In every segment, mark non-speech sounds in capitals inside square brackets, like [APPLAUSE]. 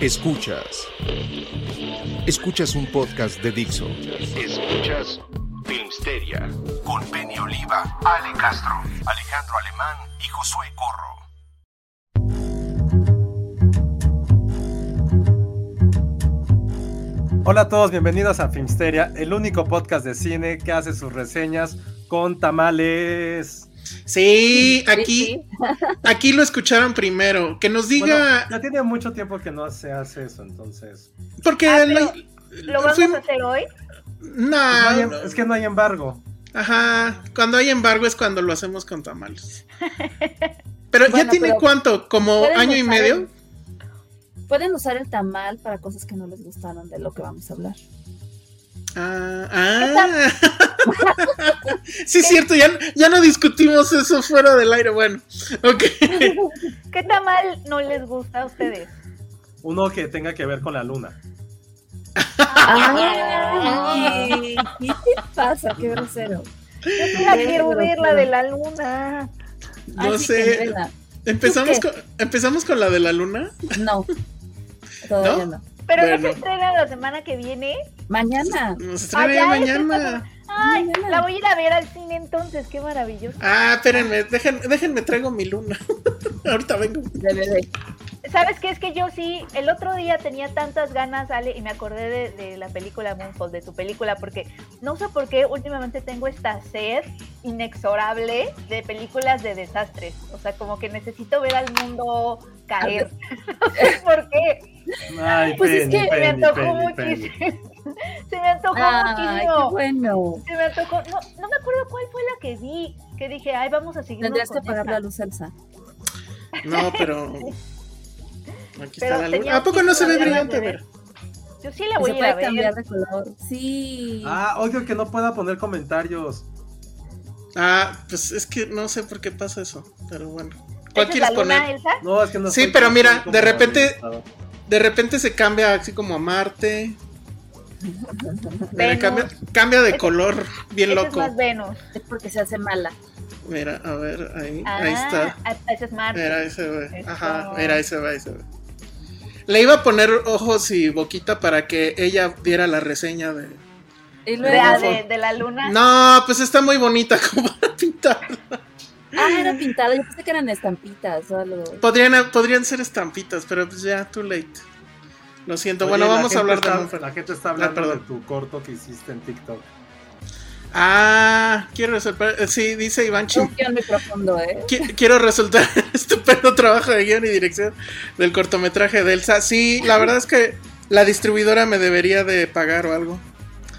Escuchas. Escuchas. Un podcast de Dixo. Escuchas Filmsteria con Penny Oliva, Ale Castro, Alejandro Alemán y Josué Corro. Hola a todos, bienvenidos a Filmsteria, el único podcast de cine que hace sus reseñas con tamales. Sí, aquí, [LAUGHS] aquí lo escucharon primero. Que nos Bueno, diga. ya tiene mucho tiempo que no se hace eso, entonces. porque Ah, la- ¿Lo vamos a hacer hoy? No, No hay- es que no hay embargo. Ajá. Cuando hay embargo es cuando lo hacemos con tamales. [LAUGHS] Pero ya Bueno, tiene pero cuánto, como año y medio. el- Pueden usar el tamal para cosas que no les gustaron de lo que vamos a hablar. Ah, ah. [LAUGHS] sí, es cierto, ya, ya no discutimos eso fuera del aire. Bueno, ok. [LAUGHS] ¿Qué tamal no les gusta a ustedes? Uno que tenga que ver con la luna. Ay, ¿qué te pasa? Qué grosero. Yo la quiero ver, la de la luna. No Así sé. Empezamos con, empezamos con la de la luna. No, todavía ¿No? no. Pero no Bueno. se estrena la semana que viene. Mañana. Nos estrena ya ya, mañana. Ay, Mañana. la voy a ir a ver al cine entonces, qué maravilloso. Ah, espérenme, dejen, déjenme traigo mi luna. [LAUGHS] Ahorita vengo. ¿Sabes qué? Es que yo sí, el otro día tenía tantas ganas, Ale, y me acordé de, de la película Moonfall, de tu película, porque no sé por qué últimamente tengo esta sed inexorable de películas de desastres. O sea, como que necesito ver al mundo caer. [LAUGHS] por qué. Ay, Pues es Penny, que Se me Penny, antojó Penny, Penny. muchísimo. [LAUGHS] Se me antojó Ay, qué muchísimo. bueno. Se me antojó. No, no me acuerdo cuál fue la que vi. Que dije, ay, vamos a seguir. Tendrías que apagar la luz, Elsa. No, [LAUGHS] pero. Aquí Pero está la luna. ¿A poco no se ve brillante? Ver? Yo sí la voy se a puede cambiar ver. de color. Sí. Ah, odio que no pueda poner comentarios. Ah, pues es que no sé por qué pasa eso. Pero bueno. ¿Esa ¿Cuál es quieres la luna, poner? Elsa? No, es que no Sí, pero mira, de repente-. De repente se cambia así como a Marte. Mira, cambia, cambia de color. Bien Esa es loco. más Venus. Es porque se hace mala. Mira, a ver, ahí, Ah, ahí está. ah, Esa es Marte. Mira, ahí se ve. Ajá, mira, ahí se ve, ahí se ve. Le iba a poner ojos y boquita para que ella diera la reseña de. Y De, luego. de, de la luna. No, pues está muy bonita [LAUGHS] como para pintar. Ah, era pintada. Yo pensé que eran estampitas o algo. Podrían, podrían ser estampitas, pero pues ya, too late. Lo siento. Oye, bueno, vamos a hablar de está-. La gente está hablando Ah, perdón. de tu corto que hiciste en TikTok. Ah, quiero resaltar. Sí, dice Iván Chim- profundo, ¿eh? Qui- Quiero resultar [LAUGHS] estupendo trabajo de guion y dirección del cortometraje de Elsa. Sí, la verdad es que la distribuidora me debería de pagar o algo. [LAUGHS]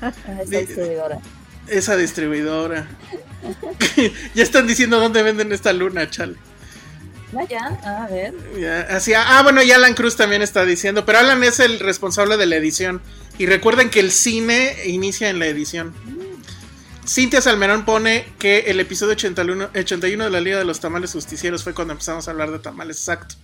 Ah, Esa distribuidora. Esa distribuidora. [LAUGHS] ya están diciendo dónde venden esta luna, chale. Vaya, a ver. Ya, así, ah, bueno, y Alan Cruz también está diciendo, pero Alan es el responsable de la edición. Y recuerden que el cine inicia en la edición. Cintia Salmerón pone que el episodio 81, 81 de la Liga de los Tamales Justicieros fue cuando empezamos a hablar de tamales, exacto.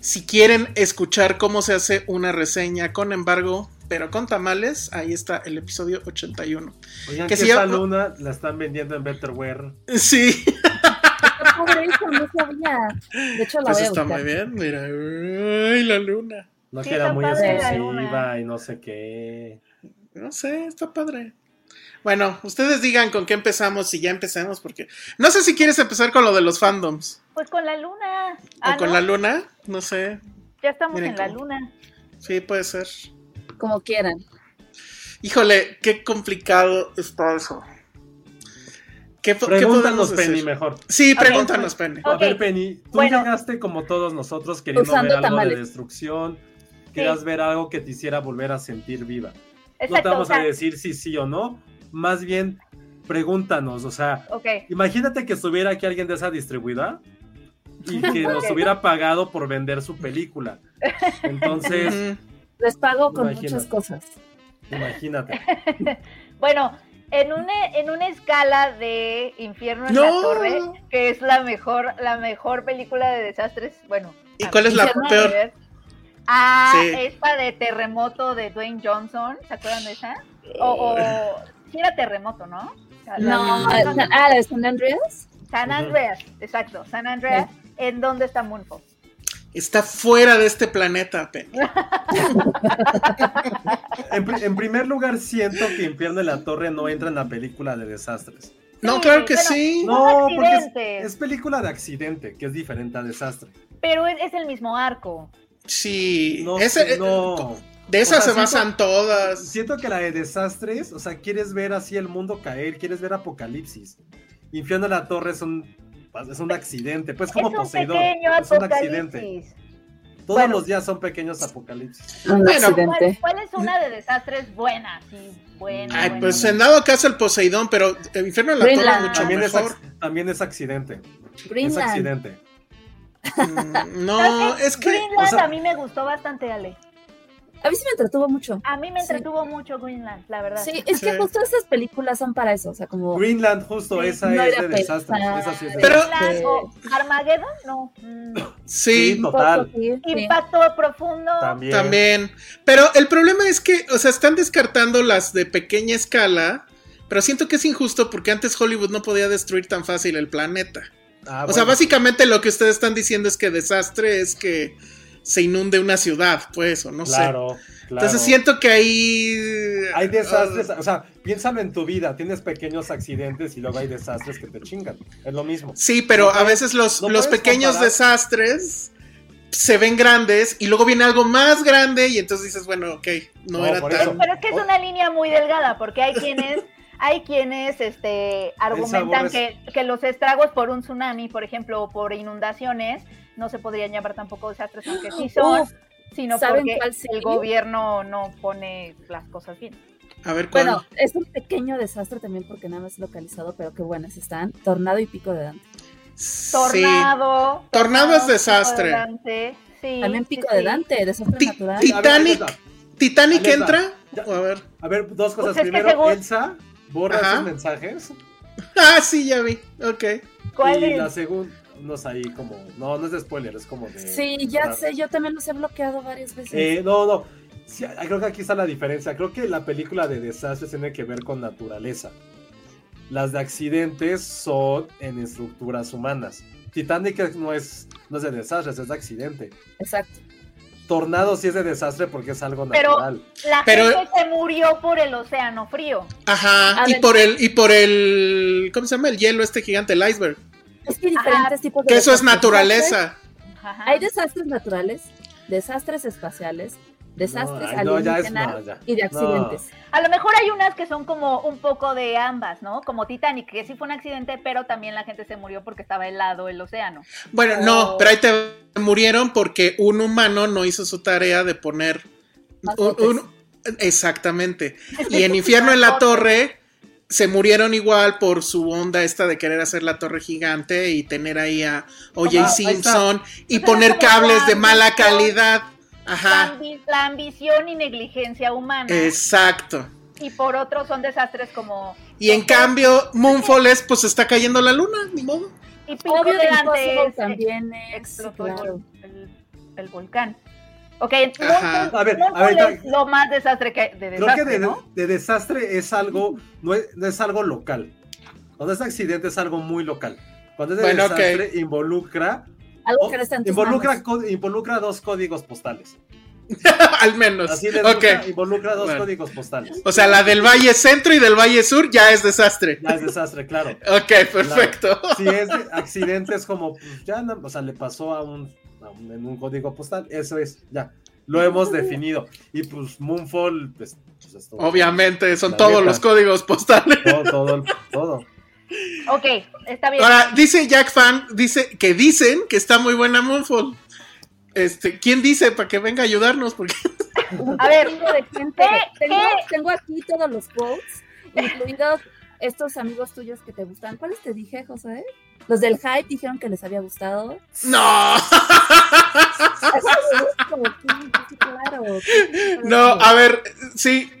Si quieren escuchar cómo se hace una reseña con embargo, pero con tamales, ahí está el episodio 81. Oigan, Que que si esta ya- luna la están vendiendo en Betterware. Sí, Está padre eso, no sabía. De hecho, la pues voy a está buscar. muy bien, mira. Ay, la luna. No Sí, que era está muy exclusiva y no sé qué. No sé, está padre. Bueno, ustedes digan con qué empezamos, si ya empezamos, porque no sé si quieres empezar con lo de los fandoms Pues con la luna. o Ah, con ¿no? la luna, no sé. Ya estamos Miren en la luna. Sí, puede ser. Como quieran. Híjole, qué complicado está eso. ¿Qué, po- qué Pregúntanos, Penny, mejor. Sí, pregúntanos, Penny. A ver, Penny, tú bueno. llegaste como todos nosotros queriendo ver algo tamales. de destrucción, querías ver algo que te hiciera volver a sentir viva. no te vamos o sea, a decir si sí o no, más bien pregúntanos, o sea, imagínate que estuviera aquí alguien de esa distribuidora y que [LAUGHS] nos hubiera pagado por vender su película. Entonces. Les pago con Imagínate. muchas cosas. imagínate. [LAUGHS] Bueno, en una, en una escala de Infierno en la. Torre, que es la mejor, la mejor película de desastres, bueno. ¿Y cuál es la peor? ver. Ah, Sí. esta de Terremoto de Dwayne Johnson, ¿se acuerdan de esa? O, o sí era Terremoto, ¿no? O sea, la- No, eh, ah, la de San Andreas. San Andreas, exacto, San Andreas, ¿en dónde está Moonfall? Está fuera de este planeta, Penny. En, pri- en primer lugar, siento que Infierno en la Torre no entra en la película de desastres. No, Sí, claro que bueno, sí. No, porque es, película de accidente, que es diferente a desastre. Pero es, es el mismo arco. Sí. No, Ese- eh, no. De esas O sea, se basan siento- todas. Siento que la de desastres, o sea, quieres ver así el mundo caer, quieres ver apocalipsis. Infierno en la Torre es un, es un accidente, pues como es un Poseidón. pequeño Es un accidente. Todos Bueno. los días son pequeños apocalipsis. Un Bueno, ¿Cuál, accidente. cuál es una de desastres buena? Sí, buena. Ay, buena, pues buena. en dado caso el Poseidón, pero el infierno en la torre Greenland. mucho También es, mejor. ac- también es accidente. Es Greenland. accidente. Mm, No, es que. Greenland o sea- a mí me gustó bastante, Ale. A mí sí me entretuvo mucho. A mí me Sí. entretuvo mucho Greenland, la verdad. Sí, es que Sí. justo esas películas son para eso. O sea, como. Greenland, justo, Sí, esa no es de desastres. pensar. Esa sí es de Pero-. Greenland o Armageddon, no. Mm. [COUGHS] Sí, Sí, total. Impacto profundo. También. también. Pero el problema es que, o sea, están descartando las de pequeña escala. Pero siento que es injusto porque antes Hollywood no podía destruir tan fácil el planeta. Ah, O sea, básicamente lo que ustedes están diciendo es que desastre es que se inunde una ciudad, pues, o no sé. Claro, claro. Entonces siento que ahí. Hay desastres, o sea, piénsalo en tu vida, tienes pequeños accidentes y luego hay desastres que te chingan. Es lo mismo. Sí, pero No a puedes- veces los, no los pequeños comparar. desastres se ven grandes y luego viene algo más grande y entonces dices, bueno, ok, no, No, era tan... eso. Pero es que es Oh. una línea muy delgada, porque hay quienes, [LAUGHS] hay quienes este, argumentan que, que los estragos por un tsunami, por ejemplo, o por inundaciones, no se podrían llamar tampoco desastres, aunque sí [GASPS] son, Uf, sino ¿saben porque el gobierno no pone las cosas bien. A ver, ¿cuál? Bueno, es un pequeño desastre también porque nada más localizado, pero qué buenas están. Tornado y pico de Dante. Sí. Tornado. Tornado es Pico de desastre. Dante, sí, También pico sí. de Dante, desastre Ti- natural. ver, Titanic. ¿Titanic entra? Ya. A ver. A ver, dos cosas. Pues Primero, según- Elsa borra Ajá. esos mensajes. [LAUGHS] Ah, sí, ya vi. Ok. ¿Cuál y es? la segunda, no es ahí como. No, no es de spoiler, es como de. Sí, ya sé, yo también los he bloqueado varias veces. Eh, no, no. Sí, creo que aquí está la diferencia. Creo que la película de desastres tiene que ver con naturaleza. Las de accidentes son en estructuras humanas. Titanic no es, no es de desastres, es de accidente. Exacto. Tornado sí es de desastre porque es algo Pero- natural. La Pero- gente se murió por el océano frío. Ajá. A Y ver. por el, y por el. ¿Cómo se llama? El hielo este gigante, el iceberg. Es que hay diferentes tipos de Que eso es naturaleza. Ajá. Hay desastres naturales, desastres espaciales, desastres no, alienígenas y de No. accidentes. A lo mejor hay unas que son como un poco de ambas, ¿no? Como Titanic, que sí fue un accidente, pero también la gente se murió porque estaba helado el océano. Bueno, Oh. no, pero ahí te murieron porque un humano no hizo su tarea de poner. Un- exactamente. Y en Infierno en la Torre se murieron igual por su onda esta de querer hacer la torre gigante y tener ahí a O.J. Ah. Simpson y poner cables de mala calidad. La, Ajá, la ambición y negligencia humana. exacto. Y por otro son desastres como... Y en cambio, Moonfall es, pues está cayendo la luna, ni modo. Y Pico Obvio de de Dante Impossible es- también es, explotó claro. el volcán. Ok, Ajá. A ver, a ver, es lo más desastre que de Creo desastre, que de, ¿no? de desastre es algo, no es, no es algo local. Cuando es accidente es algo muy local. Cuando es de Bueno, desastre involucra, Algo oh, que no está en tus involucra, involucra dos códigos postales. [LAUGHS] Al menos. Así les ok. gusta, involucra dos Bueno. códigos postales. O sea, la del Valle Centro y del Valle Sur ya es desastre. Ya es desastre, claro. [LAUGHS] Ok, perfecto. Si es de accidentes como, pues, ya, no, o sea, le pasó a un- en un código postal, eso es, ya, lo hemos definido. Y pues Moonfall, pues, pues, es todo, Obviamente, son La todos los códigos postales. todo, todo, todo. Ok, está bien. Ahora, dice Jack Fan, dice que dicen que está muy buena Moonfall. Este, ¿quién dice para que venga a ayudarnos? Porque A ver, tengo aquí todos los quotes, incluidos estos amigos tuyos que te gustan. ¿Cuáles te dije, José? Los del hype dijeron que les había gustado. no, Como, sí, sí, claro. no, a ver, sí,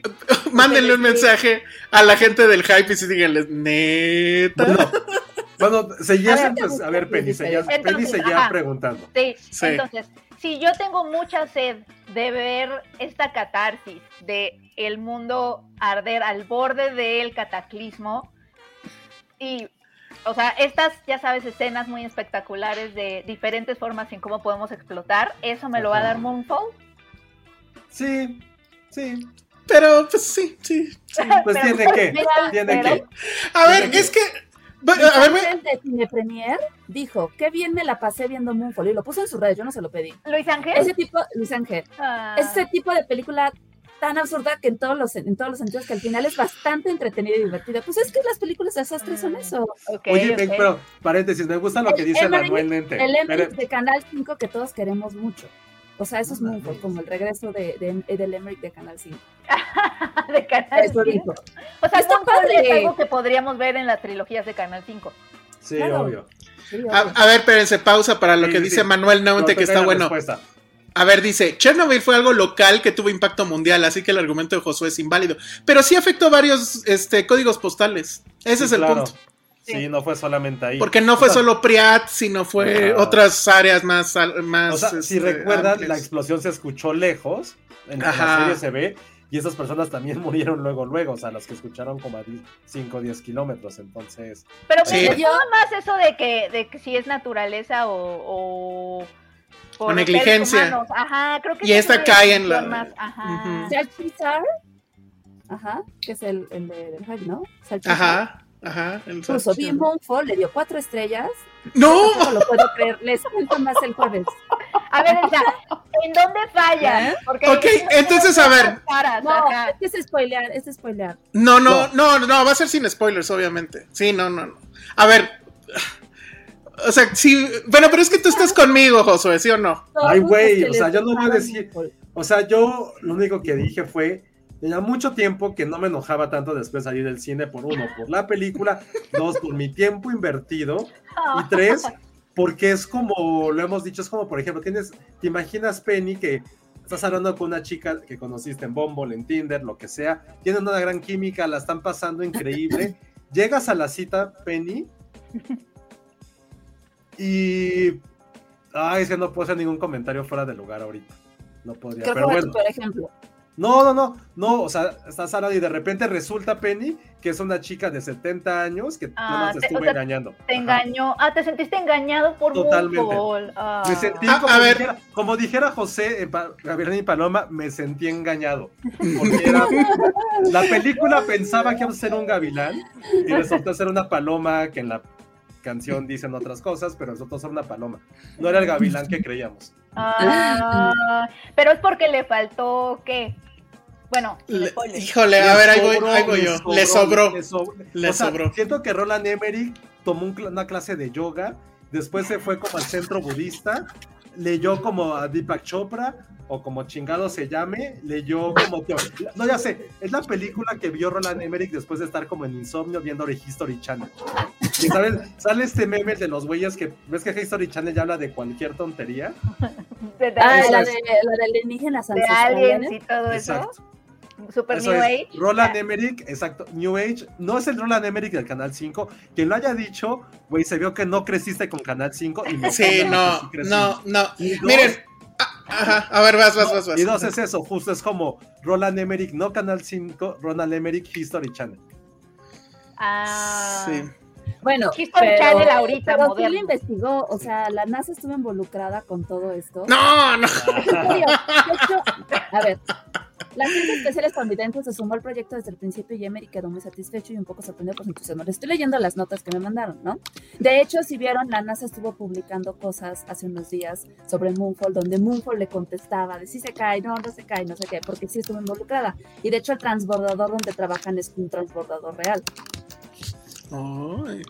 mándenle un mensaje a la gente del hype y sí díganles, neta. Bueno, bueno, seguías, A ver, entonces, a ver, Penny, seguías, Entonces, Penny seguía ajá. preguntando. Sí, Sí. entonces, si yo tengo mucha sed de ver esta catarsis de el mundo arder al borde del cataclismo y, o sea, estas, ya sabes, escenas muy espectaculares de diferentes formas en cómo podemos explotar, ¿eso me lo va a dar Moonfall? Sí, sí, Pero, pues sí, sí. [LAUGHS] pues Pero- tiene que, tiene que. A ver, es que. bueno, a ver, me- el de Cine Premier dijo, qué bien me la pasé viendo Moonfall y lo puso en su red, yo no se lo pedí. Luis Ángel. Ese tipo, Luis Ángel, Ah, ese tipo de película tan absurda que en todos los en todos los sentidos que al final es bastante entretenida y divertida. Pues es que las películas de desastres son eso. ok, Oye, ok. ven, pero paréntesis, me gusta lo que El dice Manuel Nente. El Emmerich de Canal 5 que todos queremos mucho. O sea, eso es No mames. como el regreso de, de- del Emmerich de Canal 5. [LAUGHS] de Canal Eso 5. dijo. O sea, Moonfall es algo que podríamos ver en las trilogías de Canal 5. Sí, Claro. obvio. Sí, a, obvio. a ver, espérense, pausa para lo Sí, que sí, dice. Manuel No, Naunte, que tengo está bueno. respuesta. A ver, dice, Chernobyl fue algo local que tuvo impacto mundial, así que el argumento de Josué es inválido. Pero sí afectó varios este, códigos postales. Ese Sí, es el claro. punto. Sí, no fue solamente ahí. Porque no fue O sea, solo Priat, sino fue Ajá. otras áreas más... más O sea, si este, recuerdan, amplias. la explosión se escuchó lejos. En la serie se ve. Y esas personas también [LAUGHS] murieron luego, luego. O sea, los que escucharon como a 5 o 10 kilómetros. Entonces, Pero Sí. me gustó más eso de que, de que si es naturaleza o, o por O negligencia. humanos. Ajá, creo que Y esta cae en la- más, Ajá. Ujú. Salchizar, ajá, que es el, el de, del hype, ¿no? Salchizar. Ajá, ajá. vi Moonfall, le dio cuatro estrellas. ¡No! No lo puedo creer. Les cuento más el jueves. A ver, Elsa, ¿en dónde falla? ¿Eh? Porque Ok, entonces, a ver. Caras, No, es spoilear, es spoilear. No, no, no, no, va a ser sin spoilers, obviamente. Sí, no, no, no. A ver. O sea, sí. Bueno, pero es que tú estás conmigo, Josué, ¿sí o no? Ay, Todos güey, o sea, yo no voy a decir- o sea, yo lo único que dije fue. Tenía mucho tiempo que no me enojaba tanto después de salir del cine por uno, por la película, [LAUGHS] dos, por mi tiempo invertido, y tres, porque es como, lo hemos dicho, es como, por ejemplo, tienes, te imaginas, Penny, que estás hablando con una chica que conociste en Bumble, en Tinder, lo que sea, tienen una gran química, la están pasando increíble, [LAUGHS] llegas a la cita, Penny, y... Ay, es que no puedo hacer ningún comentario fuera de lugar ahorita. No podría, Creo pero bueno. ejemplo. No, no, no, no, o sea, estás hablando y de repente resulta Penny que es una chica de 70 años que Ah, no nos te- estuvo o sea, engañando. Te Ajá. engañó. Ah, te sentiste engañado por Totalmente. Ah. Me sentí, Ah, como, a ver. Dijera, como dijera José, en Pa- Gabriel y Paloma, me sentí engañado. Porque era- [LAUGHS] la película pensaba que iba a ser un gavilán y resultó ser una paloma que en la canción dicen otras cosas, pero resultó ser una paloma. No era el gavilán que creíamos. Ah, pero es porque le faltó, ¿qué? Bueno, Le- híjole, a ver, ahí voy, sobró, ahí voy le yo. Le sobró. le sobró. Le O sea, sobró. Siento que Roland Emmerich tomó un cl- una clase de yoga, después se fue como al centro budista, leyó como a Deepak Chopra, o como chingado se llame, leyó como... que- No, ya sé, es la película que vio Roland Emmerich después de estar como en insomnio viendo History Channel. Y ¿sabes? sale este meme de los güeyes que... ¿Ves que History Channel ya habla de cualquier tontería? [LAUGHS] Ah, la de, la de alienígenas de aliens y todo eso. Super Eso New es. Age. Roland Ya. Emmerich, exacto. New Age. No es el Roland Emmerich del Canal 5. Quien lo haya dicho, güey, se vio que no creciste con Canal 5. Y no Sí, no, sí no, no. Y dos, Miren, ah, ajá, a ver, vas, vas, vas, vas. Y dos es eso, justo es como Roland Emmerich, no Canal 5, Roland Emmerich History Channel. Ah, Sí. Bueno, History pero, Channel ahorita, pero ¿quién lo investigó? O sea, la NASA estuvo involucrada con todo esto. No, no. En serio, de hecho, a ver, la agencia especial estadounidense se sumó al proyecto desde el principio y Emery quedó muy satisfecho y un poco sorprendido por su entusiasmo. Les estoy leyendo las notas que me mandaron, ¿no? De hecho, si vieron, la NASA estuvo publicando cosas hace unos días sobre Moonfall, donde Moonfall le contestaba de si se cae, no, no se cae, no sé qué, porque sí estuvo involucrada. Y de hecho, el transbordador donde trabajan es un transbordador real. Ay.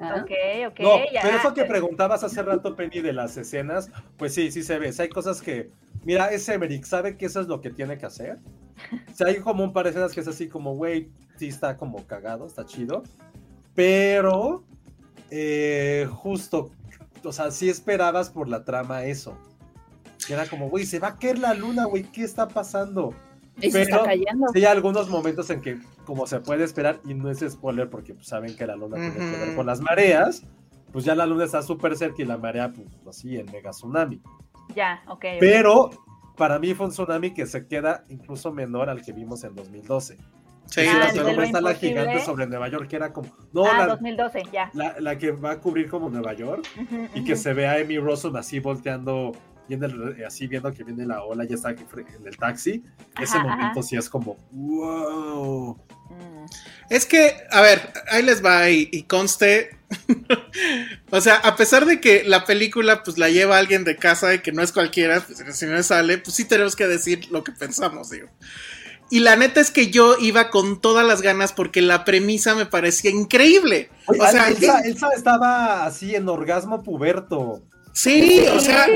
¿ah? Ok, ok, No, ya. pero eso que preguntabas hace rato, Penny, de las escenas, pues sí, sí se ve. O sea, hay cosas que, mira, es Emmerich, ¿sabe que eso es lo que tiene que hacer? O sea, hay como un par de escenas que es así como, güey, sí está como cagado, está chido, pero eh, justo, o sea, sí esperabas por la trama eso. Que era como, güey, se va a caer la luna, güey, ¿qué está pasando? Y se está Pero cayendo. Sí, hay algunos momentos en que, como se puede esperar, y no es spoiler porque pues, saben que la luna tiene que ver con las mareas, pues ya la luna está súper cerca y la marea, pues así, el mega tsunami. Ya, ok. Pero para mí fue un tsunami que se queda incluso menor al que vimos en 2012. Sí, Sí, Ah, la tormenta la gigante sobre Nueva York, que era como. No, ah, la, 2012, ya. la- la que va a cubrir como Nueva York y que se ve a Amy Rossum así volteando, viendo el- así viendo que viene la ola, ya está en el taxi. Ese Ajá, momento ajá. sí es como, wow. Mm. Es que, a ver, ahí les va y, y conste. [LAUGHS] o sea, a pesar de que la película pues la lleva alguien de casa y que no es cualquiera, pues si no sale, pues sí tenemos que decir lo que pensamos, digo. Y la neta es que yo iba con todas las ganas porque la premisa me parecía increíble. O sea, Elsa, es- Elsa estaba así en orgasmo puberto. Sí, o sea,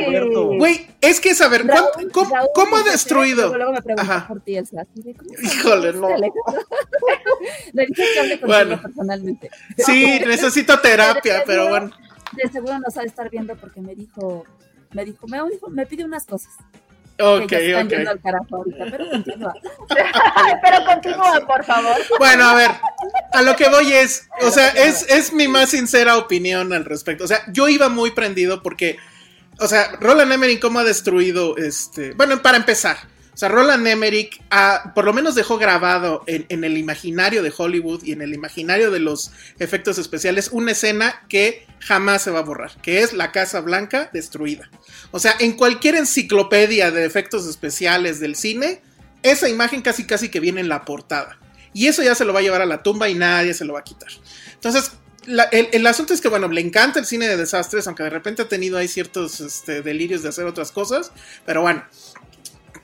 güey, es que saber, ¿cuán- Raúl- ¿cómo, Raúl cómo ha destruido? Luego, me Ajá. por ti, Elsa. así de, ¿cómo se Híjole, no. [LAUGHS] que Bueno. personalmente. Sí, [LAUGHS] [LAUGHS] necesito terapia, pero bueno. De seguro nos ha de estar viendo porque me dijo, me dijo, me, dijo, me pide unas cosas. Ok, que ok. yendo al carajo ahorita, pero continúa. [LAUGHS] Pero continúa, por favor. Bueno, a ver, a lo que voy es, o sea, es, es mi más sincera opinión al respecto. O sea, yo iba muy prendido porque, o sea, Roland Emmerich, ¿cómo ha destruido este? Bueno, para empezar, o sea, Roland Emmerich por lo menos dejó grabado en, el imaginario de Hollywood y en el imaginario de los efectos especiales una escena que jamás se va a borrar, que es la Casa Blanca destruida. O sea, en cualquier enciclopedia de efectos especiales del cine, esa imagen casi casi que viene en la portada. Y eso ya se lo va a llevar a la tumba y nadie se lo va a quitar. Entonces, el asunto es que, bueno, le encanta el cine de desastres, aunque de repente ha tenido ahí ciertos este, delirios de hacer otras cosas. Pero bueno,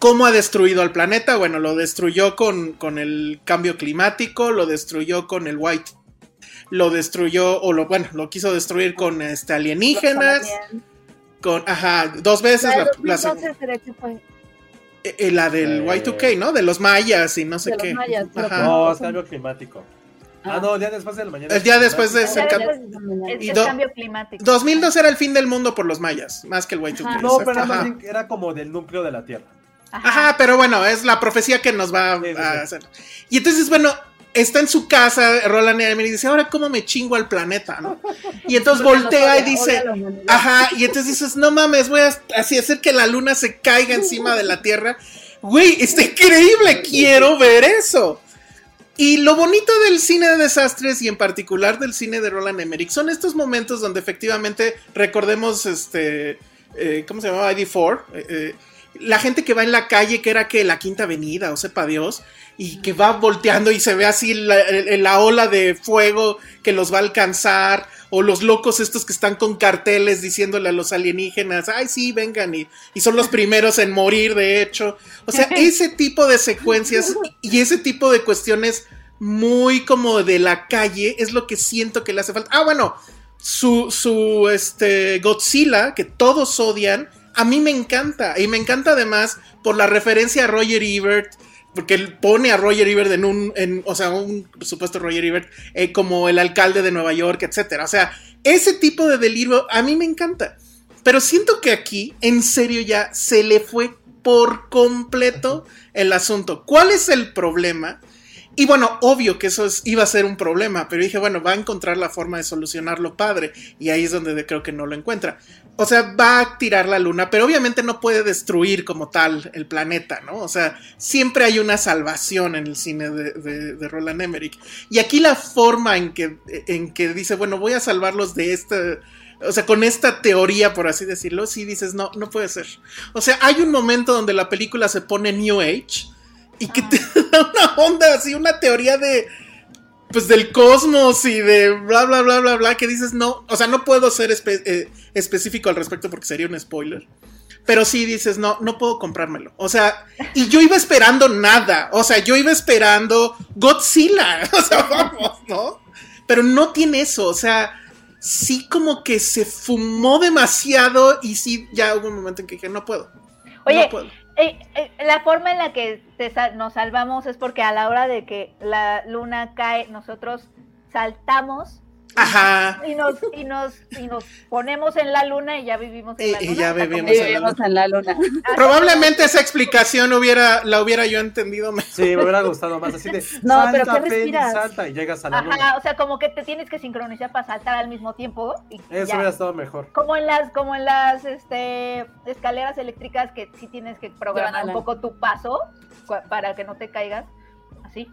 ¿cómo ha destruido al planeta? Bueno, lo destruyó con, con el cambio climático, lo destruyó con el white. Lo destruyó, o lo, bueno, lo quiso destruir con este, alienígenas, con, ajá, dos veces. La de La, la- 2012 creo que fue. eh, la del Eh. Y2K, ¿no? De los mayas y no sé De los qué. mayas, Ajá. No, es cambio climático. Ah, Ah. no, el día después de la mañana. El día después de ese después- cam- Es Y el do- cambio climático. 2002 era el fin del mundo por los mayas, más que el Y2K. Ajá. No, pero era, más bien- era como del núcleo de la Tierra. Ajá, pero bueno, es la profecía que nos va Sí, sí, a hacer. Y entonces, bueno, está en su casa, Roland Emmerich y dice, ahora cómo me chingo al planeta, ¿no? Y entonces [LAUGHS] voltea y dice, ajá, y entonces dices, no mames, voy a así hacer que la luna se caiga encima de la Tierra. Güey, está increíble, quiero ver eso. Y lo bonito del cine de desastres y en particular del cine de Roland Emmerich son estos momentos donde efectivamente recordemos este eh, ¿cómo se llamaba? ID4 eh, eh, la gente que va en la calle que era que la quinta avenida o sepa Dios y que va volteando y se ve así la, la ola de fuego que los va a alcanzar o los locos estos que están con carteles diciéndole a los alienígenas ay sí vengan y, y son los primeros en morir de hecho. O sea [LAUGHS] ese tipo de secuencias y ese tipo de cuestiones muy como de la calle es lo que siento que le hace falta. Ah bueno su, su este, Godzilla, que todos odian, a mí me encanta. Y me encanta además por la referencia a Roger Ebert, porque él pone a Roger Ebert en un, o sea, un supuesto Roger Ebert eh, como el alcalde de Nueva York, etcétera. O sea, ese tipo de delirio a mí me encanta. Pero siento que aquí, en serio, ya se le fue por completo el asunto. ¿Cuál es el problema? Y bueno, obvio que eso es- iba a ser un problema, pero dije, bueno, va a encontrar la forma de solucionarlo padre. Y ahí es donde de- creo que no lo encuentra. O sea, va a tirar la luna, pero obviamente no puede destruir como tal el planeta, ¿no? O sea, siempre hay una salvación en el cine de, de- de Roland Emmerich. Y aquí la forma en que, en que dice, bueno, voy a salvarlos de esta... O sea, con esta teoría, por así decirlo, sí dices, no, no puede ser. O sea, hay un momento donde la película se pone New Age y que te [LAUGHS] da una onda así, una teoría de pues del cosmos y de bla bla bla bla bla que dices no, o sea, no puedo ser espe- eh, específico al respecto porque sería un spoiler. Pero sí dices, no, no puedo comprármelo. O sea, y yo iba esperando nada. O sea, yo iba esperando Godzilla. [LAUGHS] O sea, vamos, ¿no? Pero no tiene eso. O sea, sí como que se fumó demasiado y sí, ya hubo un momento en que dije, no puedo. Oye, no puedo. Eh, eh, la forma en la que te nos salvamos es porque a la hora de que la luna cae, nosotros saltamos Ajá. y nos, y nos, y nos ponemos en la luna y ya vivimos en la y luna. ya vivimos Vivimos en la luna. Probablemente esa explicación hubiera, la hubiera yo entendido mejor. Sí, me hubiera gustado más así de [LAUGHS] No, pero salta, ¿qué Penny, respiras? salta y llegas a la luna. Ajá, o sea, como que te tienes que sincronizar para saltar al mismo tiempo. Y Eso ya. hubiera estado mejor. Como en las, como en las este, escaleras eléctricas que sí tienes que programar un poco tu paso para que no te caigas. Así,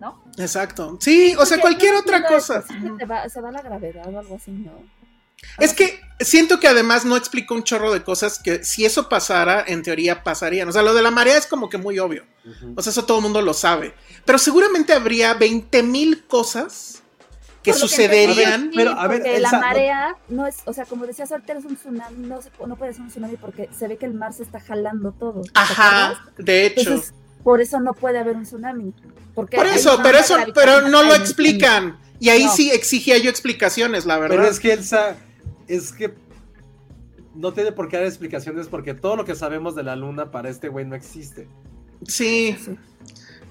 ¿no? Exacto. Sí, o sea, cualquier no otra cosa. va- se va la gravedad o algo así, ¿no? Es que siento que además no explica un chorro de cosas que si eso pasara, en teoría pasarían. O sea, lo de la marea es como que muy obvio. O sea, eso todo el mundo lo sabe. Pero seguramente habría 20 mil cosas que sucederían. entendí, Pero, a ver, porque Elsa, la marea no es, o sea, como decías ahorita es un tsunami, no, se- no puede ser un tsunami porque se ve que el mar se está jalando todo. Ajá, de hecho. Entonces, por eso no puede haber un tsunami. Porque Por eso, pero eso, pero no lo explican. Y ahí No. sí exigía yo explicaciones, la verdad. Pero es que Elsa, es que no tiene por qué dar explicaciones porque todo lo que sabemos de la luna para este güey no existe. Sí. Sí.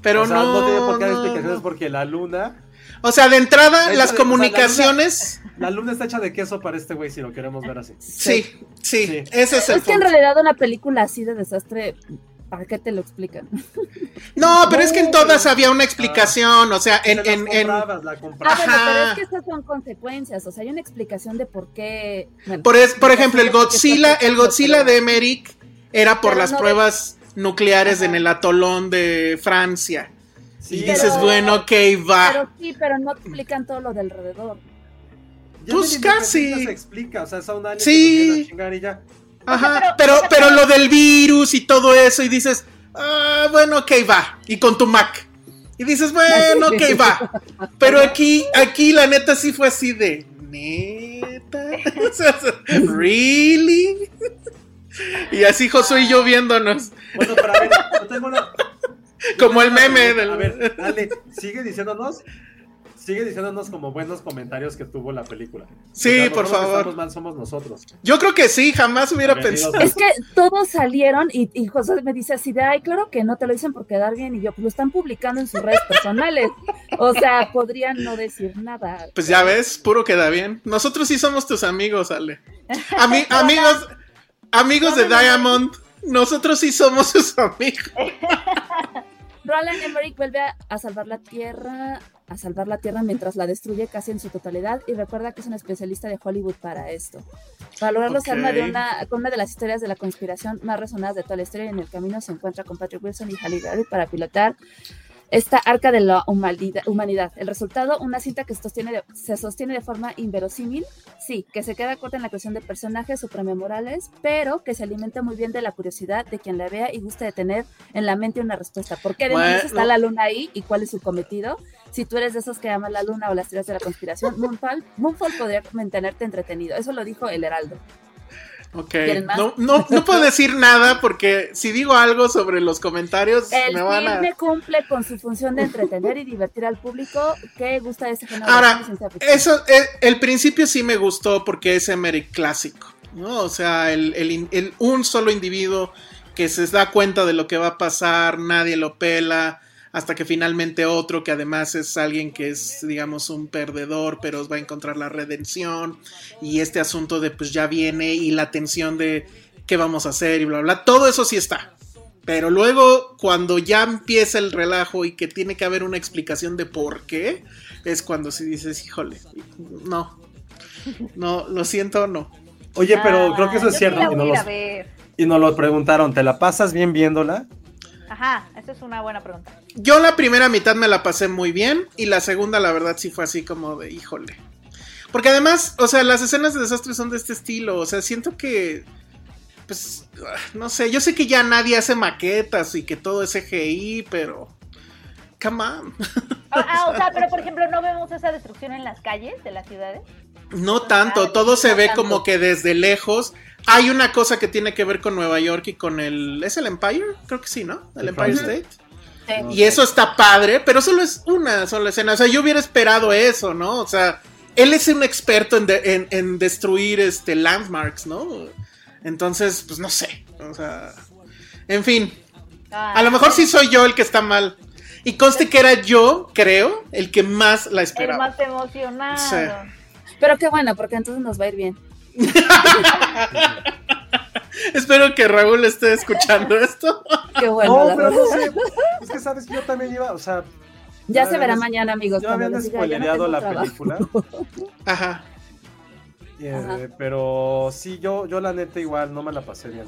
Pero o sea, no. tiene por qué dar no, explicaciones no. porque la luna, O sea, de entrada, las de- o sea, la comunicaciones. la luna está hecha de queso para este güey si lo queremos ver así. Sí, sí, Sí. ese es el Es que en realidad una película así de desastre, ¿para qué te lo explican? [LAUGHS] No, pero es que en todas había una explicación. O sea, en. Se las en, en- comprabas, la Ah, comprabas. bueno, pero es que estas son consecuencias, o sea, hay una explicación de por qué. bueno, por, es- por ejemplo, el Godzilla, el Godzilla de Emmerich era por Pero las no de- pruebas nucleares Ajá. en el atolón de Francia. Sí, y pero- dices, bueno, ok, va. Pero sí, pero no explican todo lo de alrededor. Ya pues medio casi. Se explica, o sea, son aliens Sí. que a chingar y ya. Ajá, pero- pero, o sea, pero pero- lo del virus y todo eso, y dices, ah, bueno, ok, va. Y con tu Mac. Y dices, bueno, ok, va. Pero aquí, aquí la neta sí fue así de, neta. [LAUGHS] O sea, really. Y así Josué y yo viéndonos. Bueno, pero a ver, yo tengo una. yo Como tengo el meme del- A ver, Ale, sigue diciéndonos. Sigue diciéndonos como buenos comentarios que tuvo la película. Sí, O sea, por favor. Mal, somos nosotros. Yo creo que sí, jamás hubiera pensado. Es que todos salieron y, y José me dice así de, ay, claro que no te lo dicen por quedar bien y yo, pues lo están publicando en sus redes personales. O sea, podrían no decir nada. Pues ya ves, puro queda bien. Nosotros sí somos tus amigos, Ale. Ami- [LAUGHS] amigos, amigos de Diamond. Nosotros sí somos sus amigos. [LAUGHS] Roland Emmerich vuelve a, a salvar la Tierra, a salvar la Tierra mientras la destruye casi en su totalidad y recuerda que es un especialista de Hollywood para esto. Para lograrlo se arma de una, con una de las historias de la conspiración más resonadas de toda la historia y en el camino se encuentra con Patrick Wilson y Halle Berry para pilotar esta arca de la humanidad. El resultado, una cinta que se sostiene, de, se sostiene de forma inverosímil, sí, que se queda corta en la creación de personajes suprememorales, pero que se alimenta muy bien de la curiosidad de quien la vea y gusta de tener en la mente una respuesta. ¿Por qué Bueno. está la luna ahí y cuál es su cometido? Si tú eres de esos que aman la luna o las teorías de la conspiración, Moonfall, Moonfall podría mantenerte entretenido. Eso lo dijo el Heraldo. Ok. No, no, no puedo decir nada porque si digo algo sobre los comentarios El me van a. filme cumple con su función de entretener y divertir al público que gusta de este género Ahora. Eso, eh, el principio sí me gustó porque es Emmerich clásico, ¿no? O sea, el, el el- un solo individuo que se da cuenta de lo que va a pasar, nadie lo pela, hasta que finalmente otro que además es alguien que es, digamos, un perdedor, pero va a encontrar la redención, y este asunto de pues ya viene y la tensión de qué vamos a hacer y bla, bla, todo eso sí está. Pero luego, cuando ya empieza el relajo y que tiene que haber una explicación de por qué, es cuando sí dices, híjole, no. No, lo siento, no. Oye, pero Ah, creo que eso es cierto. y, voy nos los- ver. y nos lo preguntaron, ¿te la pasas bien viéndola? Ajá, esa es una buena pregunta. Yo la primera mitad me la pasé muy bien y la segunda, la verdad, sí fue así como de, híjole. Porque además, o sea, las escenas de desastre son de este estilo. O sea, siento que, pues, ah, no sé, yo sé que ya nadie hace maquetas y que todo es CGI, pero... Come on. Ah, ah, o sea, pero por [LAUGHS] ejemplo, ¿no vemos esa destrucción en las calles de las ciudades? No tanto, todo se ve como que desde lejos. Hay una cosa que tiene que ver con Nueva York y con el... ¿Es el Empire? Creo que sí, ¿no? El El Empire. State. Sí. Y eso está padre, pero solo es una sola escena. O sea, yo hubiera esperado eso, ¿no? O sea, él es un experto en, de- en- en destruir este landmarks, ¿no? Entonces, pues no sé. O sea. En fin. Ah, A lo mejor sí soy yo el que está mal. Y conste que era yo, creo, el que más la El esperaba. más emocionado. Sí. Pero qué bueno, porque entonces nos va a ir bien. Espero que Raúl esté escuchando esto. Qué bueno. no, pero no sé. Es que sabes que yo también iba, o sea, Ya se verá mañana, amigos. yo habían no tengo la trabajo. película. Ajá. eh, Ajá. pero sí, yo, yo la neta igual no me la pasé bien.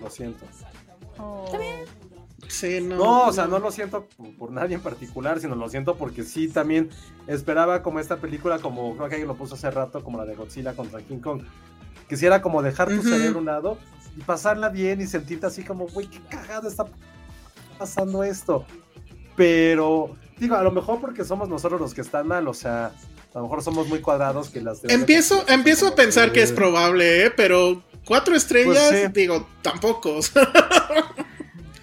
Lo siento. Oh. Sí, no. No, o sea, no lo siento por, por nadie en particular, sino lo siento porque sí también esperaba como esta película, como creo que alguien lo puso hace rato, como la de Godzilla contra King Kong. Quisiera como dejar tu Ujú. cerebro a un lado y pasarla bien y sentirte así como, güey, qué cagado está pasando esto. Pero, digo, a lo mejor porque somos nosotros los que están mal, o sea, a lo mejor somos muy cuadrados que las de Empiezo, empiezo a pensar que es probable, ¿eh? Pero cuatro estrellas, Pues sí. digo, tampoco. [LAUGHS]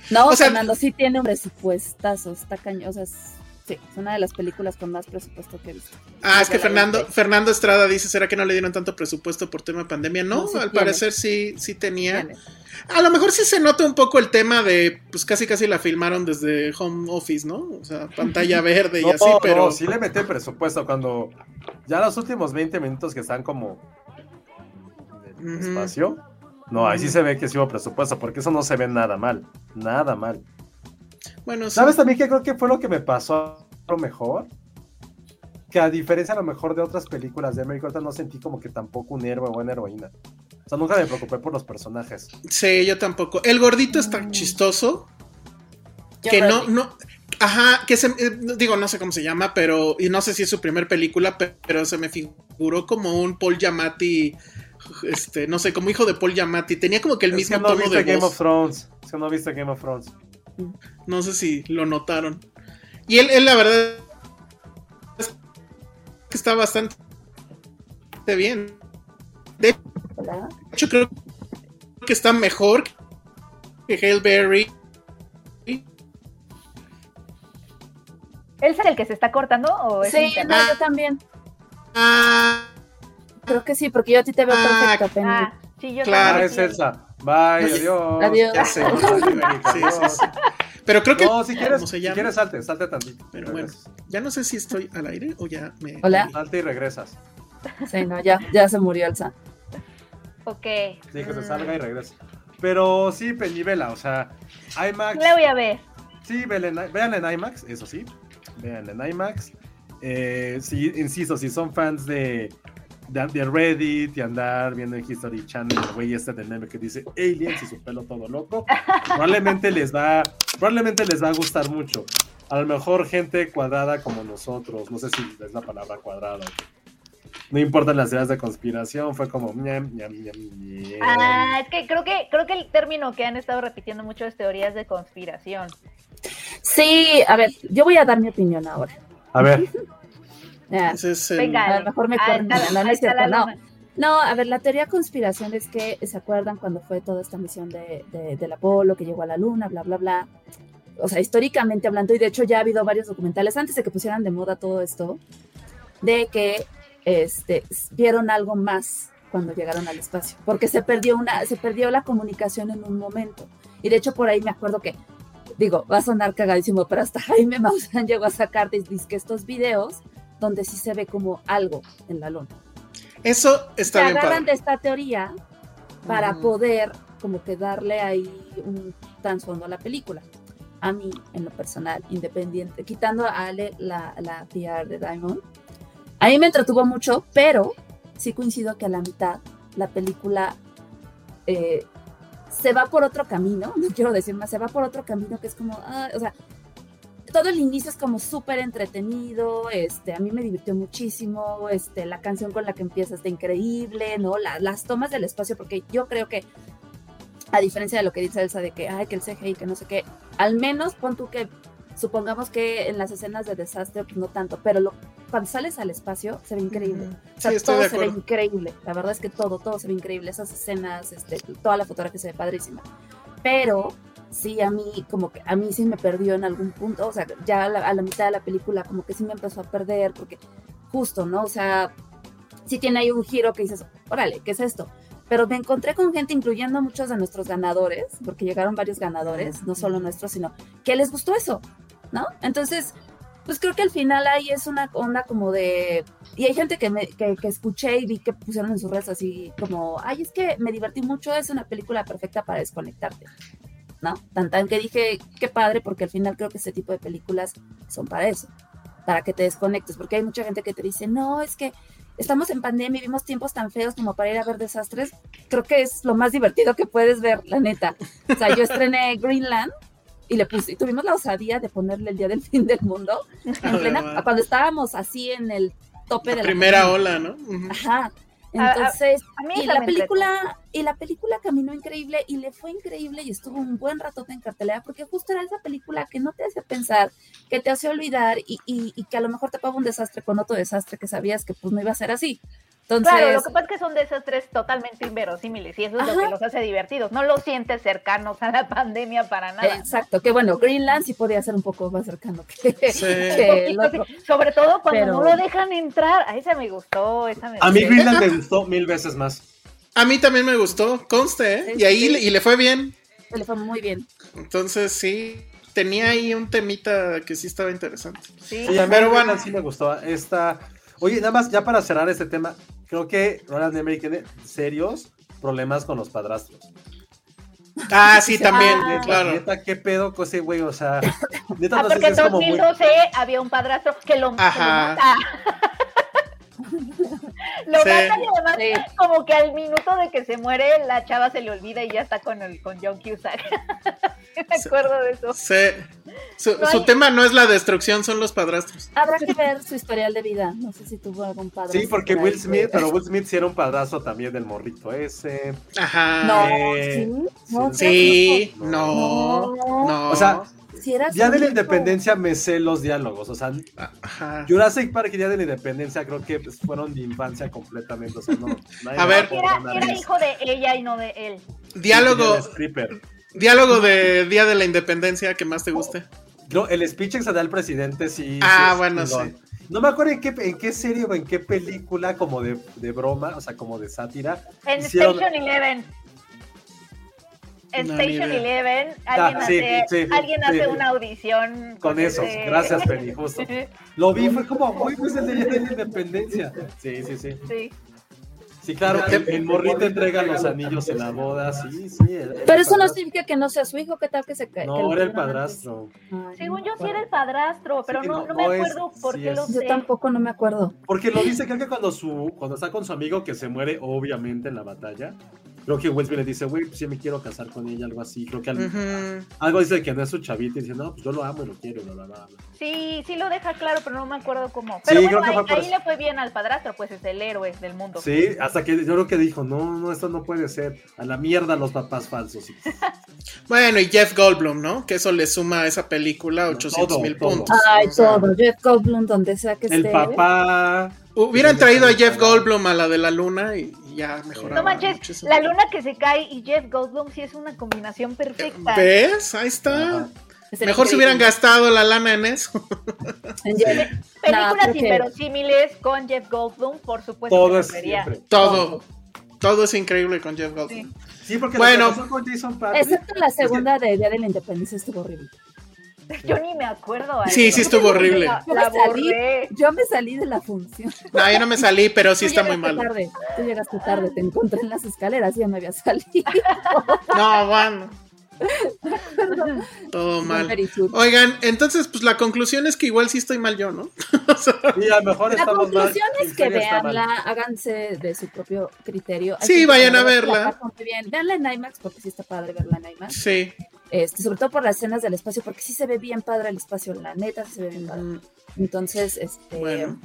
No, O sea- Fernando sí tiene un presupuestazo, está cañón, o sea, es, sí, es una de las películas con más presupuesto que he visto. Ah, es que Fernando. Fernando Estrada dice, ¿será que no le dieron tanto presupuesto por tema de pandemia? No, No, sí al tiene. parecer sí, sí tenía. Tiene. A lo mejor sí se nota un poco el tema de, pues casi casi la filmaron desde home office, ¿no? O sea, pantalla [LAUGHS] verde y No, así, pero... no, sí le metí presupuesto cuando ya los últimos 20 minutos que están como en el Ujú. espacio. No, ahí sí se ve que sí hubo presupuesto, porque eso no se ve nada mal. Nada mal. Bueno, sí. ¿Sabes también qué creo que fue lo que me pasó a lo mejor? Que a diferencia a lo mejor de otras películas de América, ahorita no sentí como que tampoco un héroe o una heroína. O sea, nunca me preocupé por los personajes. Sí, yo tampoco. El gordito está chistoso. Yo que creo no, que- no, ajá, que se, eh, digo, no sé cómo se llama, pero, y no sé si es su primer película, pe- pero se me figuró como un Paul Giamatti, este, no sé, como hijo de Paul Giamatti, tenía como que el Es mismo que no tono viste de Game voz. of Thrones. Es que no viste Game of Thrones. No sé si lo notaron. Y él, él la verdad es que está bastante bien. De hecho, creo que está mejor que Hail Berry. ¿Él es el que se está cortando o es Sí, no, yo también. Ah, Creo que sí, porque yo a ti te veo Ah, perfecto, Penny. Ah, sí, yo Claro. También, es sí. Elsa. Bye, adiós. Adiós. ya sé. [LAUGHS] Adiós. Sí, sí, sí. Pero creo que. No, si quieres, ¿cómo se si quieres salte, salte tantito. Pero bueno, ya no sé si estoy al aire o ya me. Hola. Salte y regresas. Sí, no, ya, ya se murió Elsa. Ok. Sí, que se salga y regrese. Pero sí, Peñivela, o sea, IMAX. La voy a ver. Sí, vean en IMAX, eso sí. Vean en IMAX. Eh, sí, insisto, si son fans de, de, de Reddit y andar viendo en History Channel el güey este del meme que dice aliens y su pelo todo loco, probablemente les va, probablemente les va a gustar mucho. A lo mejor gente cuadrada como nosotros, no sé si es la palabra cuadrada. No importan las ideas de conspiración, fue como ñam, ñam, ñam, ñam. Ah, es que creo que creo que el término que han estado repitiendo mucho es teorías de conspiración. Sí, a ver, yo voy a dar mi opinión ahora. A ver, [LAUGHS] Ya, Ese es el- Venga. a lo mejor me corren, no, no es cierto, a ver, la teoría conspiración es que se acuerdan cuando fue toda esta misión de, de- del Apolo que llegó a la Luna, bla, bla, bla. O sea, históricamente hablando, y de hecho ya ha habido varios documentales antes de que pusieran de moda todo esto, de que este, vieron algo más cuando llegaron al espacio, porque se perdió, una, se perdió la comunicación en un momento. Y de hecho por ahí me acuerdo que, digo, va a sonar cagadísimo, pero hasta Jaime Maussan [LAUGHS] llegó a sacar que estos videos donde sí se ve como algo en la Luna Eso está se bien agarran padre. de esta teoría para poder como que darle ahí un trasfondo a la película. A mí, en lo personal, independiente, quitando a Ale la, la PR de Diamond, a mí me entretuvo mucho, pero sí coincido que a la mitad la película eh, se va por otro camino, [LAUGHS] no quiero decir más, se va por otro camino que es como, ah, o sea, todo el inicio es como súper entretenido, este, a mí me divirtió muchísimo, este, la canción con la que empieza está increíble, ¿no? las tomas del espacio, porque yo creo que, a diferencia de lo que dice Elsa de que, ay, que el CGI, que no sé qué, al menos pon tú que, supongamos que en las escenas de desastre, pues no tanto, pero lo, cuando sales al espacio se ve increíble. O sea, todo se ve increíble. La verdad es que todo, todo se ve increíble. Esas escenas, este, toda la fotografía se ve padrísima. Pero sí, a mí, como que a mí sí me perdió en algún punto. O sea, ya a la, a la mitad de la película, como que sí me empezó a perder, porque justo, ¿no? O sea, sí tiene ahí un giro que dices, órale, ¿qué es esto? Pero me encontré con gente, incluyendo muchos de nuestros ganadores, porque llegaron varios ganadores, no solo nuestros, sino que les gustó eso, ¿no? Entonces, pues creo que al final ahí es una onda como de... Y hay gente que, me, que, escuché y vi que pusieron en sus redes así como, ay, es que me divertí mucho, es una película perfecta para desconectarte, ¿no? Tan tan que dije, qué padre, porque al final creo que este tipo de películas son para eso, para que te desconectes, porque hay mucha gente que te dice, no, es que estamos en pandemia y vimos tiempos tan feos como para ir a ver desastres, creo que es lo más divertido que puedes ver, la neta. O sea, yo estrené Greenland y le puse, y tuvimos la osadía de ponerle el día del fin del mundo en [LAUGHS] plena, cuando estábamos así en el tope de la primera ola, ¿no? Ajá. Entonces, y la película, y la película caminó increíble y le fue increíble y estuvo un buen rato en cartelera porque justo era esa película que no te hace pensar, que te hace olvidar y, y, y que a lo mejor te paga un desastre con otro desastre que sabías que pues no iba a ser así claro, lo que pasa es que son desastres totalmente inverosímiles y eso es lo que los hace divertidos. No los sientes cercanos a la pandemia para nada. Exacto, que bueno, Greenland sí podía ser un poco más cercano que, [LAUGHS] Sobre todo cuando no lo dejan entrar. A esa me gustó. Esa a mí Greenland me gustó mil veces más. A mí también me gustó, conste, ¿eh? y ahí y le fue bien. Le fue muy bien. Entonces sí, tenía ahí un temita que sí estaba interesante. Sí, pero bueno, sí me gustó. Esta, oye, nada más ya para cerrar este tema, creo que Roland Emmerich tiene serios problemas con los padrastros. Ah, sí, [LAUGHS] también, claro. Neta, qué pedo con ese güey, o sea, neta, ah, no porque en 2012 había un padrastro que lo, Ajá. Lo [LAUGHS] sí. matan y además como que al minuto de que se muere la chava se le olvida y ya está con el con John Cusack. [LAUGHS] Me acuerdo de eso. Sí. Su, tema no es la destrucción, son los padrastros. Habrá que ver su historial de vida. No sé si tuvo algún padrastro. Sí, porque Will Smith, pero Will Smith sí era un padrastro también del morrito ese. Ajá. No, ¿sí? No, sí, no, no. O sea, Día de la Independencia me sé los diálogos, o sea, Jurassic Park y Día de la Independencia creo que pues, fueron de infancia completamente, o sea, no. A ver, era, hijo de ella y no de él. Diálogo. diálogo de Día de la Independencia que más te guste. No, el speech que se da al presidente sí. Ah, bueno, sí. No me acuerdo en qué, en qué serie o en qué película como de, de broma, o sea, como de sátira. En Station Eleven. Station Eleven, alguien, hace, alguien hace una audición. Con, eso, gracias Penny, justo. [LAUGHS] Lo vi, fue como, uy, pues el de la Independencia. Sí, sí, sí. Sí. Sí, claro, el, morrito entrega los anillos en la boda, sí, sí. Pero eso no significa que no sea su hijo, ¿qué tal que se cae? No, era el padrastro. Según yo sí era el padrastro, pero no, no, me acuerdo por qué lo sé. Yo tampoco no me acuerdo. Porque lo dice, creo que cuando, su, cuando está con su amigo que se muere, obviamente, en la batalla, creo que Will le dice, güey, pues sí me quiero casar con ella, algo así. Creo que algo, dice que no es su chavita y dice, no, pues yo lo amo y lo quiero, bla, bla, Sí, sí lo deja claro, pero no me acuerdo cómo. Pero bueno, ahí, le fue bien al padrastro, pues es el héroe del mundo. Sí, hasta que yo creo que dijo, no, no, esto no puede ser. A la mierda los papás falsos. [LAUGHS] bueno, y Jeff Goldblum, ¿no? Que eso le suma a esa película 800 mil puntos. Ay, todo. Jeff Goldblum, donde sea que esté. El papá. Hubieran traído a Jeff Goldblum a la de la luna y ya mejoraba. No manches, la luna que se cae y Jeff Goldblum sí es una combinación perfecta. ¿Ves? Ahí está. Mejor se hubieran gastado la lana en eso. [LAUGHS] Películas inverosímiles con Jeff Goldblum, por supuesto. Todo es Todo. Todo es increíble con Jeff Goldblum. Sí, porque bueno, con Jason Excepto la segunda de Día de la Independencia estuvo horrible. [LAUGHS] Yo ni me acuerdo. Sí, sí estuvo horrible. yo, me salí, de la función. No, yo no me salí, pero sí está muy mal. Tarde. Tú llegaste tarde, te encontré en las escaleras y ya me había salido. [LAUGHS] No, bueno. [LAUGHS] Todo mal. Oigan, entonces, pues la conclusión es que igual sí estoy mal yo, ¿no? O sea, Y a lo mejor La estamos mal. conclusión es que veanla, háganse de su propio criterio. Hay Sí, vayan a la verla. Muy bien. Veanla en IMAX porque sí está padre verla en IMAX. sí. Este, sobre todo por las escenas del espacio, porque sí se ve bien padre el espacio, la neta sí se ve bien padre. Entonces, este, Bueno.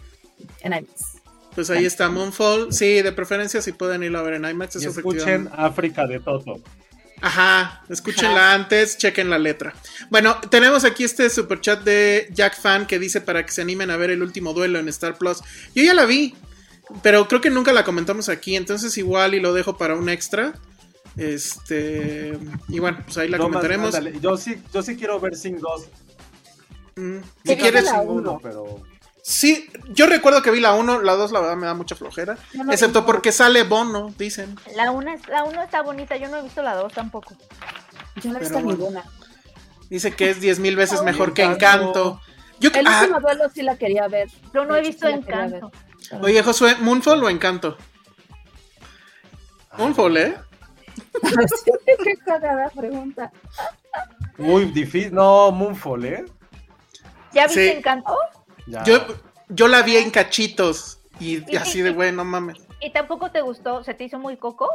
en IMAX. Pues ahí está Moonfall. Sí, de preferencia si pueden irlo a ver en IMAX. Eso escuchen. África de Toto. Ajá, escúchenla antes, chequen la letra. Bueno, tenemos aquí este super chat de Jack Fan que dice para que se animen a ver el último duelo en Star Plus. Yo ya la vi, pero creo que nunca la comentamos aquí, entonces igual y lo dejo para un extra. Este, y bueno, pues ahí la No, comentaremos. Yo sí, yo sí quiero ver Sing 2. Mm, Sí, si yo quieres, la 1, uno. pero. sí, yo recuerdo que vi la 1, la 2 la verdad me da mucha flojera, no excepto porque sale Bono, dicen. La una, es- la uno está bonita, yo no he visto la dos tampoco. Yo no he visto bueno. ninguna. Dice que es 10 mil veces mejor que Encanto. Yo, El ah, último duelo sí la quería ver. Yo no he visto sí. Encanto. Oye Josué, ¿Moonfall o Encanto? Moonfall, ¿eh? [LAUGHS] Qué cagada pregunta. Muy difícil. No, Moonfall, ¿eh? ¿Ya viste Sí. Encanto? Ya. Yo, yo la vi en cachitos y Y- así de güey, no mames. [LAUGHS] ¿Y tampoco te gustó? ¿Se te hizo muy coco?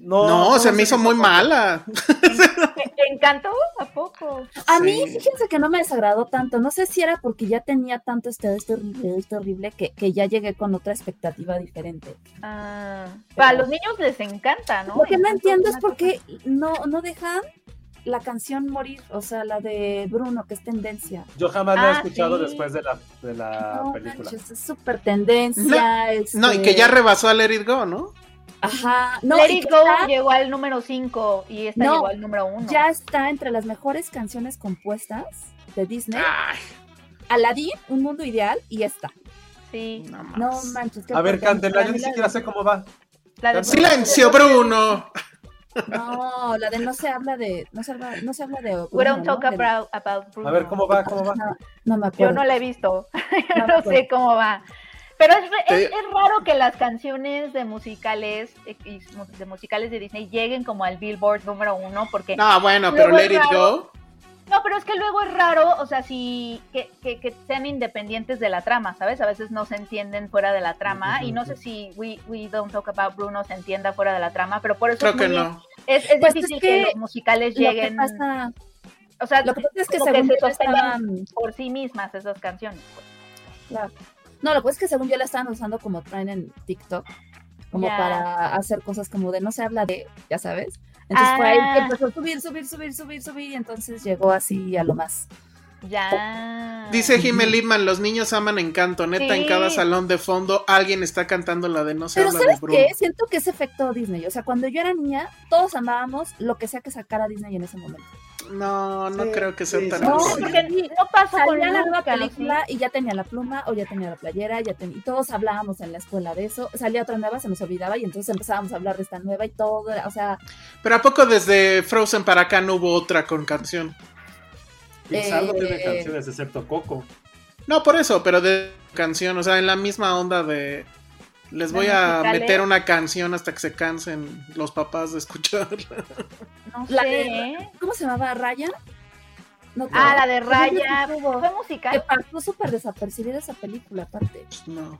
No, No, se no me hizo muy poco. mala. ¿Te encantó? ¿A poco? A mí, fíjense que no me desagradó tanto. No sé si era porque ya tenía tanto este, este horrible, este horrible, que, que ya llegué con otra expectativa diferente. Ah, para los niños les encanta, ¿no? Lo que no entiendo es por qué no, no dejan la canción morir, o sea, la de Bruno, que es tendencia. Yo jamás la he Ah, escuchado sí. después de la, de la No película. manches, es súper tendencia. este- No, y que ya rebasó a Let It Go, ¿no? Ajá, no, Let It Go está- llegó al número 5 y esta No, llegó al número 1. ya está entre las mejores canciones compuestas de Disney. Ay, Aladdin, Un Mundo Ideal y esta. Sí. no. No manches. A ver, cántela, yo ni siquiera sé cómo va. La de Silencio, Bruno. No, la de no se habla de. No se habla, no se habla de. We Bruno, don't talk about, about Bruno. A ver, ¿cómo va? ¿Cómo va? No, no me Yo acuerdo. no la he visto. [LAUGHS] Yo No sé cómo va. Pero es, es, es raro que las canciones de musicales eh, de musicales de Disney lleguen como al Billboard número uno porque No, bueno, pero Luego Let es It raro. Go. No, pero es que luego es raro, o sea, si que, que, que sean independientes de la trama, ¿sabes? A veces no se entienden fuera de la trama y no sé si We, We Don't Talk About Bruno se entienda fuera de la trama, pero por eso Creo es, que muy- no. es, es Pues es difícil que que, los musicales Lo que lleguen, pasa, o sea, lo que pasa es que se sostengan estaban. por sí mismas esas canciones. pues. claro. No, lo que pasa es que según yo la estaban usando como traen en TikTok, como para hacer cosas como de no se habla de, ya sabes. Entonces fue ahí que Ah. empezó a subir, subir, subir, subir, subir, y entonces llegó así a lo más. Ya. Dice Jiménez Lipman, los niños aman Encanto. Neta, en cada salón de fondo alguien está cantando la de No se Pero habla de ¿sabes Bruno. qué? Siento que es efecto Disney. O sea, cuando yo era niña, todos amábamos lo que sea que sacara Disney en ese momento. No, no Sí, creo que sea sí, tan. No, así. porque no pasa con Salía la nueva película y ya tenía la pluma o ya tenía la playera, ya ten- y todos hablábamos en la escuela de eso. Salía otra nueva, se nos olvidaba y entonces empezábamos a hablar de esta nueva y todo. era- O sea, Pero ¿a poco desde Frozen para acá no hubo otra con canción? Pixar no Eh, tiene canciones excepto Coco. No, por eso, pero de canción, o sea, en la misma onda de... Les ¿De voy a meter una canción hasta que se cansen los papás de escucharla. No La sé. de- ¿cómo se llamaba? ¿Raya? No, Ah, la de Raya. Fue Que musical. pasó súper desapercibida esa película, aparte. No.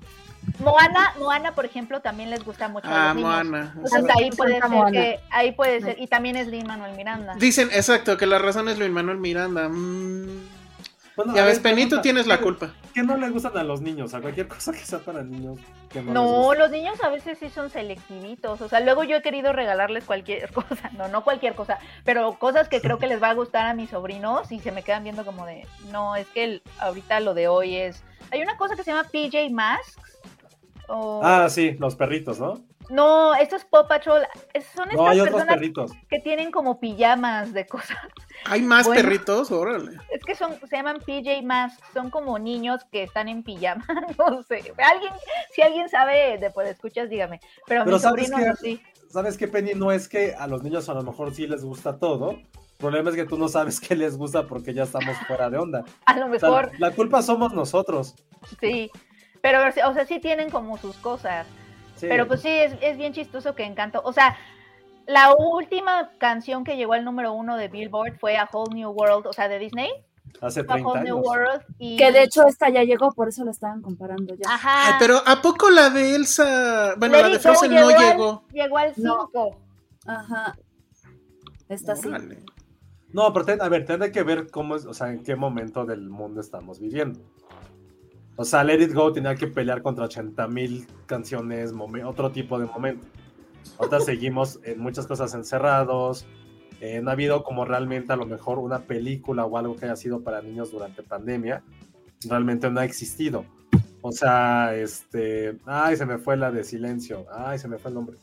Moana, Moana, por ejemplo, también les gusta mucho a Ah, los niños. Moana. Entonces ahí puede ser Moana. que, ahí puede ser, y también es Lin Manuel Miranda. Dicen, exacto, que la razón es Luis Manuel Miranda. Mm. Bueno, Ya a ves, ver, Penny, tú pregunta, tienes la ¿qué- culpa. ¿Qué no le gustan a los niños? A cualquier cosa que sea para niños. que no, los niños a veces sí son selectivitos. O sea, luego yo he querido regalarles cualquier [LAUGHS] cosa. No, no cualquier cosa, pero cosas que creo que les va a gustar a mis sobrinos y se me quedan viendo como de, no, es que el- ahorita lo de hoy es. Hay una cosa que se llama PJ Masks. O... Ah, sí, los perritos, ¿no? No, esto es Paw Patrol. Son estas No, hay otros personas perritos. que tienen como pijamas de cosas. ¿Hay más Bueno. perritos? Órale. Es que son, se llaman PJ Masks, son como niños que están en pijama, [LAUGHS] no sé. Alguien, si alguien sabe de pues escuchas, dígame. Pero mis ¿sabes sobrinos qué? sí. ¿Sabes qué, Penny? No es que a los niños a lo mejor sí les gusta todo. El problema es que tú no sabes qué les gusta porque ya estamos fuera de onda. [LAUGHS] A lo O sea, mejor, la culpa somos nosotros. sí. Pero, o sea, sí tienen como sus cosas. Sí. Pero pues sí, es, es bien chistoso que Encanto. O sea, La última canción que llegó al número uno de Billboard fue A Whole New World, o sea, de Disney. Hace A 30 Whole New años. World. Y... Que de hecho esta ya llegó, por eso la estaban comparando ya. Ajá. Ay, pero ¿a poco la de Elsa, bueno, Let la de Frozen no al- llegó? Llegó al No. 5. Ajá. Esta sí. No, pero ten- a ver, tiene que ver cómo es, o sea, en qué momento del mundo estamos viviendo. O sea, Let It Go tenía que pelear contra 80 mil canciones, otro tipo de momento. Ahorita [LAUGHS] seguimos en muchas cosas encerrados. eh, no ha habido como realmente a lo mejor una película o algo que haya sido para niños durante pandemia. Realmente no ha existido. O sea, este. Ay, se me fue la de silencio. Ay, se me fue el nombre.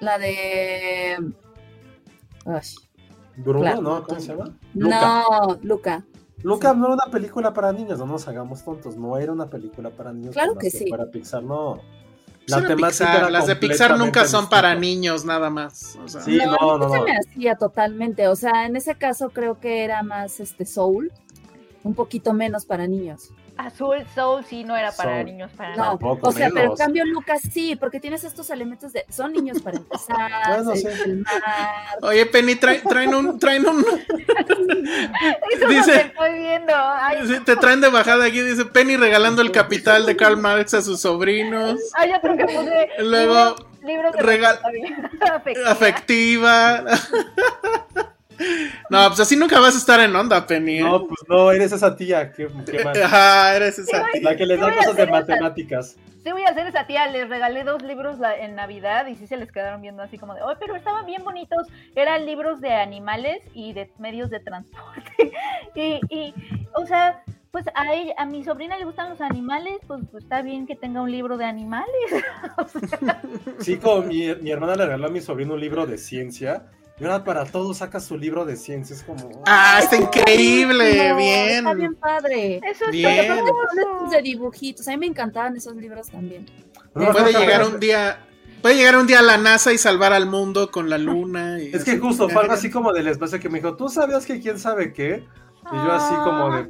La de. Ay, Bruno, Claro. ¿no? ¿Cómo se llama? Luca. No, Luca. Luca no era una película para niños, no nos hagamos tontos, no era una película para niños. Claro que sí. Para Pixar, no. Pixar, las de Pixar nunca son para niños, nada más. o sea. Sí, no, mí no, se no. me hacía totalmente. O sea, en ese caso creo que era más este soul, un poquito menos para niños. Azul Soul sí no era para Soul. niños, para No, nada. Tampoco, o sea, pero en cambio Lucas sí, porque tienes estos elementos de son niños para empezar, [LAUGHS] Bueno, sí. el mar. Oye, Penny, trae- [LAUGHS] traen un, traen un, Eso Dice- estoy viendo. Ay, te traen de bajada aquí, dice Penny regalando el capital de Karl Marx a sus sobrinos, otro que puse. Luego, libros, libros de regal- [LAUGHS] afectiva. afectiva. No, pues así nunca vas a estar en onda, Penny. ¿eh? No, pues no, eres esa tía, qué, qué mal. [LAUGHS] Ajá, eres esa tía. La que les da cosas de matemáticas. Sí, voy a hacer esa tía. Les regalé dos libros la- en Navidad y sí se les quedaron viendo así como de, oh, pero estaban bien bonitos. Eran libros de animales y de medios de transporte. [LAUGHS] y, y, o sea, pues a, ella, a mi sobrina le gustan los animales, pues, pues está bien que tenga un libro de animales. [LAUGHS] Sí, como mi, mi hermana le regaló a mi sobrino un libro de ciencia. Y ahora para todos saca su libro de ciencia. Es como. Ah, está increíble, No, bien. Está bien padre. Eso es Bien. Estos de dibujitos. A mí me encantaban esos libros también. No, Puede no, llegar no, un día, puede llegar un día a la NASA y salvar al mundo con la luna. y Es que justo fue algo así como del espacio que me dijo, ¿tú sabías que quién sabe qué? Y yo así como de...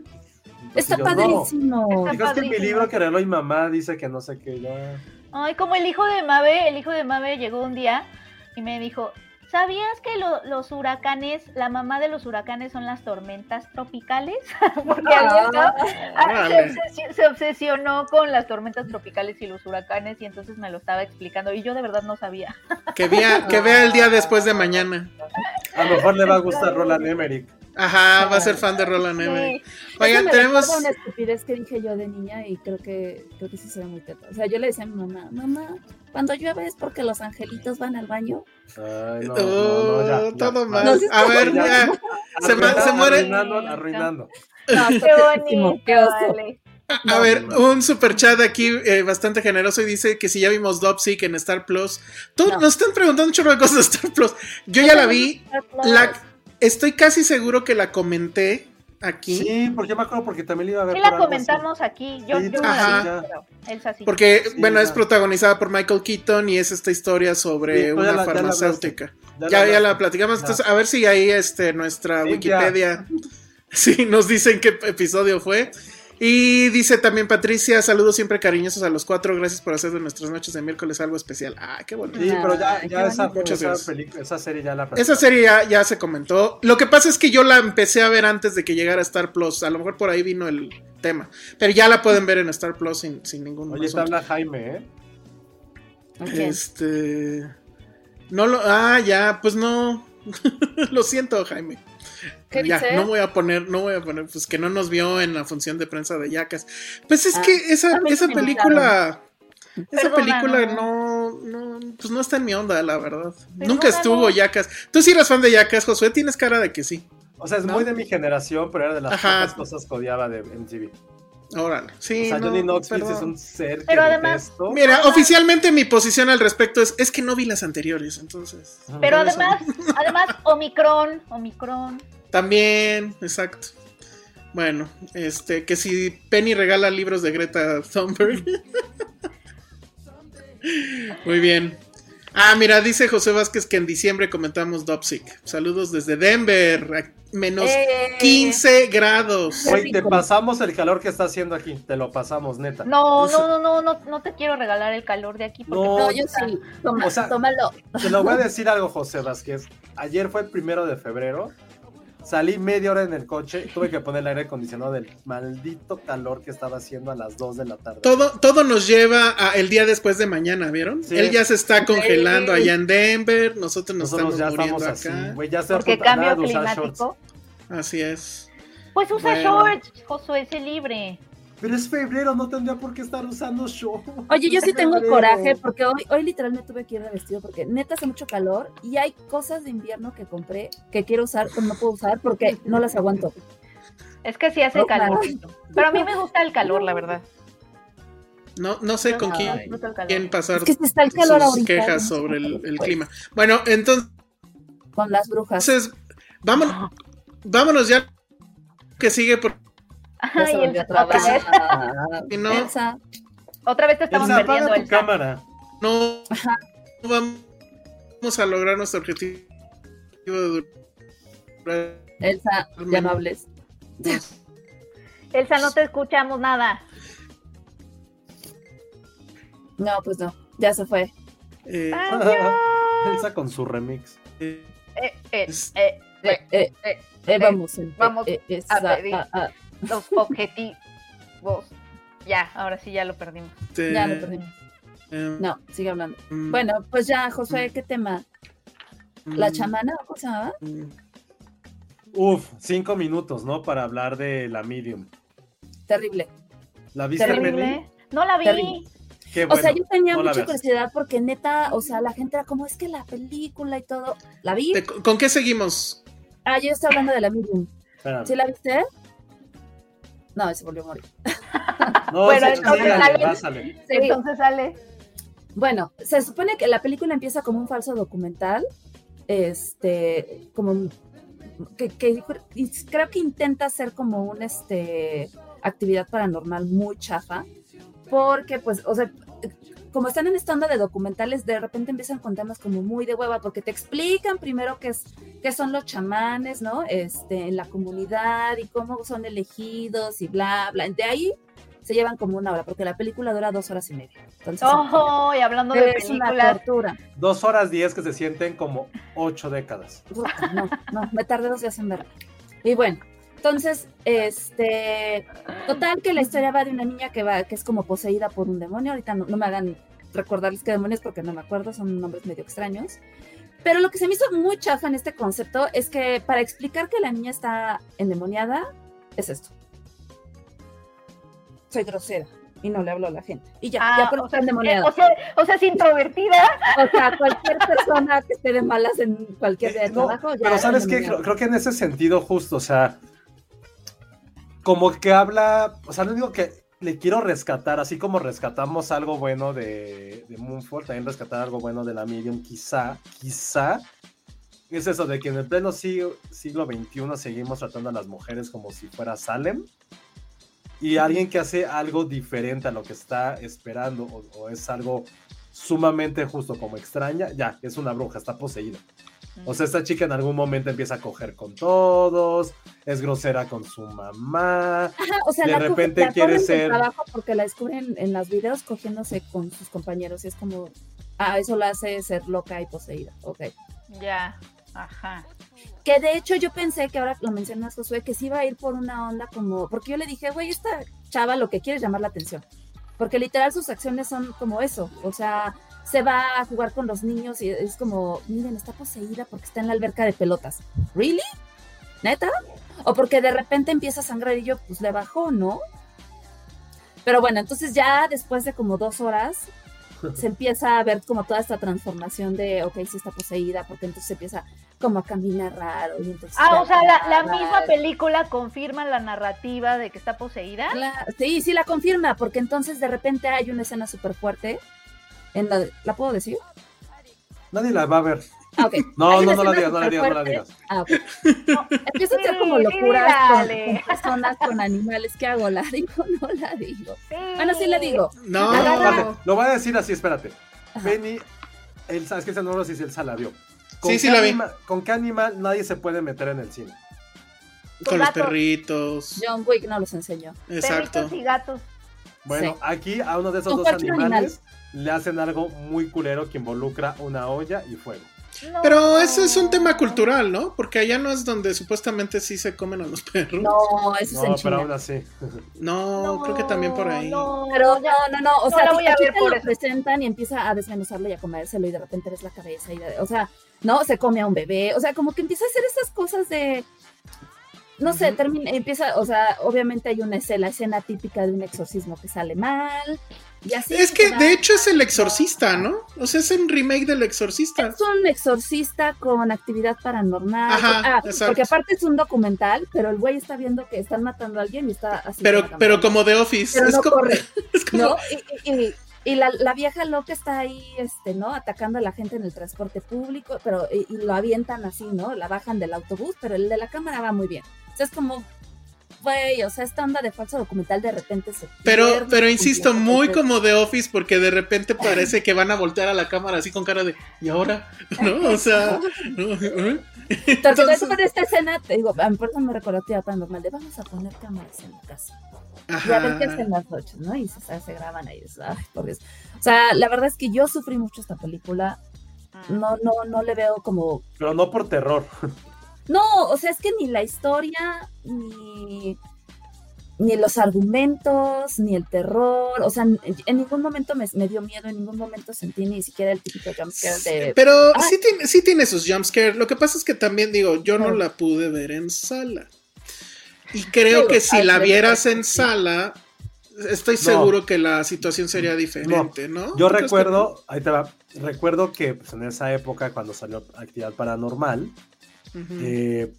pues, Está no. padrísimo. Está es que mi libro que regaló mi mamá dice que no sé qué. Yo, Ay, como el hijo de Mabe, el hijo de Mabe llegó un día y me dijo, ¿sabías que lo- los huracanes, la mamá de los huracanes son las tormentas tropicales? [LAUGHS] Porque ah, órale. se, obsesio- se obsesionó con las tormentas tropicales y los huracanes y entonces me lo estaba explicando y yo de verdad no sabía. Que vea, que vea el día después de mañana. a lo mejor le va a gustar Roland Emmerich. Ajá, va a ser fan de Roland Sí. Emmerich. Oigan, me tenemos. una estupidez que dije yo de niña y creo que creo que sí se ve muy teta. O sea, yo le decía a mi mamá, mamá, cuando llueve es porque los angelitos van al baño. Ay, no, Oh, no, no, ya, ya. todo mal. A ver, ya. ya. [LAUGHS] Se, muere. Arruinando, arruinando. No, [LAUGHS] Qué bonito, qué oso. vale. A ver, un super chat aquí eh, bastante generoso y dice que si ya vimos Dopsic en Star Plus. Tú- No. Nos están preguntando un chorro de cosas de Star Plus. Yo ya la vi. La, estoy casi seguro que la comenté aquí. Sí, porque yo me acuerdo porque también le iba a ver Sí la comentamos aquí, yo, Sí, yo Ajá. la vi, pero sí. Porque, Sí, bueno, ya. es protagonizada por Michael Keaton y es esta historia sobre ya una la- ya la farmacéutica. así. Ya, ya, la platicamos. Ya. Entonces, a ver si ahí este, nuestra Sí, Wikipedia [LAUGHS] sí, nos dicen qué episodio fue. Y dice también Patricia, saludos siempre cariñosos a los cuatro, gracias por hacer de nuestras noches de miércoles algo especial. Ah, qué bonito. Sí, pero ya, ya esa, esa, pelicu- esa serie ya la Esa serie ya, ya se comentó. Lo que pasa es que yo la empecé a ver antes de que llegara a Star Plus. A lo mejor por ahí vino el tema. Pero ya la pueden ver en Star Plus sin, sin ningún Oye, te habla Jaime, ¿eh? Ok. Este. No lo. Ah, ya, pues no. [LAUGHS] lo siento, Jaime. ¿Qué ya, dice? no voy a poner, no voy a poner, pues que no nos vio en la función de prensa de Yacas. Pues es Ah, que esa, esa película. Esa película no. no, no, pues no está en mi onda, la verdad. Perdona, Nunca estuvo no. Yacas. Tú sí eras fan de Yacas, Josué, tienes cara de que sí. O sea, es ¿No? muy de mi generación, pero era de las Ajá. pocas cosas que odiaba de MTV. Órale. Sí. o sea, no, Johnny Knoxville perdón. es un ser que Pero además- detesto. Mira, oficialmente mi posición al respecto es, es que no vi las anteriores, entonces. Pero por eso. además, además, [LAUGHS] Omicron, Omicron. También, exacto. Bueno, este, que si Penny regala libros de Greta Thunberg. [LAUGHS] Muy bien. Ah, mira, dice José Vázquez que en diciembre comentamos Dopsic. Saludos desde Denver, a menos Eh. 15 grados. Güey, te pasamos el calor que está haciendo aquí. Te lo pasamos, neta. No, no, no, no, no, no te quiero regalar el calor de aquí porque No, No, yo sí. Toma, O sea- tómalo. Te lo voy a [LAUGHS] decir algo, José Vázquez. Ayer fue el primero de febrero. Salí media hora en el coche y tuve que poner el aire acondicionado del maldito calor que estaba haciendo a las 2 de la tarde. Todo, todo nos lleva a el día después de mañana, ¿vieron? Sí. Él ya se está congelando allá en Denver, nosotros nos Nosotros ya estamos muriendo estamos así, acá. Ya estoy porque cambio shorts. climático. Así es. Pues usa Bueno. shorts, Josué, sé libre. Pero es febrero, no tendría por qué estar usando shorts. Oye, yo sí Es tengo febrero. coraje porque hoy, hoy literal me tuve que ir de vestido porque neta hace mucho calor y hay cosas de invierno que compré que quiero usar pero no puedo usar porque no las aguanto. Es que sí hace No, calor. claro. Pero a mí me gusta el calor, la verdad. No, no sé con quién, pasar Es que si está el calor sus ahorita. quejas sobre el, fue. clima. Bueno, entonces, Con las brujas. vámonos, vámonos ya que sigue por Ya Ay, se el- volvió a otra vez, trabar. si no, Elsa, otra vez te estamos Elsa, perdiendo apaga cámara. no vamos a lograr nuestro objetivo de durar Elsa, ya no hables. Elsa, no te escuchamos nada. No, pues no, ya se fue. eh, Elsa con su remix. eh, Eh, eh, eh, Eh, eh, eh, eh, eh, vamos, eh, vamos a pedir. ah, ah, los objetivos. Ya, ahora sí ya lo perdimos. ya lo perdimos. eh, No, sigue hablando. mm, Bueno, pues ya, Josué, ¿qué tema? ¿La mm, chamana? ¿Cómo se llamaba? mm, Uf, cinco minutos, ¿no? Para hablar de la Medium. Terrible. ¿La viste? Terrible. No la vi. Terrible. Qué o bueno. sea, yo tenía no mucha curiosidad porque neta, o sea, la gente era como, es que la película y todo. ¿La vi? ¿de- ¿Con qué seguimos? Ah, yo estoy hablando de la Medium. Espérame. ¿Sí la viste? No, se volvió a morir. No, Bueno, sí, entonces sale. Entonces sale. Bueno, se supone que la película empieza como un falso documental, este, como que, que- creo que intenta hacer como un este actividad paranormal muy chafa, porque pues, o sea, como están en esta onda de documentales, de repente empiezan con temas como muy de hueva, porque te explican primero qué es, qué son los chamanes, ¿no? Este, en la comunidad y cómo son elegidos y bla, bla. De ahí se llevan como una hora, porque la película dura dos horas y media. Entonces, Oh, y hablando de películas. tortura. Dos horas diez que se sienten como ocho décadas. No, no, me tardé dos días en verla. Y bueno, entonces, este, total que la historia va de una niña que va, que es como poseída por un demonio. Ahorita no, no me hagan recordarles qué demonios porque no me acuerdo, son nombres medio extraños. Pero lo que se me hizo muy chafa en este concepto es que para explicar que la niña está endemoniada, es esto. Soy grosera y no le hablo a la gente. Y ya, Ah, ya por sea, está eh, endemoniada. o, sea, o sea, es introvertida. O sea, cualquier persona que esté de malas en cualquier día de Eh, no, trabajo. ya pero es sabes creo, creo que en ese sentido justo, o sea, como que habla, o sea, no digo que le quiero rescatar, así como rescatamos algo bueno de, de Moonfall, también rescatar algo bueno de la Medium, quizá, quizá, es eso de que en el pleno siglo, siglo XXI seguimos tratando a las mujeres como si fuera Salem. Y alguien que hace algo diferente a lo que está esperando o, o es algo sumamente justo como extraña, ya, es una bruja, está poseída. O sea, esta chica en algún momento empieza a coger con todos, es grosera con su mamá. Ajá, o sea, de la repente la quiere ser- trabajo porque la descubren en los videos cogiéndose con sus compañeros y es como, ah, eso la hace ser loca y poseída, ok. Ya, ajá. Que de hecho yo pensé que ahora lo mencionas, Josué, que sí iba a ir por una onda como, porque yo le dije, güey, esta chava lo que quiere es llamar la atención. Porque literal sus acciones son como eso, o sea, se va a jugar con los niños y es como, miren, está poseída porque está en la alberca de pelotas. ¿Really? ¿Neta? O porque de repente empieza a sangrar y yo, pues le bajó, ¿no? Pero bueno, entonces ya después de como dos horas [LAUGHS] se empieza a ver como toda esta transformación de, ok, sí está poseída, porque entonces empieza como a caminar raro. Y entonces Ah, o sea, la, misma película confirma la narrativa de que está poseída. Sí, sí la confirma, porque entonces de repente hay una escena súper fuerte. En la, ¿La puedo decir? Nadie la va a ver. Ah. No, no, no la digas, no la digas, no la digas. Ah, ok. Empieza a hacer como Sí, locuras sí, con, dale. con personas, con animales. ¿Qué hago? ¿La digo o [LAUGHS] no la digo? Sí. Bueno, sí la digo. No, Espérate, lo voy a decir así, espérate. Ajá. Penny Elsa, es que ese no lo sé si Elsa la vio. Sí, sí la vi. anima- ¿Con qué animal nadie se puede meter en el cine? Con los gatos. perritos. John Wick no los enseñó. Exacto. Perritos y gatos. Bueno, Sí. aquí a uno de esos Con dos animales le hacen algo muy culero que involucra una olla y fuego. No. Pero ese es un tema cultural, ¿no? Porque allá no es donde supuestamente sí se comen a los perros. No, No, eso es en No, pero China. aún así. [LAUGHS] creo que también por ahí. No, Pero no, no, no, o no sea, la voy a ver te por lo eso. presentan y empieza a desmenuzarlo y a comérselo y de repente ves la cabeza y, de- o sea, no, se come a un bebé, o sea, como que empieza a hacer esas cosas de, no sé, termina, empieza, o sea, obviamente hay una escena, la escena típica de un exorcismo que sale mal y así. Es que de hecho es el exorcista, ¿no? O sea, es un remake del exorcista. Es un exorcista con actividad paranormal. Ajá, Ah, porque aparte es un documental, pero el güey está viendo que están matando a alguien y está así. Pero, pero como The Office. Pero es no como, corre. [LAUGHS] es como- ¿no? Y, y- y- y la, la vieja loca está ahí, este, ¿no? Atacando a la gente en el transporte público, pero y, y lo avientan así, ¿no? La bajan del autobús, pero el de la cámara va muy bien. O sea, es como, güey, o sea, esta onda de falso documental de repente se Pero, pierde pero insisto, completo, muy como The Office, porque de repente [LAUGHS] parece que van a voltear a la cámara así con cara de ¿y ahora? [LAUGHS] ¿No? O sea, ¿no? ¿eh? Entonces, con esta escena, te digo, a mí por eso me recordó a paranormal de vamos a poner cámaras en la casa. Y a ver qué Ajá. hacen las noches, ¿no? Y se, se graban ahí. Ay, por Dios. O sea, la verdad es que yo sufrí mucho esta película. No, no, no le veo como Pero no por terror. [LAUGHS] No, o sea, es que ni la historia, ni, ni los argumentos, ni el terror, o sea, en, en ningún momento me, me dio miedo, en ningún momento sentí ni siquiera el típico jumpscare de... Pero Ah. sí tiene, sí tiene sus jumpscares. Lo que pasa es que también digo, yo no la pude ver en sala. Y creo Sí, que si la vieras en sí. sala, estoy seguro que la situación sería diferente, ¿no? Yo ¿Tú crees que- recuerdo, ahí te va, recuerdo que pues, en esa época cuando salió Actividad Paranormal, Ujú. eh,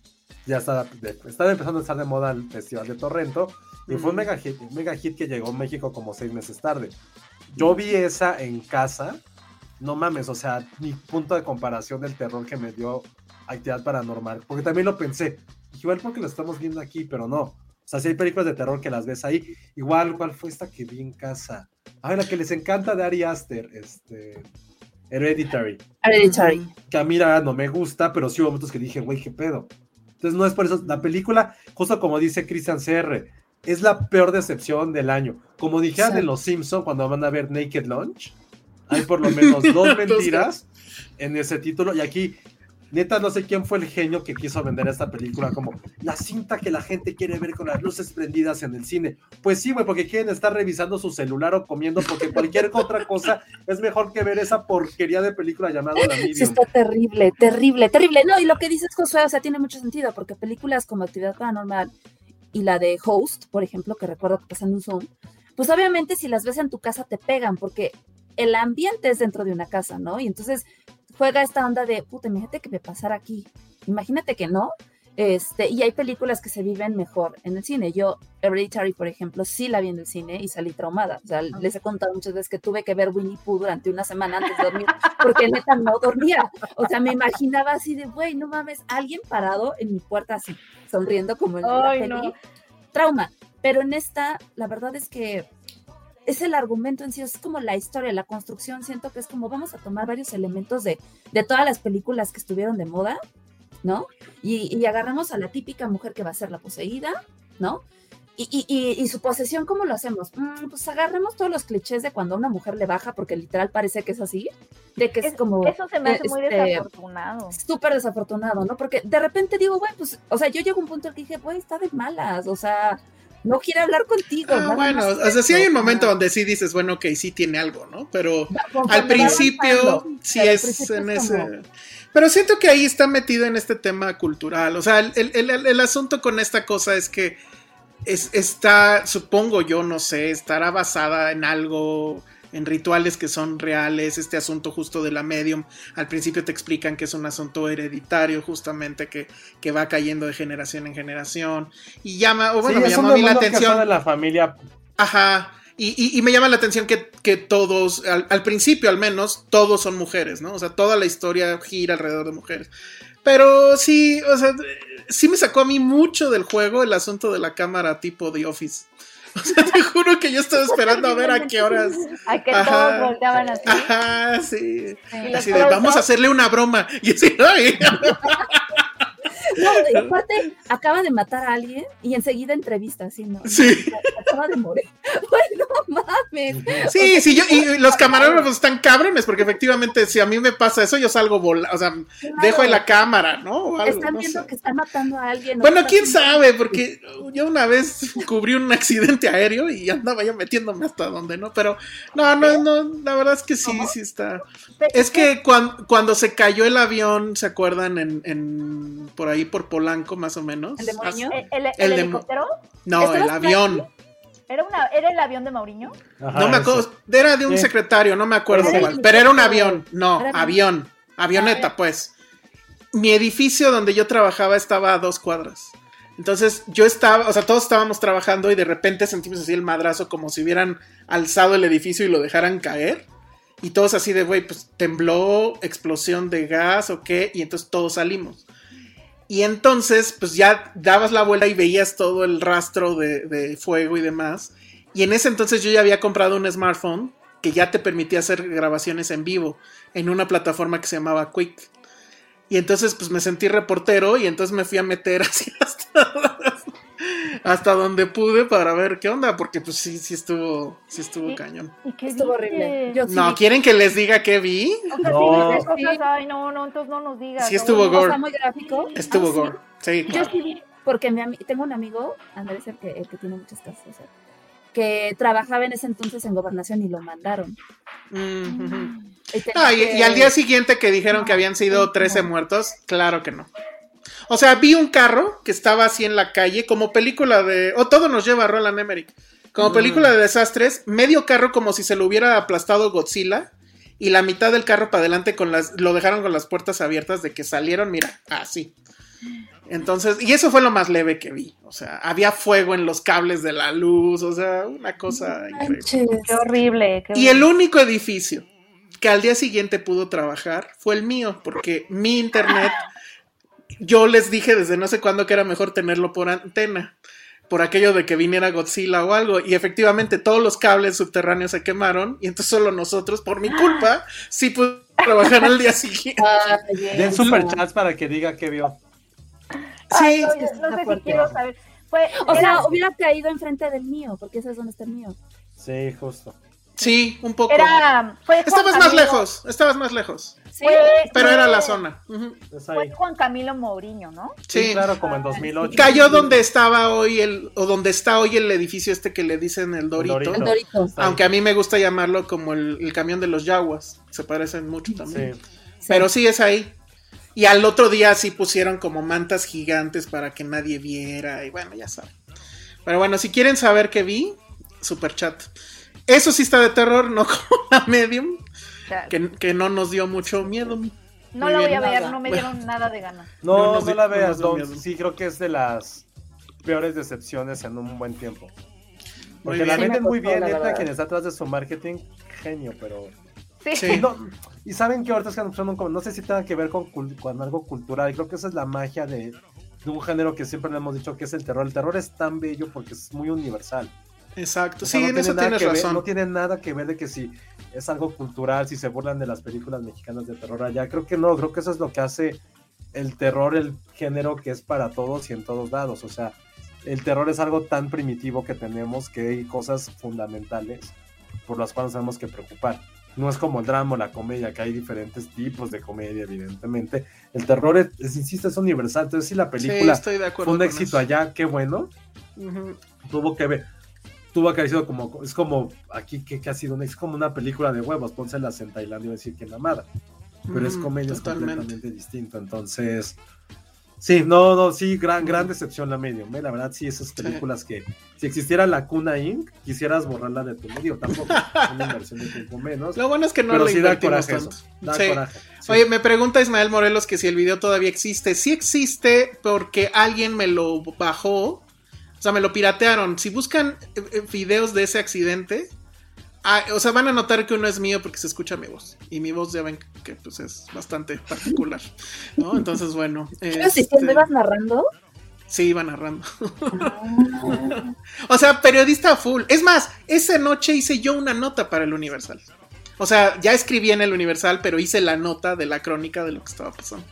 ya estaba, estaba empezando a estar de moda el Festival de Torrento y fue un mega hit, un mega hit que llegó a México como seis meses tarde. Yo vi esa en casa, no mames, o sea, ni punto de comparación del terror que me dio Actividad Paranormal, porque también lo pensé, igual porque lo estamos viendo aquí, pero no. O sea, si hay películas de terror que las ves ahí, igual, ¿cuál fue esta que vi en casa? Ay, la que les encanta de Ari Aster, este, Hereditary Hereditary. que a mí la no me gusta, pero sí hubo momentos que dije, güey, qué pedo. Entonces no es por eso, la película, justo como dice Christian CR, es la peor decepción del año. Como dijeron Sí. en Los Simpson cuando van a ver Naked Lunch, hay por lo menos dos [LAUGHS] mentiras en ese título y aquí neta no sé quién fue el genio que quiso vender esta película como la cinta que la gente quiere ver con las luces prendidas en el cine. Pues sí, güey, porque quieren estar revisando su celular o comiendo porque cualquier [LAUGHS] otra cosa es mejor que ver esa porquería de película llamada La Sí, está terrible, terrible, terrible. No, y lo que dices, Josué, o sea, tiene mucho sentido, porque películas como Actividad Paranormal y la de Host, por ejemplo, que recuerdo que pasan un Zoom, pues obviamente si las ves en tu casa te pegan, porque el ambiente es dentro de una casa, ¿no? Y entonces juega esta onda de, puta, imagínate que me pasara aquí, imagínate que no. Este, y hay películas que se viven mejor en el cine. Yo, Hereditary, por ejemplo, sí la vi en el cine y salí traumada. O sea, les he contado muchas veces que tuve que ver Winnie Pooh durante una semana antes de dormir, porque neta no dormía. O sea, me imaginaba así de, güey, no mames, alguien parado en mi puerta así, sonriendo como en la no. Trauma. Pero en esta, la verdad es que es el argumento en sí, es como la historia, la construcción. Siento que es como vamos a tomar varios elementos de, de todas las películas que estuvieron de moda, ¿no? Y, y agarramos a la típica mujer que va a ser la poseída, ¿no? Y, y, y, y su posesión, ¿cómo lo hacemos? Mm, pues agarremos todos los clichés de cuando a una mujer le baja, porque literal parece que es así, de que es, Es- como... Eso se me hace muy este, desafortunado. súper desafortunado, ¿no? Porque de repente digo, güey, pues, o sea, yo llego a un punto en que dije, güey, está de malas, o sea, no quiere hablar contigo. Ah, bueno, o sea, sí hay un momento donde sí dices, bueno, ok, sí tiene algo, ¿no? Pero Conforme al principio sí al es principio en es ese... Pero siento que ahí está metido en este tema cultural. O sea, el, el- el- el asunto con esta cosa es que es, está, supongo yo, no sé, estará basada en algo, en rituales que son reales. Este asunto justo de la medium, al principio te explican que es un asunto hereditario, justamente que, que va cayendo de generación en generación. Y llama, o bueno, Sí, me llamó a mí la atención. de la familia Ajá. Y, y- y me llama la atención que, que todos, al, al principio al menos, todos son mujeres, ¿no? O sea, toda la historia gira alrededor de mujeres. Pero sí, o sea, sí me sacó a mí mucho del juego el asunto de la cámara tipo The Office. [LAUGHS] O sea, te juro que yo estaba esperando a ver a qué horas. [LAUGHS] A que Ajá. todos volteaban así. Ajá, sí. Así de, vamos a hacerle una broma. Y así, ay. [LAUGHS] No, y [LAUGHS] aparte, acaba de matar a alguien y enseguida entrevista, así, ¿no? Sí. Acaba de morir. [LAUGHS] Bueno, mames. Sí, sí, yo, y los camarógrafos están cabrones, porque efectivamente, si a mí me pasa eso, yo salgo volando, o sea, dejo en la cámara, ¿no? Algo, Están no viendo sé. que están matando a alguien. Bueno, quién sabe, porque yo una vez cubrí un accidente aéreo y andaba yo metiéndome hasta donde no, pero no, no, no, la verdad es que sí, sí está. Es que cuan- cuando se cayó el avión, ¿se acuerdan? En, en por ahí por Polanco, más o menos. ¿El de Mourinho? ¿El, el- el El de- helicóptero? No, ¿Estabas el avión. ¿Era, una, ¿Era el avión de Mauriño? Ajá, No me acuerdo, era de un Sí. secretario, no me acuerdo cuál, pero era un avión, no, Era avión, avioneta, pues. Mi edificio donde yo trabajaba estaba a dos cuadras. Entonces yo estaba, o sea, todos estábamos trabajando y de repente sentimos así el madrazo como si hubieran alzado el edificio y lo dejaran caer. Y todos así de, güey, pues tembló, explosión de gas o qué, y entonces todos salimos. Y entonces, pues ya dabas la vuelta y veías todo el rastro de, de fuego y demás. Y en ese entonces yo ya había comprado un smartphone que ya te permitía hacer grabaciones en vivo en una plataforma que se llamaba Quick. Y entonces pues me sentí reportero y entonces me fui a meter [LAUGHS] así hasta, hasta donde pude para ver qué onda, porque pues sí, sí estuvo, sí estuvo cañón. ¿Y qué Estuvo horrible. Yo No, ¿quieren que les diga qué vi? O sea, No. sí, viste cosas, ay, no, no, entonces no nos digas. Sí estuvo no. gore. Estuvo Ah, gore. Sí, Yo claro. sí vi, porque mi tengo un amigo, Andrés, el que, el que tiene muchas casas, o sea, que trabajaba en ese entonces en gobernación y lo mandaron. Mm. Y Ah, y, que- y al día siguiente que dijeron que habían sido 13 muertos, claro que no. O sea, vi un carro que estaba así en la calle, como película de. O todo nos lleva a Roland Emmerich. Como película de desastres, medio carro como si se lo hubiera aplastado Godzilla. Y la mitad del carro para adelante con las. Lo dejaron con las puertas abiertas de que salieron, mira, así. Entonces, y eso fue lo más leve que vi. O sea, había fuego en los cables de la luz. O sea, una cosa increíble. Qué horrible. qué Y el único edificio que al día siguiente pudo trabajar fue el mío, porque mi internet, yo les dije desde no sé cuándo que era mejor tenerlo por antena, por aquello de que viniera Godzilla o algo, y efectivamente todos los cables subterráneos se quemaron, y entonces solo nosotros, por mi culpa, sí pude trabajar al día siguiente. Ah, Den bien. superchats para que diga qué vio. Ay, Sí, no, sí, no está sé si quiero saber. Fue, O sea, era, hubiera caído enfrente del mío, porque ese es donde está el mío. Sí, justo. Sí, un poco. era, fue Estabas más lejos, estabas más lejos, Sí. Pero fue- era la zona. Ujú. Es Fue. Juan Camilo Mourinho, ¿no? Sí, Sí. claro, como en 2008. Cayó donde estaba hoy el, o donde está hoy el edificio este que le dicen el Dorito. Dorito. El Dorito. Aunque a mí me gusta llamarlo como el, el camión de los yaguas. Se parecen mucho también. Sí. Pero sí es ahí. Y al otro día sí pusieron como mantas gigantes para que nadie viera. Y bueno, ya saben. Pero bueno, si quieren saber qué vi, super chat. Eso sí está de terror, no [LAUGHS] como la medium, que, que no nos dio mucho miedo. no muy la voy bien. a ver, nada. no me dieron [LAUGHS] nada de ganas. No, No no, la no veas, dio Don. Sí, creo que es de las peores decepciones en un buen tiempo. Porque la venden muy bien, la neta, quien está atrás de su marketing, genio, pero... Sí. Sí. Y, no- y saben que ahorita están usando como, no sé si tenga que ver con, cul- con algo cultural, y creo que esa es la magia de, de un género que siempre le hemos dicho que es el terror. El terror es tan bello porque es muy universal. Exacto. O sea, sí, no en eso tienes ver- razón. no tiene nada que ver de que si es algo cultural, si se burlan de las películas mexicanas de terror allá. Creo que no, creo que eso es lo que hace el terror, el género que es para todos y en todos lados. O sea, el terror es algo tan primitivo que tenemos que hay cosas fundamentales por las cuales tenemos que preocupar. No es como el drama o la comedia, que hay diferentes tipos de comedia, evidentemente. El terror, es, es- insisto, es universal. Entonces, si la película fue un éxito eso. allá, qué bueno tuvo que ver, tuvo que haber sido como, es como aquí que, que ha sido, una- es como una película de huevos, pónselas en Tailandia y decir que mamada, pero es Ujú, comedia, es completamente distinto, entonces, sí, no, no, sí, gran, gran decepción la medium, ¿eh? la verdad, sí, esas películas que, si existiera la Cuna Inc., quisieras borrarla de tu medio, tampoco, una [LAUGHS] inversión de tiempo menos, Lo bueno es que no pero le sí da coraje tanto. eso, da Sí. coraje. sí. Oye, me pregunta Ismael Morelos que si el video todavía existe. Sí existe porque alguien me lo bajó. O sea, me lo piratearon. Si buscan eh, eh, videos de ese accidente, ah, o sea, van a notar que uno es mío porque se escucha mi voz. Y mi voz ya ven que pues es bastante particular. ¿no? Entonces, bueno. Pero si este, me ibas narrando, Sí, iba narrando. [LAUGHS] o sea, periodista full. Es más, esa noche hice yo una nota para el Universal. O sea, ya escribí en el Universal, pero hice la nota de la crónica de lo que estaba pasando.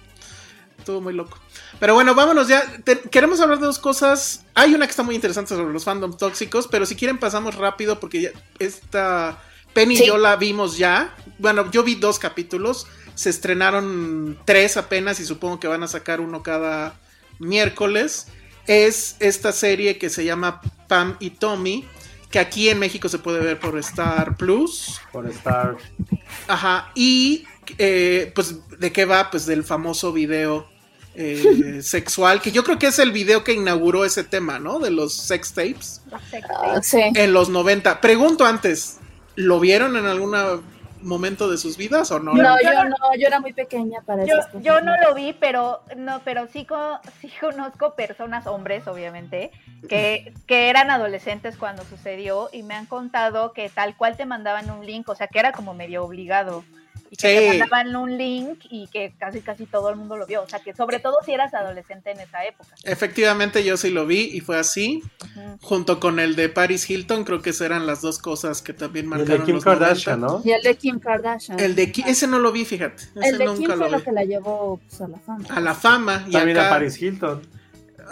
Estuvo muy loco. Pero bueno, vámonos ya. Te- queremos hablar de dos cosas. Hay una que está muy interesante sobre los fandom tóxicos, pero si quieren pasamos rápido porque ya esta Penny Sí. y yo la vimos ya. Bueno, yo vi dos capítulos. Se estrenaron tres apenas y supongo que van a sacar uno cada miércoles. Es esta serie que se llama Pam y Tommy, que aquí en México se puede ver por Star Plus. Por estar. Ajá, y eh, pues de qué va, pues del famoso video eh, sexual, que yo creo que es el video que inauguró ese tema, ¿no? De los sex tapes Ah, sí. en los 90. Pregunto antes, ¿lo vieron en algún momento de sus vidas o no? No, Yo no- yo era muy pequeña para Yo, cosas. yo no lo vi, pero no, pero sí, co- sí conozco personas, hombres, obviamente, que, que eran adolescentes cuando sucedió y me han contado que tal cual te mandaban un link, o sea, que era como medio obligado. Y que te Sí. mandaban un link y que casi casi todo el mundo lo vio. O sea, que sobre todo si eras adolescente en esa época. Efectivamente, yo sí lo vi y fue así, junto con el de Paris Hilton, creo que esas eran las dos cosas que también Y el marcaron de Kim los Kardashian, 90. ¿no? Y el de Kim Kardashian. El de ese no lo vi, fíjate. Ese El de Kim nunca fue lo que la llevó pues, a la fama. A la fama. Y También acá, a Paris Hilton.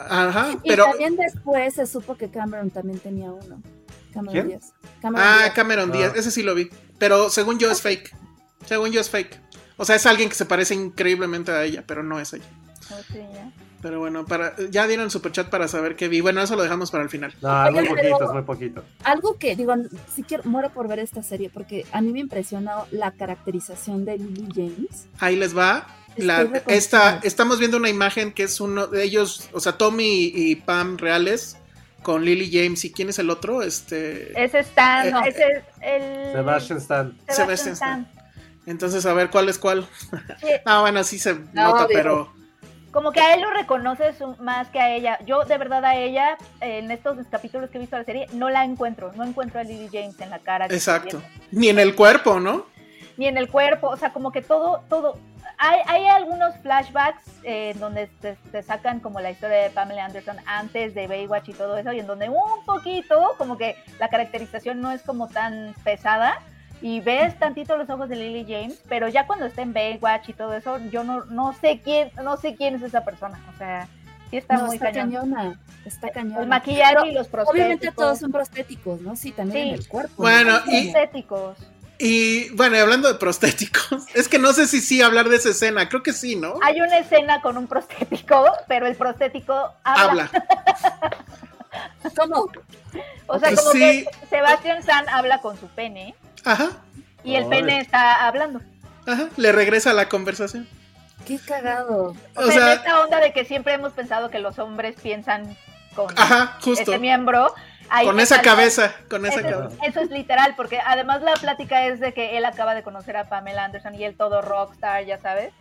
Ajá, Y pero. también después se supo que Cameron también tenía uno. Cameron ¿Quién? Díaz. Cameron Ah, Díaz. Cameron Ah. Díaz, ese sí lo vi. Pero según yo es fake. Según yo es fake. O sea, es alguien que se parece increíblemente a ella, pero no es ella. Sí, ya. Pero bueno, para, ya dieron superchat para saber qué vi. Bueno, eso lo dejamos para el final. No, es muy poquito, es muy poquito. Algo que, digo, si quiero, muero por ver esta serie porque a mí me impresionó la caracterización de Lily James. Ahí les va. La, esta, estamos viendo una imagen que es uno de ellos, o sea, Tommy y Pam reales con Lily James. ¿Y quién es el otro? Este. Ese Stan, Eh, ese es el. Sebastian Stan. Sebastian Sebastian Stan. Entonces, a ver cuál es cuál. [LAUGHS] Ah, bueno, sí se nota, pero. como que a él lo reconoces más que a ella. Yo de verdad a ella, en estos capítulos que he visto de la serie, no la encuentro. No encuentro a Lily James en la cara. Exacto. Ni en el cuerpo, ¿no? Ni en el cuerpo. O sea, como que todo, todo. Hay, hay algunos flashbacks eh, donde te, te sacan como la historia de Pamela Anderson antes de Baywatch y todo eso, y en donde un poquito, como que la caracterización no es como tan pesada, y ves tantito los ojos de Lily James, pero ya cuando está en Baywatch y todo eso, yo no, no sé quién, no sé quién es esa persona. O sea, sí está No, muy está cañón. cañona. Está cañona. El maquillaje Pero y los prostéticos. Obviamente todos son prostéticos, ¿no? Sí, también Sí. en el cuerpo. Bueno, Son y- prostéticos. Y bueno, y hablando de prostéticos, [LAUGHS] es que no sé si sí hablar de esa escena, creo que sí, ¿no? Hay una escena con un prostético, pero el prostético habla. Habla. ¿Cómo? O sea, como sí. que Sebastián San habla con su pene Ajá, y el pene está hablando. ajá, le regresa la conversación. Qué cagado. O, O sea, sea- esta onda de que siempre hemos pensado que los hombres piensan con Ajá, justo. ese miembro. ahí Con esa cabeza, con esa Eso cabeza. eso es literal, porque además la plática es de que él acaba de conocer a Pamela Anderson y él todo rockstar, ya sabes.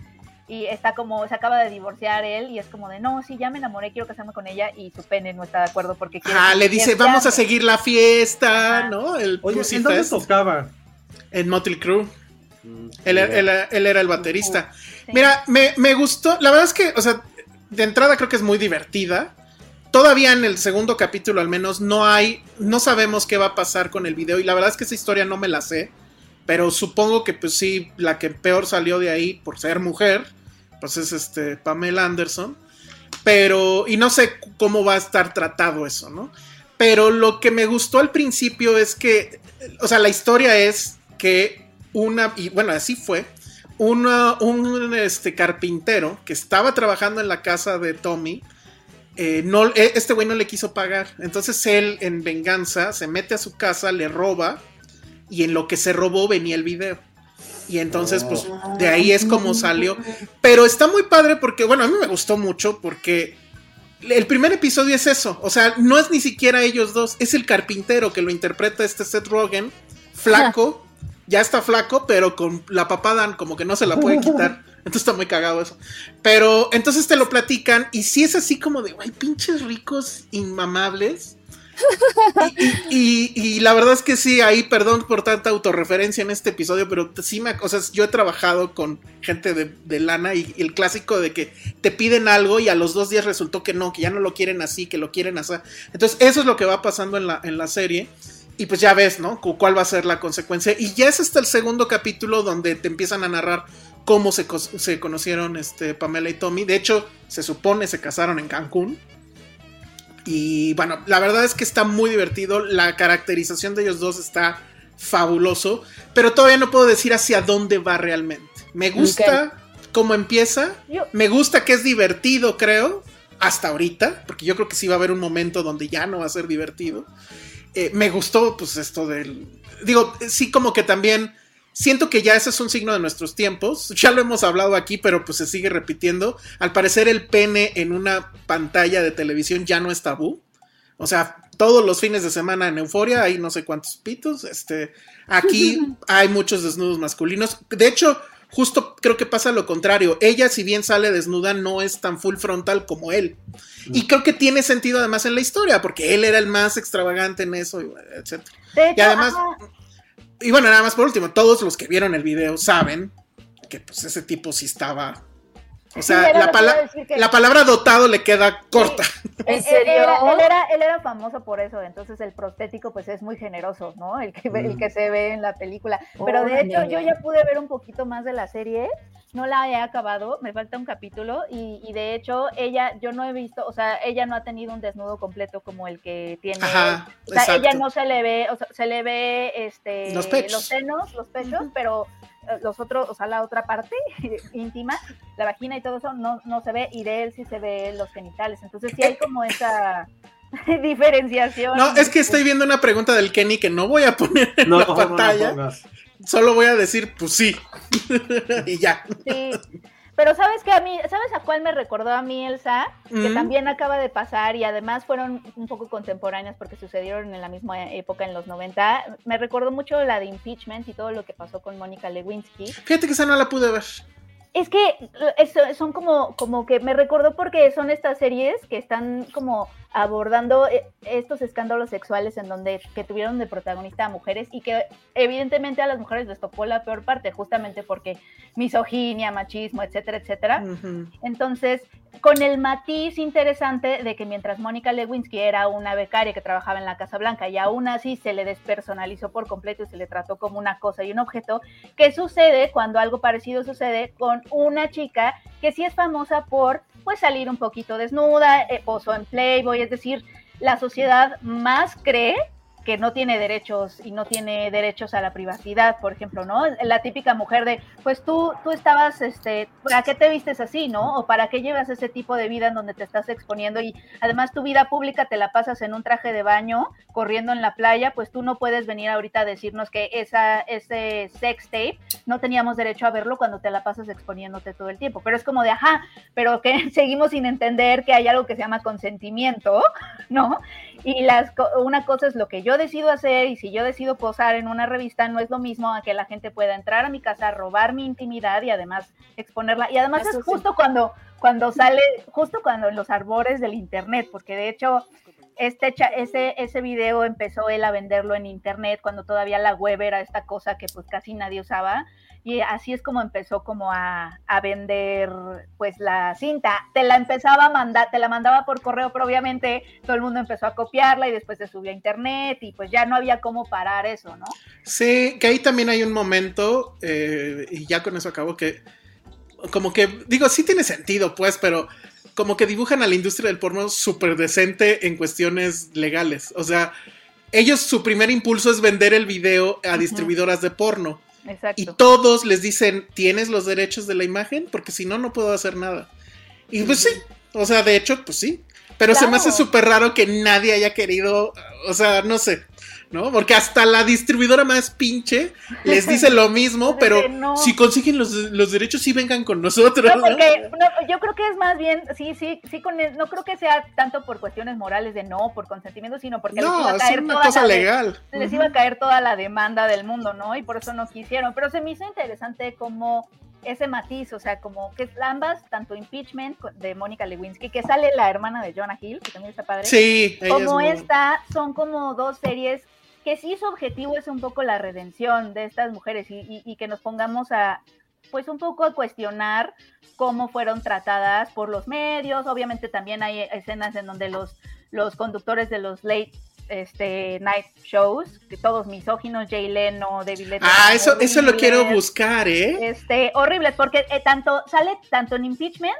Y está como, se acaba de divorciar él y es como de, no, sí, ya me enamoré, quiero casarme con ella y su pene no está de acuerdo porque quiere... Ah, le dice, vamos a seguir la fiesta. ¿no? El Oye, ¿en dónde tocaba? en Motley Crue. Mm, Él, él- él era el baterista. Sí. Mira, me, me gustó. La verdad es que, o sea, de entrada creo que es muy divertida. Todavía en el segundo capítulo, al menos, no hay. No sabemos qué va a pasar con el video. Y la verdad es que esa historia no me la sé. Pero supongo que, pues sí, la que peor salió de ahí por ser mujer, pues es este Pamela Anderson. Pero. Y no sé cómo va a estar tratado eso, ¿no? Pero lo que me gustó al principio es que. O sea, la historia es que una. Y bueno, así fue una- un este, carpintero que estaba trabajando en la casa de Tommy. eh, no, eh, este güey no le quiso pagar. Entonces él, en venganza, se mete a su casa, le roba. Y en lo que se robó venía el video. Y entonces, pues, de ahí es como salió. Pero está muy padre porque, bueno, a mí me gustó mucho porque el primer episodio es eso. O sea, no es ni siquiera ellos dos, es el carpintero que lo interpreta este Seth Rogen, flaco, ya está flaco, pero con la papada como que no se la puede [LAUGHS] quitar. Entonces está muy cagado eso. Pero entonces te lo platican y si es así como de, güey, pinches ricos inmamables. Y, y, la verdad es que sí, ahí, perdón por tanta autorreferencia en este episodio, pero sí me. O sea, yo he trabajado con gente de, lana y, el clásico de que te piden algo y a los dos días resultó que no, que ya no lo quieren así, que lo quieren así. Entonces, eso es lo que va pasando en la, en la serie. Y pues ya ves, ¿no? ¿Cuál va a ser la consecuencia? Y ya es hasta el segundo capítulo donde te empiezan a narrar cómo se, se conocieron este, Pamela y Tommy. De hecho, se supone se casaron en Cancún. Y bueno, la verdad es que está muy divertido. La caracterización de ellos dos está fabuloso. Pero todavía no puedo decir hacia dónde va realmente. Me gusta cómo empieza. Me gusta que es divertido, creo. Hasta ahorita. Porque yo creo que sí va a haber un momento donde ya no va a ser divertido. Eh, me gustó, pues, esto del. Digo, sí, como que también Siento que ya ese es un signo de nuestros tiempos. Ya lo hemos hablado aquí, pero pues se sigue repitiendo. Al parecer el pene en una pantalla de televisión ya no es tabú. O sea, todos los fines de semana en Euforia hay no sé cuántos pitos. Este, aquí [LAUGHS] hay muchos desnudos masculinos. De hecho, justo creo que pasa lo contrario. Ella, si bien sale desnuda, no es tan full frontal como él. Y creo que tiene sentido además en la historia, porque él era el más extravagante en eso, etc. y además, y bueno, nada más por último, todos los que vieron el video saben que pues ese tipo sí estaba o sea, la, la, palabra dotado le queda corta. [LAUGHS] ¿En serio? Él era, él, era, famoso por eso, entonces el prostético pues es muy generoso, ¿no? El que, el que se ve en la película. Pero de hecho yo ya pude ver un poquito más de la serie, no la he acabado, me falta un capítulo y, y, de hecho ella, yo no he visto, o sea, ella no ha tenido un desnudo completo como el que tiene. Ajá, o sea, ella no se le ve, o sea, se le ve este, los, pechos. los senos, los pechos, pero eh, los otros, o sea, la otra parte [LAUGHS] íntima, la vagina y todo eso no, no se ve, y de él sí se ve los genitales. Entonces sí hay como esa [LAUGHS] diferenciación. No, es que estoy viendo una pregunta del Kenny que no voy a poner en la pantalla. Solo voy a decir, pues sí. [LAUGHS] y ya. Sí. Pero sabes que a mí, ¿sabes a cuál me recordó a mí Elsa? Que también acaba de pasar y además fueron un poco contemporáneas porque sucedieron en la misma época en los 90. Me recordó mucho la de impeachment y todo lo que pasó con Mónica Lewinsky. Fíjate que esa no la pude ver. Es que son como, como que me recordó porque son estas series que están como abordando eh, estos escándalos sexuales en donde que tuvieron de protagonista a mujeres y que evidentemente a las mujeres les tocó la peor parte justamente porque misoginia, machismo, etcétera, etcétera. Entonces, con el matiz interesante de que mientras Mónica Lewinsky era una becaria que trabajaba en la Casa Blanca y aún así se le despersonalizó por completo y se le trató como una cosa y un objeto, ¿qué sucede cuando algo parecido sucede con una chica que sí es famosa por pues salir un poquito desnuda, eh, posó en Playboy, es decir, la sociedad más cree que no tiene derechos y no tiene derechos a la privacidad, por ejemplo, ¿no? La típica mujer de, pues tú, tú estabas, este, ¿para qué te vistes así, no? O ¿para qué llevas ese tipo de vida en donde te estás exponiendo y además tu vida pública te la pasas en un traje de baño, corriendo en la playa, pues tú no puedes venir ahorita a decirnos que esa, ese sex tape no teníamos derecho a verlo cuando te la pasas exponiéndote todo el tiempo. Pero es como de, ajá, pero que [LAUGHS] seguimos sin entender que hay algo que se llama consentimiento, ¿no? Y una cosa es lo que yo decido hacer y si yo decido posar en una revista no es lo mismo a que la gente pueda entrar a mi casa, robar mi intimidad y además exponerla. Y además es justo cuando, cuando sale, justo cuando en los arbores del internet, porque de hecho este, ese, ese video empezó él a venderlo en internet cuando todavía la web era esta cosa que pues casi nadie usaba y así es como empezó como a, vender pues la cinta. Te la empezaba a mandar, te la mandaba por correo, pero obviamente todo el mundo empezó a copiarla y después se subió a internet y pues ya no había cómo parar eso, ¿no? Sí, que ahí también hay un momento, eh, y ya con eso acabo, que como que, digo, sí tiene sentido pues, pero como que dibujan a la industria del porno súper decente en cuestiones legales. O sea, ellos su primer impulso es vender el video a distribuidoras de porno. Y todos les dicen, ¿tienes los derechos de la imagen? Porque si no, no puedo hacer nada. Y pues sí, o sea, de hecho, pues sí. Pero se me hace súper raro que nadie haya querido, o sea, no sé. ¿No? Porque hasta la distribuidora más pinche les dice lo mismo, [LAUGHS] pero si consiguen los, los, derechos, sí vengan con nosotros. No, porque yo creo que es más bien, sí, sí, sí, con no creo que sea tanto por cuestiones morales de no, por consentimiento, sino porque les iba a caer toda cosa la legal. les iba a caer toda la demanda del mundo, ¿no? Y por eso no quisieron. Pero se me hizo interesante cómo ese matiz, o sea, como que ambas, tanto Impeachment de Mónica Lewinsky, que sale la hermana de Jonah Hill, que también está padre. Sí, como esta, son como dos series que sí su objetivo es un poco la redención de estas mujeres y, que nos pongamos a, pues un poco a cuestionar cómo fueron tratadas por los medios. Obviamente también hay escenas en donde los, los conductores de los late este night shows, que todos misóginos, Jay Leno, David Leno. Ah, eso, eso lo quiero buscar, ¿eh? Este, horribles, porque eh, tanto sale tanto en impeachment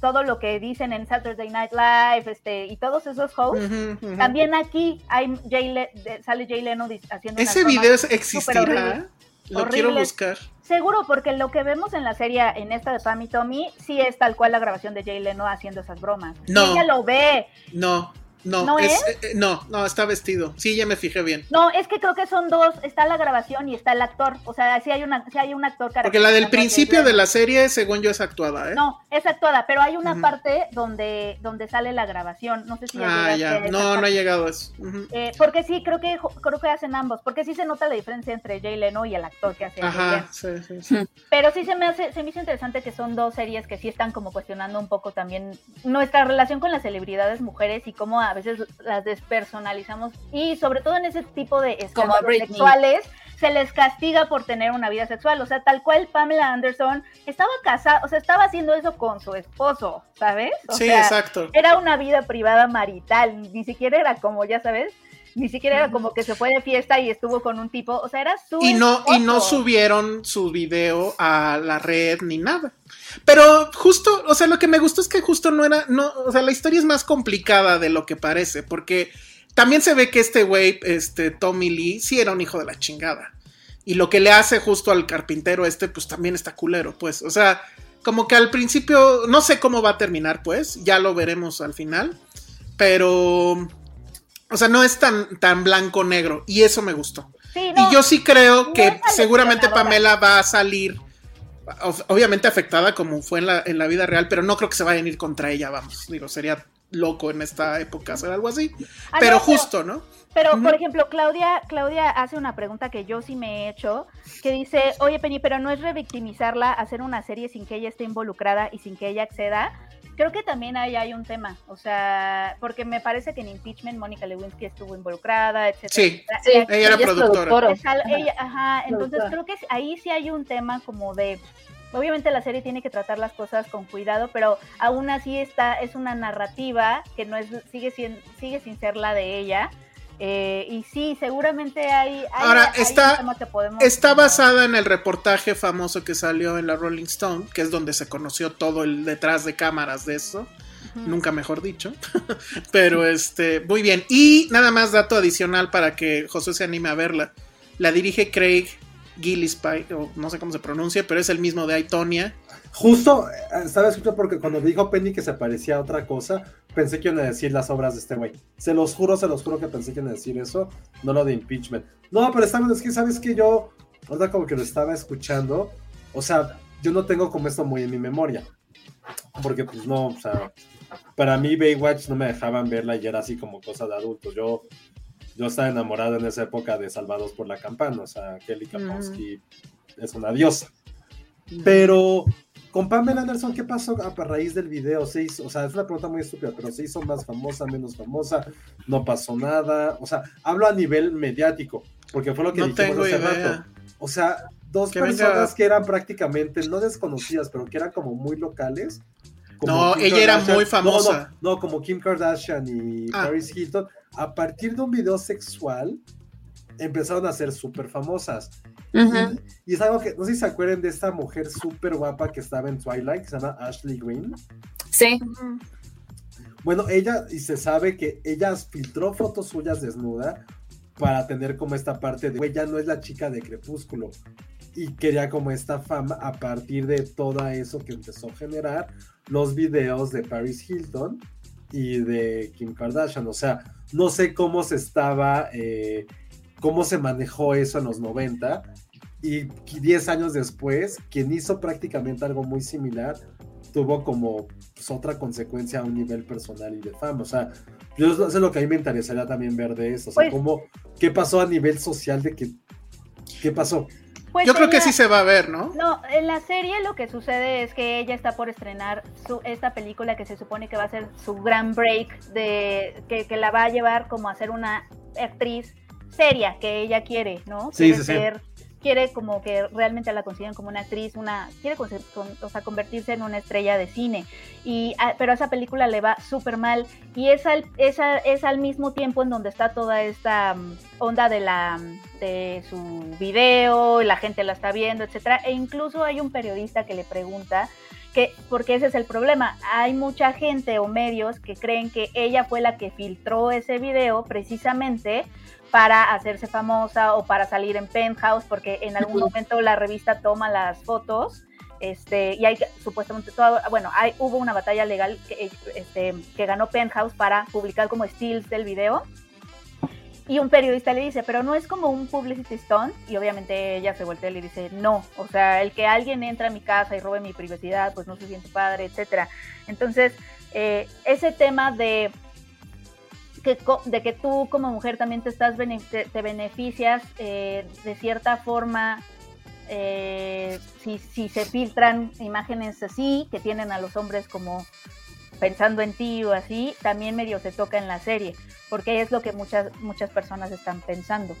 todo lo que dicen en Saturday Night Live este, y todos esos hosts. También aquí hay Jay sale Jay Leno haciendo Ese video existirá. Lo quiero buscar. Seguro, porque lo que vemos en la serie, en esta de Pam y Tommy, sí es tal cual la grabación de Jay Leno haciendo esas bromas. No. Ella lo ve. No. No, ¿No, es, eh, eh, no, no, está vestido. Sí, ya me fijé bien. No, es que creo que son dos. Está la grabación y está el actor. O sea, sí hay, una, sí hay un actor. Porque la del principio de la serie, según yo, es actuada, ¿eh? No, es actuada, pero hay una parte donde, donde sale la grabación. No sé si ya Ah, ya. No, no ha llegado a eso. eh, porque sí, creo que, creo que hacen ambos. Porque sí se nota la diferencia entre Jay Leno y el actor que hace. Ajá, sí, sí, sí. Pero sí se me, hace, se me hizo interesante que son dos series que sí están como cuestionando un poco también nuestra relación con las celebridades mujeres y cómo a veces las de personalizamos y sobre todo en ese tipo de escándalos sexuales se les castiga por tener una vida sexual, o sea, tal cual Pamela Anderson estaba casada, o sea, estaba haciendo eso con su esposo, ¿sabes? sí, exacto. Era una vida privada marital, ni siquiera era como, ya sabes, ni siquiera era como que se fue de fiesta y estuvo con un tipo, o sea, era su y no y no subieron su video a la red ni nada. Pero justo, o sea, lo que me gustó es que justo no era, no, o sea, la historia es más complicada de lo que parece, porque también se ve que este güey, este Tommy Lee, sí era un hijo de la chingada. Y lo que le hace justo al carpintero este, pues también está culero, pues. O sea, como que al principio, no sé cómo va a terminar, pues, ya lo veremos al final. Pero, o sea, no es tan, tan blanco-negro. Y eso me gustó. y yo sí creo que seguramente Pamela va a salir obviamente afectada como fue en la, en la vida real, pero no creo que se vayan a ir contra ella, vamos. Digo, sería loco en esta época hacer algo así. Ah, pero justo, ¿no? Pero, por ejemplo, Claudia, Claudia hace una pregunta que yo sí me he hecho, que dice, oye Penny, pero no es revictimizarla hacer una serie sin que ella esté involucrada y sin que ella acceda. Creo que también ahí hay un tema, o sea, porque me parece que en impeachment Mónica Lewinsky estuvo involucrada, etcétera. Sí, ella, era productora. ajá, entonces creo que ahí sí hay un tema como de obviamente la serie tiene que tratar las cosas con cuidado, pero aún así está, es una narrativa que no es, sigue, sin, sigue sin ser la de ella. Eh, y sí, seguramente hay, Ahora, está, está basada en el reportaje famoso que salió en la Rolling Stone, que es donde se conoció todo el detrás de cámaras de eso. Nunca mejor dicho. [LAUGHS] Pero este, muy bien. Y nada más dato adicional para que José se anime a verla. La dirige Craig Gillespie, o no sé cómo se pronuncia, pero es el mismo de Aitonia. Justo, eh, estaba escuchando porque cuando dijo Penny que se parecía a otra cosa, pensé que iban a decir las obras de este güey. Se los juro, se los juro que pensé que iban a decir eso, no lo de impeachment. No, pero está es que sabes que yo, ahora como que lo estaba escuchando, o sea, yo no tengo como esto muy en mi memoria. Porque pues no, o sea, para mí Baywatch no me dejaban verla y era así como cosa de adultos. Yo yo estaba enamorado en esa época de Salvados por la Campana, o sea, Kelly Kapowski es una diosa. Pero con Pamela Anderson, ¿qué pasó a raíz del video? ¿Se hizo, o sea, es una pregunta muy estúpida, pero se hizo más famosa, menos famosa, no pasó nada. O sea, hablo a nivel mediático, porque fue lo que dijimos hace rato. O sea, dos personas que eran prácticamente no desconocidas, pero que eran como muy locales. no, ella era muy famosa. No, como Kim Kardashian y ah. Paris Hilton a partir de un video sexual, empezaron a ser súper famosas. Y, es algo que, no sé si se acuerdan de esta mujer súper guapa que estaba en Twilight, que se llama Ashley Green. Sí. Bueno, ella, y se sabe que ella filtró fotos suyas desnuda para tener como esta parte de, ella no es la chica de Crepúsculo. Y quería como esta fama a partir de todo eso que empezó a generar los videos de Paris Hilton y de Kim Kardashian. O sea, no sé cómo se estaba, eh, cómo se manejó eso en los 90. Y 10 años después, quien hizo prácticamente algo muy similar, tuvo como pues, otra consecuencia a un nivel personal y de fama. O sea, yo sé lo que a mí me interesaría también ver de eso. O sea, pues cómo, qué pasó a nivel social de que, qué pasó. Pues Yo creo que sí se va a ver, ¿no? No, en la serie lo que sucede es que ella está por estrenar su, esta película que se supone que va a ser su gran break, de que, que la va a llevar como a ser una actriz seria que ella quiere, ¿no? Sí, quiere sí, sí. Quiere como que realmente la consideran como una actriz, una quiere con- o sea, convertirse en una estrella de cine. Y ah, pero a esa película le va súper mal. Y es al, es, a- es al mismo tiempo en donde está toda esta mm, onda de la mm, de su video, y la gente la está viendo, etcétera, e incluso hay un periodista que le pregunta que porque ese es el problema, hay mucha gente o medios que creen que ella fue la que filtró ese video precisamente para hacerse famosa o para salir en Penthouse, porque en algún momento la revista toma las fotos este, y hay que- supuestamente todo, bueno, hay, hubo una batalla legal que, este, que ganó Penthouse para publicar como stills del video. Y un periodista le dice, pero no es como un publicity stunt. Y obviamente ella se voltea y le dice, no. O sea, el que alguien entre a mi casa y robe mi privacidad, pues no se siente padre, etcétera. Entonces, eh, ese tema de que, de que tú como mujer también te estás te, beneficias eh, de cierta forma eh, si, si se filtran imágenes así que tienen a los hombres como pensando en ti o así, también medio se toca en la serie, porque es lo que muchas, muchas personas están pensando.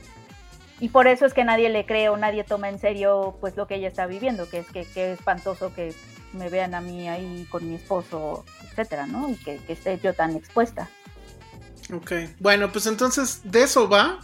Y por eso es que nadie le cree o nadie toma en serio pues lo que ella está viviendo, que es que, que es espantoso que me vean a mí ahí con mi esposo, etcétera, ¿no? Y que, que esté yo tan expuesta. Ok, bueno, pues entonces de eso va.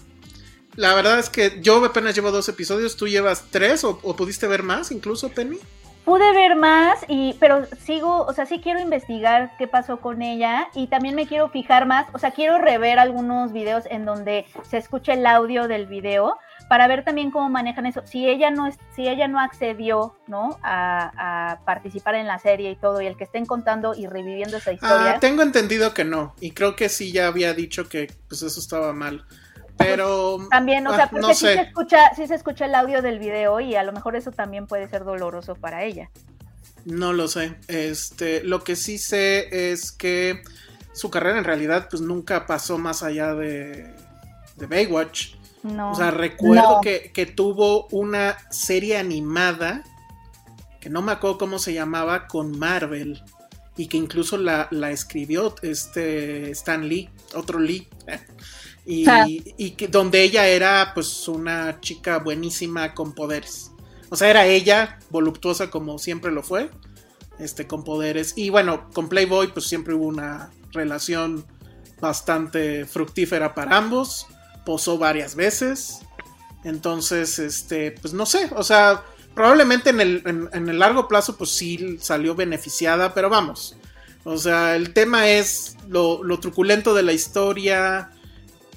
La verdad es que yo apenas llevo dos episodios, tú llevas tres o, o pudiste ver más incluso, Penny. Pude ver más, y, pero sigo, o sea, sí quiero investigar qué pasó con ella y también me quiero fijar más, o sea, quiero rever algunos videos en donde se escucha el audio del video para ver también cómo manejan eso. Si ella no es, si ella no accedió, ¿no? A, a participar en la serie y todo, y el que estén contando y reviviendo esa historia. Ah, tengo entendido que no, y creo que sí ya había dicho que pues eso estaba mal. Pero También, o ah, sea, porque no sí se escucha, sí se escucha el audio del video y a lo mejor eso también puede ser doloroso para ella. No lo sé. Este, lo que sí sé es que su carrera en realidad pues nunca pasó más allá de, de Baywatch. No. O sea, recuerdo No. que, que tuvo una serie animada, que no me acuerdo cómo se llamaba, con Marvel. Y que incluso la, la escribió este Stan Lee, otro Lee. [LAUGHS] Y, y que donde ella era pues una chica buenísima con poderes. O sea, era ella, voluptuosa como siempre lo fue, este, con poderes. Y bueno, con Playboy pues siempre hubo una relación bastante fructífera para ambos. Posó varias veces. Entonces, este, pues no sé, o sea, probablemente en el, en, en el largo plazo pues sí salió beneficiada, pero vamos. O sea, el tema es lo, lo truculento de la historia.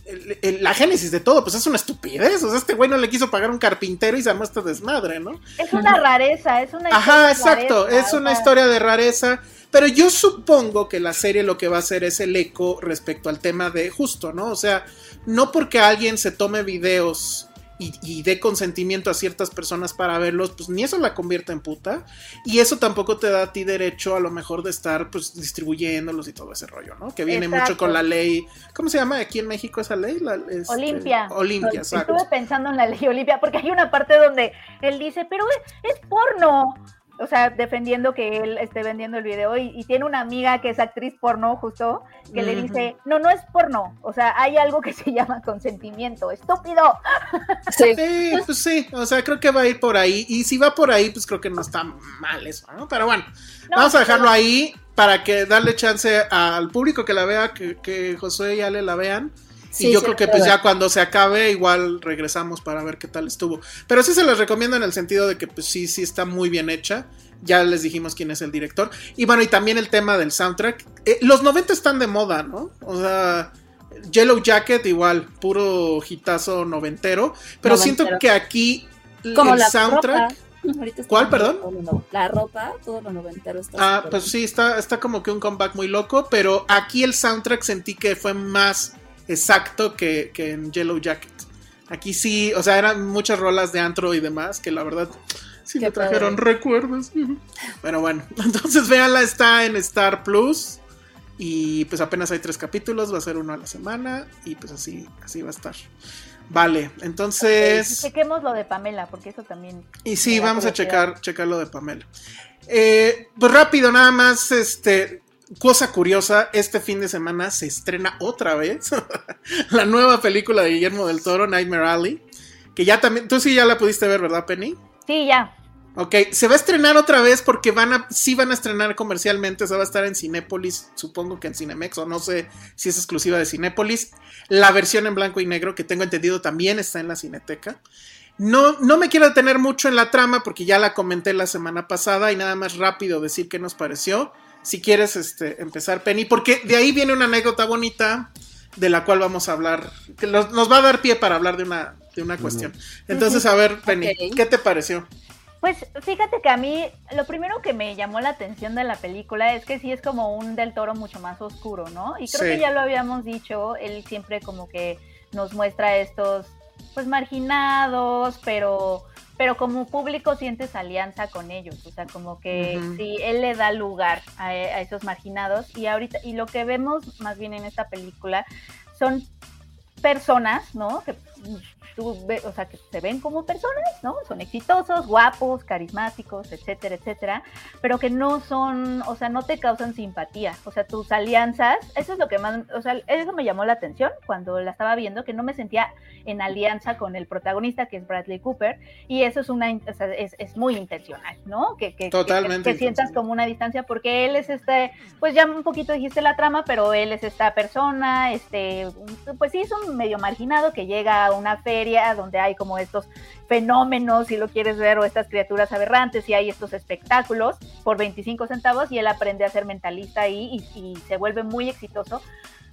el- el- la génesis de todo, pues es una estupidez. O sea, este güey no le quiso pagar un carpintero y se armó este desmadre, ¿no? Es una rareza, es una Ajá, exacto. rareza, Es o una sea, historia de rareza. Pero yo supongo que la serie lo que va a hacer es el eco respecto al tema de justo, ¿no? O sea, no porque alguien se tome videos y, y dé consentimiento a ciertas personas para verlos, pues ni eso la convierte en puta. Y eso tampoco te da a ti derecho a lo mejor de estar pues distribuyéndolos y todo ese rollo, ¿no? Que viene mucho con la ley. ¿Cómo se llama aquí en México esa ley? La, este, Olimpia. Olimpia, exacto. Estuve pensando en la ley Olimpia porque hay una parte donde él dice, pero es, es porno. O sea, defendiendo que él esté vendiendo el video y, y tiene una amiga que es actriz porno justo que le dice, no, no es porno. O sea, hay algo que se [LAUGHS] llama consentimiento. Estúpido. Sí. Sí, pues sí, o sea, creo que va a ir por ahí. Y si va por ahí, pues creo que no está mal eso, ¿no? Pero bueno, No, vamos a dejarlo ahí para que darle chance al público que la vea, que, que Josué y Ale la vean. Sí, y yo sí, creo que pues verdad. ya cuando se acabe, igual regresamos para ver qué tal estuvo. Pero sí se les recomiendo en el sentido de que pues sí, sí está muy bien hecha. Ya les dijimos quién es el director. Y bueno, y también el tema del soundtrack. Eh, los 90 están de moda, ¿no? O sea, Yellow Jacket igual, puro hitazo noventero. Pero siento que aquí Como el la soundtrack... ropa. Ahorita está ¿Cuál, perdón? lo La ropa, todo lo noventero está. Ah, pues bien. sí, está, está como que un comeback muy loco, pero aquí el soundtrack sentí que fue más exacto que, que en Yellow Jacket. Aquí sí, o sea, eran muchas rolas de antro y demás que la verdad sí Qué me trajeron padre. recuerdos. Pero bueno, [LAUGHS] entonces véanla, está en Star Plus y pues apenas hay tres capítulos, va a ser uno a la semana y pues así, así va a estar. Vale, entonces. Chequemos lo de Pamela, porque eso también. Y sí, vamos a checar, checar lo de Pamela. Eh, pues rápido, nada más, este. Cosa curiosa, este fin de semana se estrena otra vez [LAUGHS] la nueva película de Guillermo del Toro, Nightmare Alley. Que ya también, tú sí ya la pudiste ver, ¿verdad, Penny? Sí, ya. Ok, se va a estrenar otra vez porque van a, sí van a estrenar comercialmente, se va a estar en Cinépolis, supongo que en Cinemex, o no sé si es exclusiva de Cinépolis. La versión en blanco y negro, que tengo entendido, también está en la Cineteca. No, no me quiero detener mucho en la trama porque ya la comenté la semana pasada y nada más rápido decir qué nos pareció. Si quieres este, empezar, Penny, porque de ahí viene una anécdota bonita de la cual vamos a hablar, que nos, nos va a dar pie para hablar de una, de una cuestión. Entonces, a ver, Penny. ¿qué te pareció? Pues fíjate que a mí lo primero que me llamó la atención de la película es que sí es como un del toro mucho más oscuro, ¿no? Y creo Sí. que ya lo habíamos dicho, él siempre como que nos muestra estos pues marginados, pero pero como público sientes alianza con ellos, o sea, como que Ujú. sí, él le da lugar a, a esos marginados y ahorita y lo que vemos más bien en esta película son personas, ¿no? Que tú ve- o sea, que se ven como personas, ¿no? Son exitosos, guapos, carismáticos, etcétera, etcétera, pero que no son, o sea, no te causan simpatía. O sea, tus alianzas, eso es lo que más, o sea, eso me llamó la atención cuando la estaba viendo, que no me sentía en alianza con el protagonista, que es Bradley Cooper, y eso es una, o sea, es, es muy intencional, ¿no? Que, que, que- Totalmente que, sientas intencional. como una distancia, porque él es este, pues ya un poquito dijiste la trama, pero él es esta persona, este, pues sí, es un medio marginado que llega a una feria donde hay como estos fenómenos, si lo quieres ver, o estas criaturas aberrantes, y hay estos espectáculos por 25 centavos, y él aprende a ser mentalista ahí y, y se vuelve muy exitoso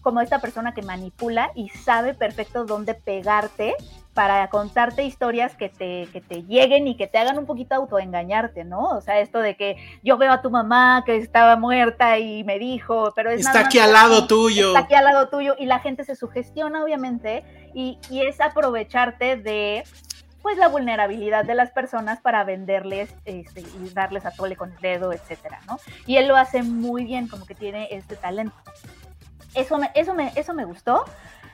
como esta persona que manipula y sabe perfecto dónde pegarte para contarte historias que te, que te lleguen y que te hagan un poquito autoengañarte, ¿no? O sea, esto de que yo veo a tu mamá que estaba muerta y me dijo, pero es Está nada más aquí al lado tuyo. Está aquí al lado tuyo y la gente se sugestiona, obviamente, y, es aprovecharte de pues la vulnerabilidad de las personas para venderles este, y darles a tole con el dedo, etcétera, ¿no? Y él lo hace muy bien, como que tiene este talento. Eso me, eso me, eso me gustó.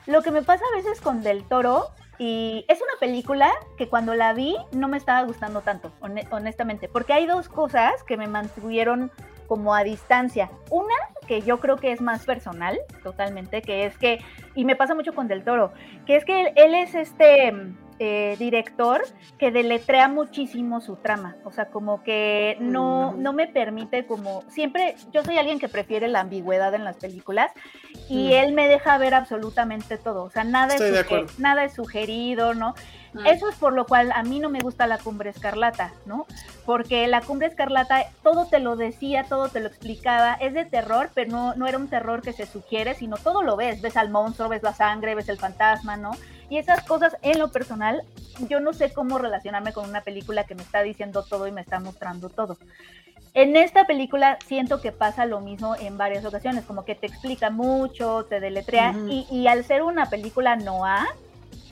Lo que me pasa a veces con Del Toro, y es una película que cuando la vi no me estaba gustando tanto, hone- honestamente, porque hay dos cosas que me mantuvieron como a distancia. Una que yo creo que es más personal, totalmente, que es que, y me pasa mucho con Del Toro, que es que él, él es este eh, director que deletrea muchísimo su trama, o sea, como que no, no me permite como, siempre, yo soy alguien que prefiere la ambigüedad en las películas y Mm. él me deja ver absolutamente todo, o sea, nada, Estoy nada es sugerido, ¿no? Mm. Eso es por lo cual a mí no me gusta la cumbre escarlata, ¿no? Porque la cumbre escarlata todo te lo decía, todo te lo explicaba, es de terror, pero no, no era un terror que se sugiere, sino todo lo ves, ves al monstruo, ves la sangre, ves el fantasma, ¿no? Y esas cosas en lo personal, yo no sé cómo relacionarme con una película que me está diciendo todo y me está mostrando todo. En esta película siento que pasa lo mismo en varias ocasiones, como que te explica mucho, te deletrea, y, y al ser una película noir,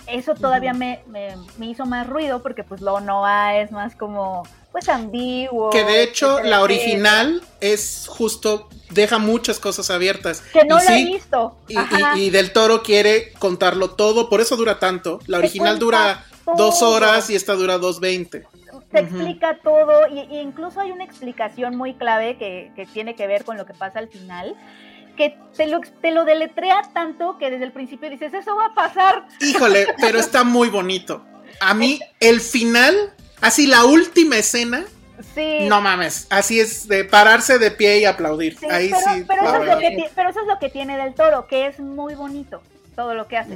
eso todavía me, me- me hizo más ruido porque pues lo noir es más como pues ambiguo. Que de hecho la original es justo, deja muchas cosas abiertas. Que no y la he sí, visto. y, y- y Del Toro quiere contarlo todo, por eso dura tanto. La original dura todo. dos horas y esta dura dos veinte. te Ujú. explica todo y, y incluso hay una explicación muy clave que, que tiene que ver con lo que pasa al final, que te lo, te lo deletrea tanto que desde el principio dices, eso va a pasar. Híjole, [LAUGHS] pero está muy bonito. A mí, el final, así la última escena, Sí. no mames, así es de pararse de pie y aplaudir. Sí, Ahí pero, sí. pero la eso es lo que pero eso es lo que tiene del toro, que es muy bonito todo lo que hace.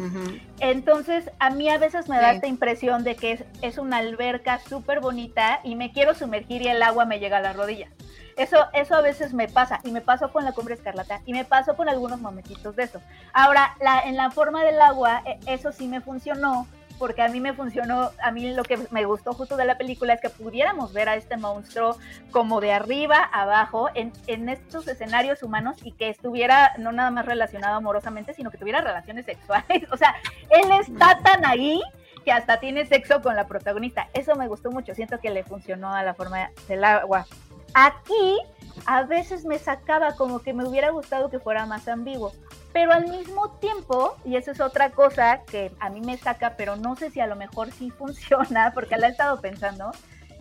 Entonces, a mí a veces me da Sí. esta impresión de que es, es una alberca súper bonita y me quiero sumergir y el agua me llega a las rodillas. Eso, eso a veces me pasa, y me pasó con la cumbre escarlata, y me pasó con algunos momentitos de eso. Ahora, la, en la forma del agua, e- eso sí me funcionó, porque a mí me funcionó, a mí lo que me gustó justo de la película es que pudiéramos ver a este monstruo como de arriba, abajo, en, en estos escenarios humanos y que estuviera no nada más relacionado amorosamente, sino que tuviera relaciones sexuales. [LAUGHS] O sea, él está tan ahí que hasta tiene sexo con la protagonista. Eso me gustó mucho, siento que le funcionó a la forma del agua. Aquí a veces me sacaba como que me hubiera gustado que fuera más ambiguo. Pero al mismo tiempo, y eso es otra cosa que a mí me saca, pero no sé si a lo mejor sí [LAUGHS] funciona, porque la he estado pensando,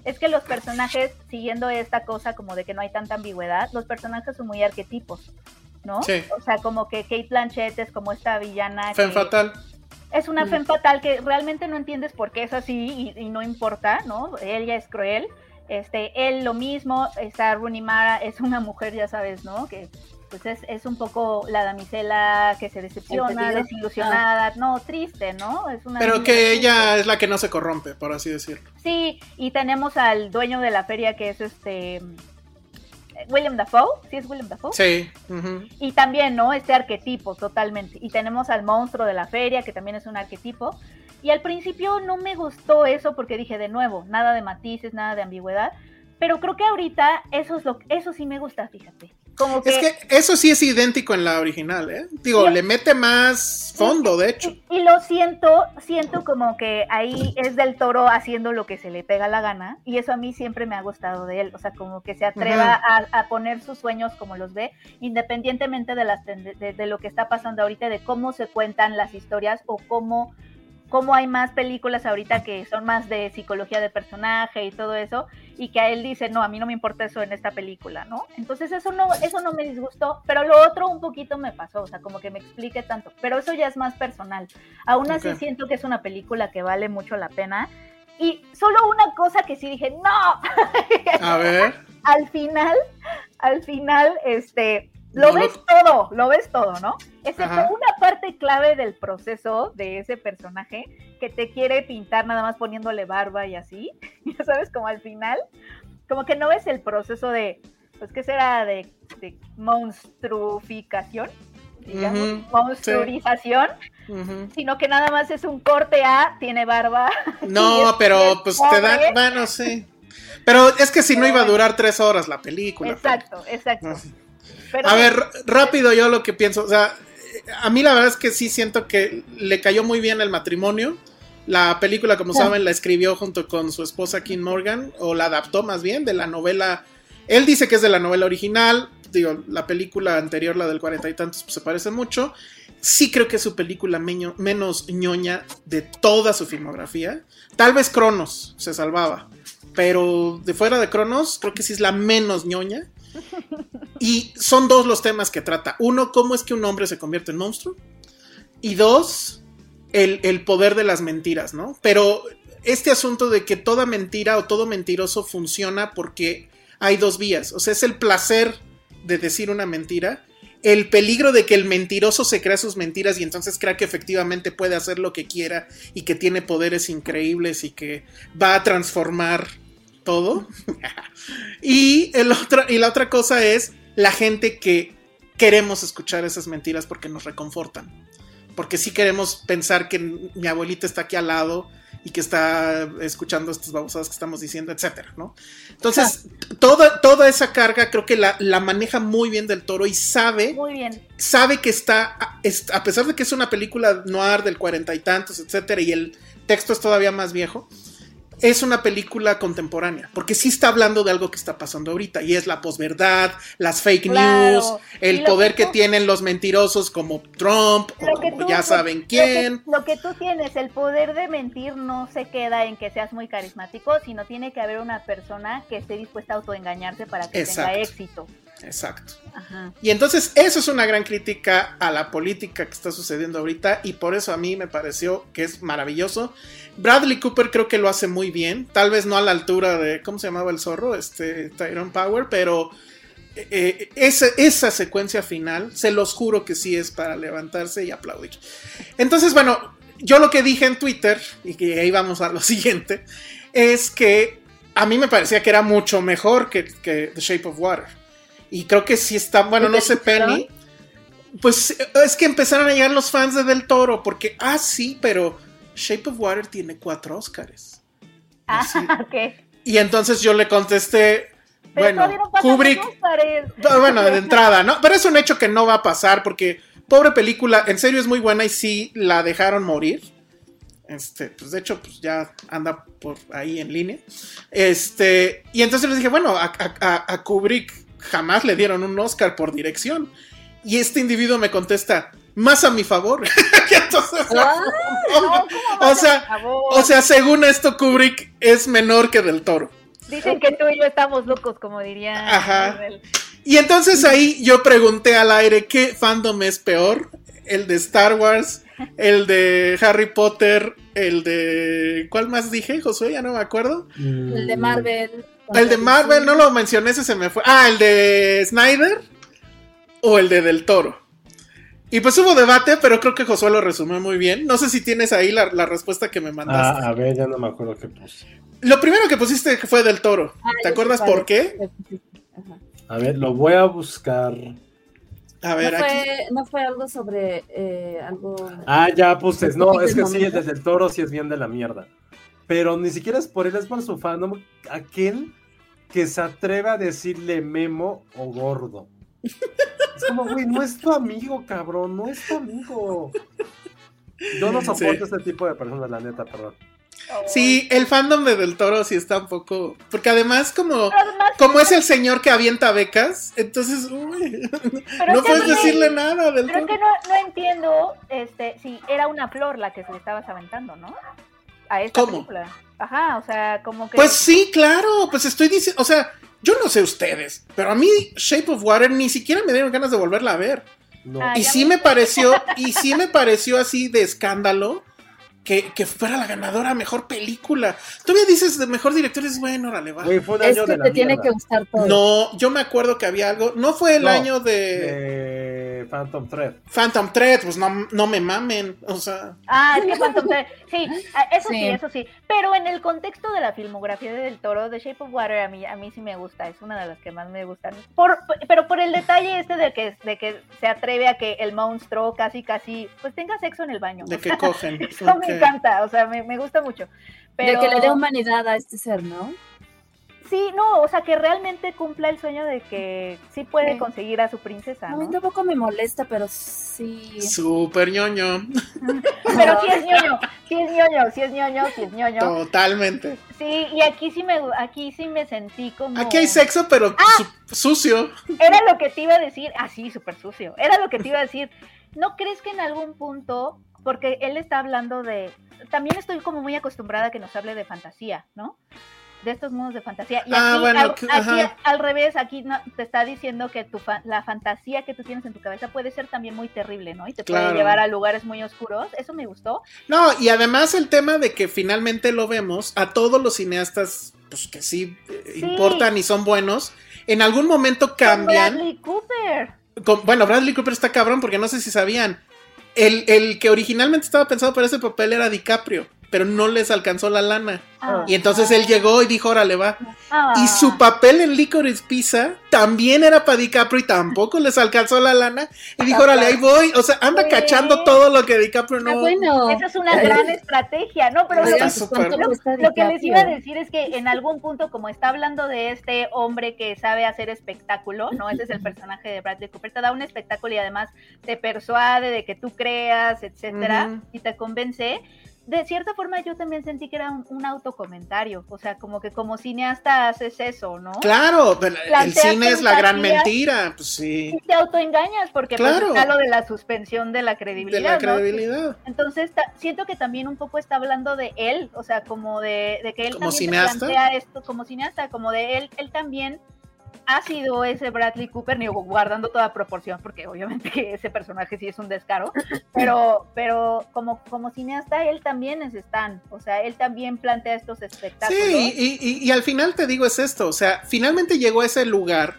es que los personajes, siguiendo esta cosa como de que no hay tanta ambigüedad, los personajes son muy arquetipos, ¿no? Sí. O sea, como que Kate Blanchett es como esta villana. Femme que fatal. Es una Mm. femme fatal que realmente no entiendes por qué es así y, y no importa, ¿no? Ella es cruel. Este, él lo mismo, esta Rooney Mara es una mujer, ya sabes, ¿no? Que pues es, es un poco la damisela que se decepciona, Entendido. desilusionada, no, triste, ¿no? Es una Pero que triste. ella es la que no se corrompe, por así decirlo. Sí, y tenemos al dueño de la feria que es este William Dafoe, ¿sí es William Dafoe? Sí. ujú. Y también, ¿no? Este arquetipo, totalmente. Y tenemos al monstruo de la feria, que también es un arquetipo. Y al principio no me gustó eso porque dije, de nuevo, nada de matices, nada de ambigüedad. Pero creo que ahorita eso es lo eso sí me gusta, fíjate. Como que, Es que eso sí es idéntico en la original, ¿eh? Digo, le mete más fondo, de hecho. y, y lo siento, siento como que ahí es del toro haciendo lo que se le pega la gana. Y eso a mí siempre me ha gustado de él. O sea, como que se atreva a, a poner sus sueños como los ve, independientemente de, las, de lo que está pasando ahorita, de cómo se cuentan las historias o cómo, cómo hay más películas ahorita que son más de psicología de personaje y todo eso. Y que a él dice, no, a mí no me importa eso en esta película, ¿no? Entonces eso no, eso no me disgustó, pero lo otro un poquito me pasó, o sea, como que me explique tanto, pero eso ya es más personal. Aún así siento que es una película que vale mucho la pena. Y solo una cosa que sí dije, no, A ver. [LAUGHS] al final, al final, este, lo No lo- ves todo, lo ves todo, ¿no? Excepto Ajá. una parte clave del proceso de ese personaje que te quiere pintar nada más poniéndole barba y así, [LAUGHS] ya sabes, como al final, como que no ves el proceso de, pues, ¿qué será? De, de monstruificación, digamos, Ujú, monstruización, sino que nada más es un corte A, tiene barba. [LAUGHS] No, pero es pues te dan, bueno, sí. Pero es que si no iba a durar tres horas la película. Exacto, exacto. No. Pero- A ver, rápido yo lo que pienso, o sea, a mí la verdad es que sí siento que le cayó muy bien el matrimonio. La película, como Sí. saben, la escribió junto con su esposa Kim Morgan, o la adaptó más bien de la novela. Él dice que es de la novela original, digo, la película anterior, la del cuarenta y tantos, pues, se parece mucho. Sí creo que es su película meño- menos ñoña de toda su filmografía. Tal vez Cronos se salvaba, pero de fuera de Cronos, creo que sí es la menos ñoña. Y son dos los temas que trata. Uno, cómo es que un hombre se convierte en monstruo. Y dos, el, el poder de las mentiras, ¿no? Pero este asunto de que toda mentira o todo mentiroso funciona porque hay dos vías. O sea, es el placer de decir una mentira, el peligro de que el mentiroso se crea sus mentiras y entonces crea que efectivamente puede hacer lo que quiera y que tiene poderes increíbles y que va a transformar todo. [LAUGHS] y, el otro, y la otra cosa es la gente que queremos escuchar esas mentiras porque nos reconfortan. Porque sí queremos pensar que mi abuelita está aquí al lado y que está escuchando estas babosadas que estamos diciendo, etcétera, ¿no? Entonces, toda, toda esa carga creo que la, la maneja muy bien del toro y sabe Muy bien. sabe que está, a- es- a pesar de que es una película noir del cuarenta y tantos, etcétera, y el texto es todavía más viejo, es una película contemporánea, porque sí está hablando de algo que está pasando ahorita, y es la posverdad, las fake Claro. news, el poder que tienen los mentirosos como Trump, o como tú- ya saben lo quién. que- Lo que, tú tienes, el poder de mentir no se queda en que seas muy carismático, sino tiene que haber una persona que esté dispuesta a autoengañarse para que Exacto. tenga éxito. Exacto. Ajá. Y entonces eso es una gran crítica a la política que está sucediendo ahorita y por eso a mí me pareció que es maravilloso. Bradley Cooper creo que lo hace muy bien, tal vez no a la altura de, ¿cómo se llamaba el zorro? Este, Tyrone Power, pero eh, esa, esa secuencia final, se los juro que sí es para levantarse y aplaudir. Entonces, bueno, yo lo que dije en Twitter, y que ahí vamos a lo [LAUGHS] siguiente, es que a mí me parecía que era mucho mejor que, que The Shape of Water. Y creo que sí está, bueno, ¿Y no sé? Penny. Pues es que empezaron a llegar los fans de Del Toro, porque, ah, sí, pero Shape of Water tiene cuatro Oscars. Ah, Sí. [LAUGHS] ok. Y entonces yo le contesté, Pero bueno, Kubrick, bueno, de [LAUGHS] entrada, ¿no? Pero es un hecho que no va a pasar porque, pobre película, en serio es muy buena y sí la dejaron morir. Este, pues de hecho, pues ya anda por ahí en línea. Este, y entonces les dije, bueno, a, a- a Kubrick jamás le dieron un Oscar por dirección. Y este individuo me contesta, más a mi favor. [LAUGHS] Entonces, Ah, No, [LAUGHS] ¿cómo o sea, por favor? o sea, según esto, Kubrick es menor que del toro. Dicen que tú y yo estamos locos, como diría. Ajá. Y entonces ahí yo pregunté al aire qué fandom es peor, el de Star Wars, el de Harry Potter, el de ¿cuál más dije, Josué? Ya no me acuerdo. el de Marvel. El de Marvel no lo mencioné, ese se me fue. Ah, el de Snyder o el de Del Toro. Y pues hubo debate, pero creo que Josué lo resumió muy bien. No sé si tienes ahí la, la respuesta que me mandaste. Ah, a ver, ya no me acuerdo qué puse. Lo primero que pusiste fue Del Toro. Ah, ¿Te acuerdas por qué? Ajá. A ver, lo voy a buscar. A ver, no, aquí. fue, no fue algo sobre eh, algo. Ah, ya puse. No, es que sí, momento. desde el toro sí es bien de la mierda. Pero ni siquiera es por él, es por su fandom. Aquel que se atreve a decirle memo o gordo. Es como, güey, no es tu amigo, cabrón, no es tu amigo. Yo no soporto Sí. este tipo de personas, la neta, perdón. Sí, el fandom de Del Toro sí está un poco. Porque además, como, además, como es el señor que avienta becas, entonces, uy, no puedes no- decirle nada Del Pero Toro. que no, no entiendo este, si era una flor la que se le estabas aventando, ¿no? A esta ¿Cómo? película. Ajá, o sea, como que. Pues sí, claro, pues estoy diciendo, o sea, yo no sé ustedes, pero a mí Shape of Water ni siquiera me dieron ganas de volverla a ver. No. Ah, Y sí me- me [LAUGHS] pareció, y sí me pareció así de escándalo que, que fuera la ganadora mejor película. Todavía dices de mejor director, es bueno, órale, va. Güey, fue un Es que de la te tiene mierda. que gustar todo. No, yo me acuerdo que había algo, no fue el No, año de Phantom Thread. Phantom Thread, pues no, no me mamen, o sea, Ah, es que Phantom Thread. Sí, ah, eso sí. Sí. eso sí. Pero en el contexto de la filmografía de Del Toro, The Shape of Water, a mí, a mí sí me gusta. Es una de las que más me gustan. Por, pero por el detalle este de que, de que se atreve a que el monstruo casi, casi, pues tenga sexo en el baño. de que [LAUGHS] cogen. Eso me encanta, o sea, me, me gusta mucho. Pero... De que le dé humanidad a este ser, ¿no? Sí, no, o sea, que realmente cumpla el sueño de que sí puede Sí. conseguir a su princesa, A mí ¿no? tampoco me molesta, pero sí. Súper ñoño, Pero sí es ñoño, sí es ñoño, sí es ñoño, sí es ñoño. totalmente. Sí, y aquí sí me, aquí sí me sentí como... Aquí hay sexo, pero su- sucio. Era lo que te iba a decir, así, súper sucio, era lo que te iba a decir. ¿No crees que en algún punto, porque él está hablando de... También estoy como muy acostumbrada a que nos hable de fantasía, ¿no? De estos mundos de fantasía. Y Ah, bueno, al, que- aquí al revés, aquí no- te está diciendo que tu fa- la fantasía que tú tienes en tu cabeza puede ser también muy terrible, ¿no? Y te Claro. puede llevar a lugares muy oscuros. Eso me gustó. No, y además el tema de que finalmente lo vemos, a todos los cineastas, pues que sí, eh, Sí. importan y son buenos, en algún momento cambian. Bradley Cooper. Con- bueno, Bradley Cooper está cabrón porque no sé si sabían. El, el que originalmente estaba pensado para ese papel era DiCaprio, pero no les alcanzó la lana. Ah. Y entonces él llegó y dijo, órale, va. Ah. Y su papel en Licorice Pizza también era para DiCaprio y tampoco les alcanzó la lana. Y dijo, órale, ahí voy. O sea, anda Sí. cachando todo lo que DiCaprio no... Ah, bueno. Esa es una [LAUGHS] gran estrategia, ¿no? Pero lo Está que- súper- ¿Cuánto cuesta Lo que les iba a decir es que en algún punto, como está hablando de este hombre que sabe hacer espectáculo, ¿no? Ese es el personaje de Bradley Cooper, te da un espectáculo y además te persuade de que tú creas, etcétera, y te convence. De cierta forma yo también sentí que era un, un autocomentario, o sea, como que como cineasta haces eso, ¿no? Claro, pero el cine es la gran mentira. Pues sí, Y te autoengañas porque pues, Claro. está lo de la suspensión de la de credibilidad, la ¿no? credibilidad. Entonces siento que también un poco está hablando de él, o sea, como de, de que él ¿Como también cineasta? plantea esto como cineasta, como de él, él también ha sido ese Bradley Cooper, digo, guardando toda proporción, porque obviamente que ese personaje sí es un descaro, [LAUGHS] pero, pero como, como cineasta él también es Stan, o sea, él también plantea estos espectáculos. Sí, y, y- y al final te digo es esto, o sea, finalmente llegó a ese lugar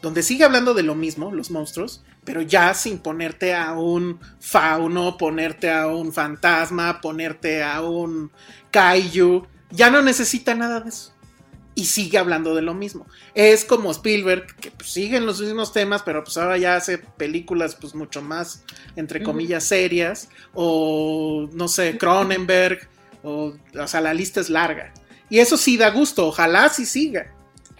donde sigue hablando de lo mismo, los monstruos, pero ya sin ponerte a un fauno, ponerte a un fantasma, ponerte a un kaiju, ya no necesita nada de eso. Y sigue hablando de lo mismo. Es como Spielberg, que pues, sigue en los mismos temas, pero pues ahora ya hace películas pues mucho más, entre comillas, serias. O, no sé, Cronenberg. O, o sea, la lista es larga. Y eso sí da gusto, ojalá sí siga.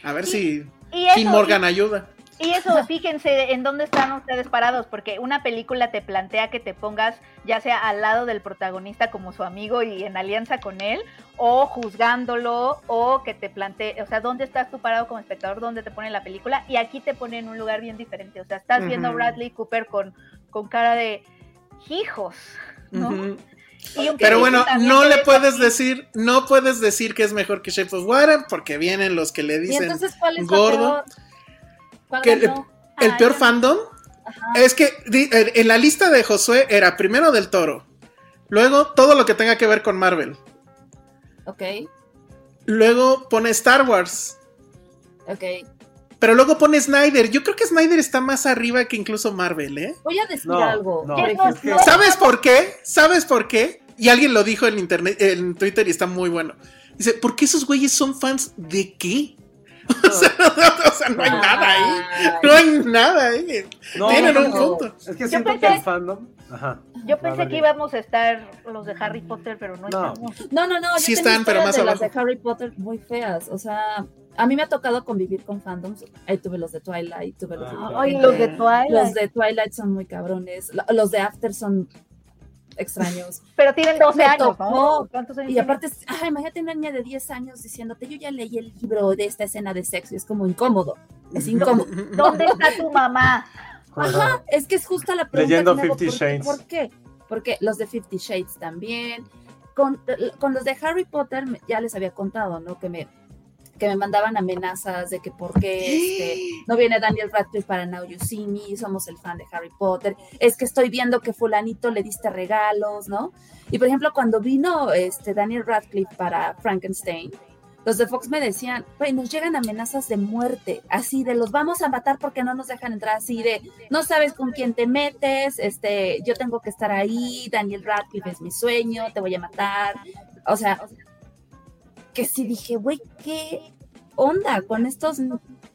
A ver si Y eso, Kim Morgan ayuda. Y eso, [LAUGHS] fíjense en dónde están ustedes parados, porque una película te plantea que te pongas ya sea al lado del protagonista como su amigo y en alianza con él, o juzgándolo, o que te plantee, o sea, dónde estás tú parado como espectador, dónde te pone la película, y aquí te pone en un lugar bien diferente. O sea, estás viendo a. Bradley Cooper con, con cara de hijos, ¿no? Y Pero bueno, no le de puedes decir, no puedes decir que es mejor que Shape of Water porque vienen los que le Y dicen entonces, ¿cuál es gordo. peor? ¿Cuál Que el, Ah, peor fandom Ajá. es que di- en la lista de Josué era primero del Toro, luego todo lo que tenga que ver con Marvel, Ok, luego pone Star Wars, ok. pero luego pone Snyder. Yo creo que Snyder está más arriba que incluso Marvel, ¿eh? Voy a decir No, algo. no, ¿Sabes por qué? ¿Sabes por qué? Y alguien lo dijo en internet, en Twitter y está muy bueno. Dice, ¿por qué esos güeyes son fans de qué? [LAUGHS] O sea, o sea, no hay nada ahí. No hay nada ahí. No, Tienen no, un no. punto. Es que siento que pensé- el fandom. Ajá. Yo pensé que íbamos a estar los de Harry Potter, pero no, No. estamos. No, no, no. Sí están, pero más de abajo. las de Harry Potter muy feas. O sea, a mí me ha tocado convivir con fandoms. Ahí tuve los de Twilight, tuve los de Ah, Ay, los de Los Twilight. de Twilight son muy cabrones. Lo- Los de After son extraños. Pero tienen 12 Me años, tocó. ¿no? ¿Cuántos años Y aparte, ay, imagínate una niña de 10 años diciéndote, yo ya leí el libro de esta escena de sexo. y Es como incómodo. Es incómodo. [LAUGHS] ¿Dónde está tu mamá? Ajá, es que es justo la pregunta. Leyendo que. Shades. ¿Por qué? Porque los de Fifty Shades también. Con, con los de Harry Potter ya les había contado, ¿no? Que me, que me mandaban amenazas de que por qué este, no viene Daniel Radcliffe para Now You See Me, somos el fan de Harry Potter, es que estoy viendo que fulanito le diste regalos, ¿no? Y por ejemplo, cuando vino este Daniel Radcliffe para Frankenstein, los de Fox me decían, güey, nos llegan amenazas de muerte, así de los vamos a matar porque no nos dejan entrar, así de no sabes con quién te metes, este, yo tengo que estar ahí, Daniel Radcliffe es mi sueño, te voy a matar, o sea, que sí dije, güey, ¿qué onda con estos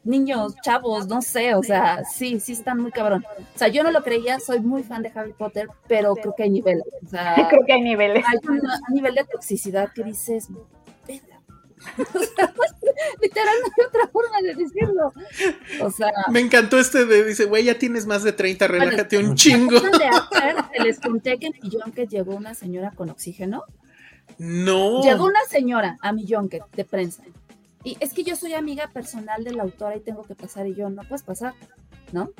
niños, chavos? No sé, o sea, sí, sí están muy cabrón. O sea, yo no lo creía, soy muy fan de Harry Potter, pero creo que hay niveles, o sea, [LAUGHS] Creo que hay niveles. hay un nivel de toxicidad que dices. [LAUGHS] O sea, [LAUGHS] literal no hay otra forma de decirlo. O sea, Me encantó este de, dice, güey, ya tienes más de 30, relájate un ¿se chingo. de? Te les conté que en mi Junket llegó una señora con oxígeno. No. Llegó una señora a mi Junket de prensa. Y es que yo soy amiga personal de la autora y tengo que pasar. Y yo, no puedes pasar, ¿no?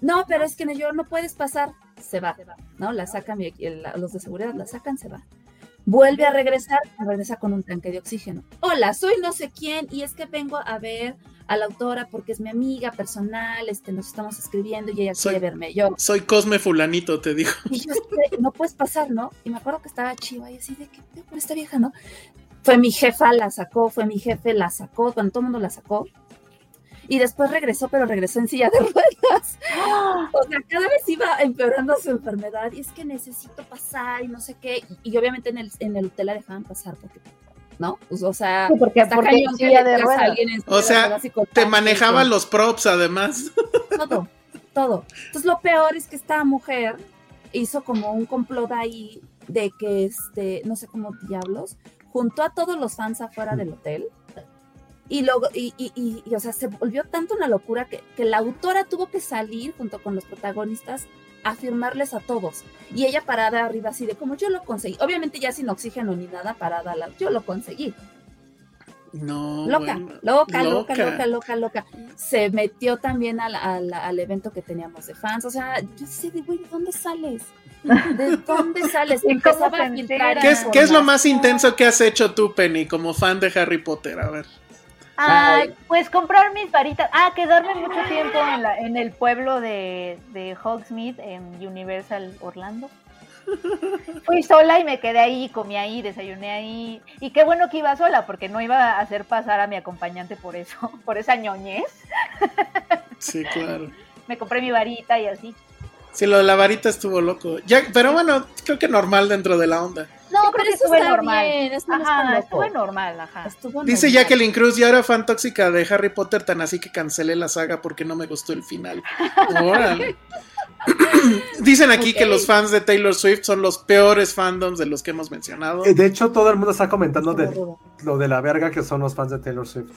No, pero es que yo no puedes pasar. Se va, ¿no? La sacan, los de seguridad la sacan, se va. Vuelve a regresar, regresa con un tanque de oxígeno. Hola, soy no sé quién y es que vengo a ver a la autora porque es mi amiga personal, este, nos estamos escribiendo y ella Soy- quiere verme. Yo, Soy Cosme Fulanito, te digo. [LAUGHS] y yo, no puedes pasar, ¿no? Y me acuerdo que estaba chiva y así de que con esta vieja, ¿no? Fue mi jefa, la sacó, fue mi jefe, la sacó, cuando todo el mundo la sacó. Y después regresó, pero regresó en silla de ruedas. O sea, cada vez iba empeorando su enfermedad y es que necesito pasar y no sé qué. Y, y obviamente en el, en el hotel la dejaban pasar porque, ¿no? Pues, o sea, Sí, porque- está porque cañón de alguien en silla O de sea, Te manejaba los props, además. todo, todo. Entonces lo peor es que esta mujer hizo como un complot ahí de que este, no sé cómo diablos, juntó a todos los fans afuera del hotel. Y luego, y, y, y- y, o sea, se volvió tanto una locura que, que la autora tuvo que salir junto con los protagonistas a firmarles a todos. Y ella parada arriba así de como yo lo conseguí. Obviamente ya sin oxígeno ni nada parada, la- yo lo conseguí. No. Loca, bueno. loca, loca, Loca. loca, loca, loca. Se metió también al, al- al evento que teníamos de fans. O sea, yo sé de, güey, ¿de dónde sales? ¿De [LAUGHS] dónde sales? ¿Y cómo Empezaba a filtrar? ¿Qué es, qué es lo más intenso que has hecho tú, Penny, como fan de Harry Potter? A ver. Ay, pues comprar mis varitas. Ah, quedarme mucho tiempo en, la- en el pueblo de, de Hogsmeade, en Universal Orlando. Fui sola y me quedé ahí, comí ahí, desayuné ahí. Y qué bueno que iba sola, porque no iba a hacer pasar a mi acompañante por eso, [LAUGHS] por esa ñoñez. Sí, claro. Me compré mi varita y así. Sí, lo de la varita estuvo loco. Ya, pero bueno, creo que normal dentro de la onda. No, pero que eso estuve está normal. bien. Eso no está Ajá, loco. estuve normal, ajá. Estuvo Dice normal. Jacqueline Cruz, yo era fan tóxica de Harry Potter, tan así que cancelé la saga porque no me gustó el final. [LAUGHS] Órale. [CLEARS THROAT] Dicen aquí que los fans de Taylor Swift son los peores fandoms de los que hemos mencionado. Eh, De hecho, todo el mundo está comentando Estuvo de lo de la verga que son los fans de Taylor Swift.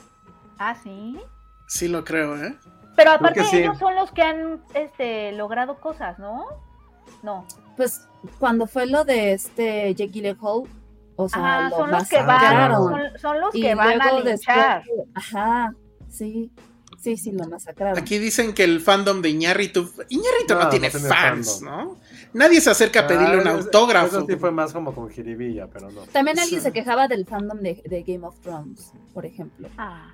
Ah, sí. Sí lo creo, ¿eh? Pero aparte sí. ellos son los que han este, logrado cosas, ¿no? No. Pues cuando fue lo de este Jake Gyllenhaal, o sea, Ajá, lo son los que van, son, son los Y que van a después-. Ajá, sí, sí, sí, lo masacraron. Aquí dicen que el fandom de Iñárritu. Iñárritu no, No, tiene no fans, fandom. ¿no? Nadie se acerca a pedirle un Ah, eso- autógrafo. Eso sí fue más como con jiribilla, pero no. También alguien Sí. se quejaba del fandom de, de Game of Thrones, por ejemplo. Ah.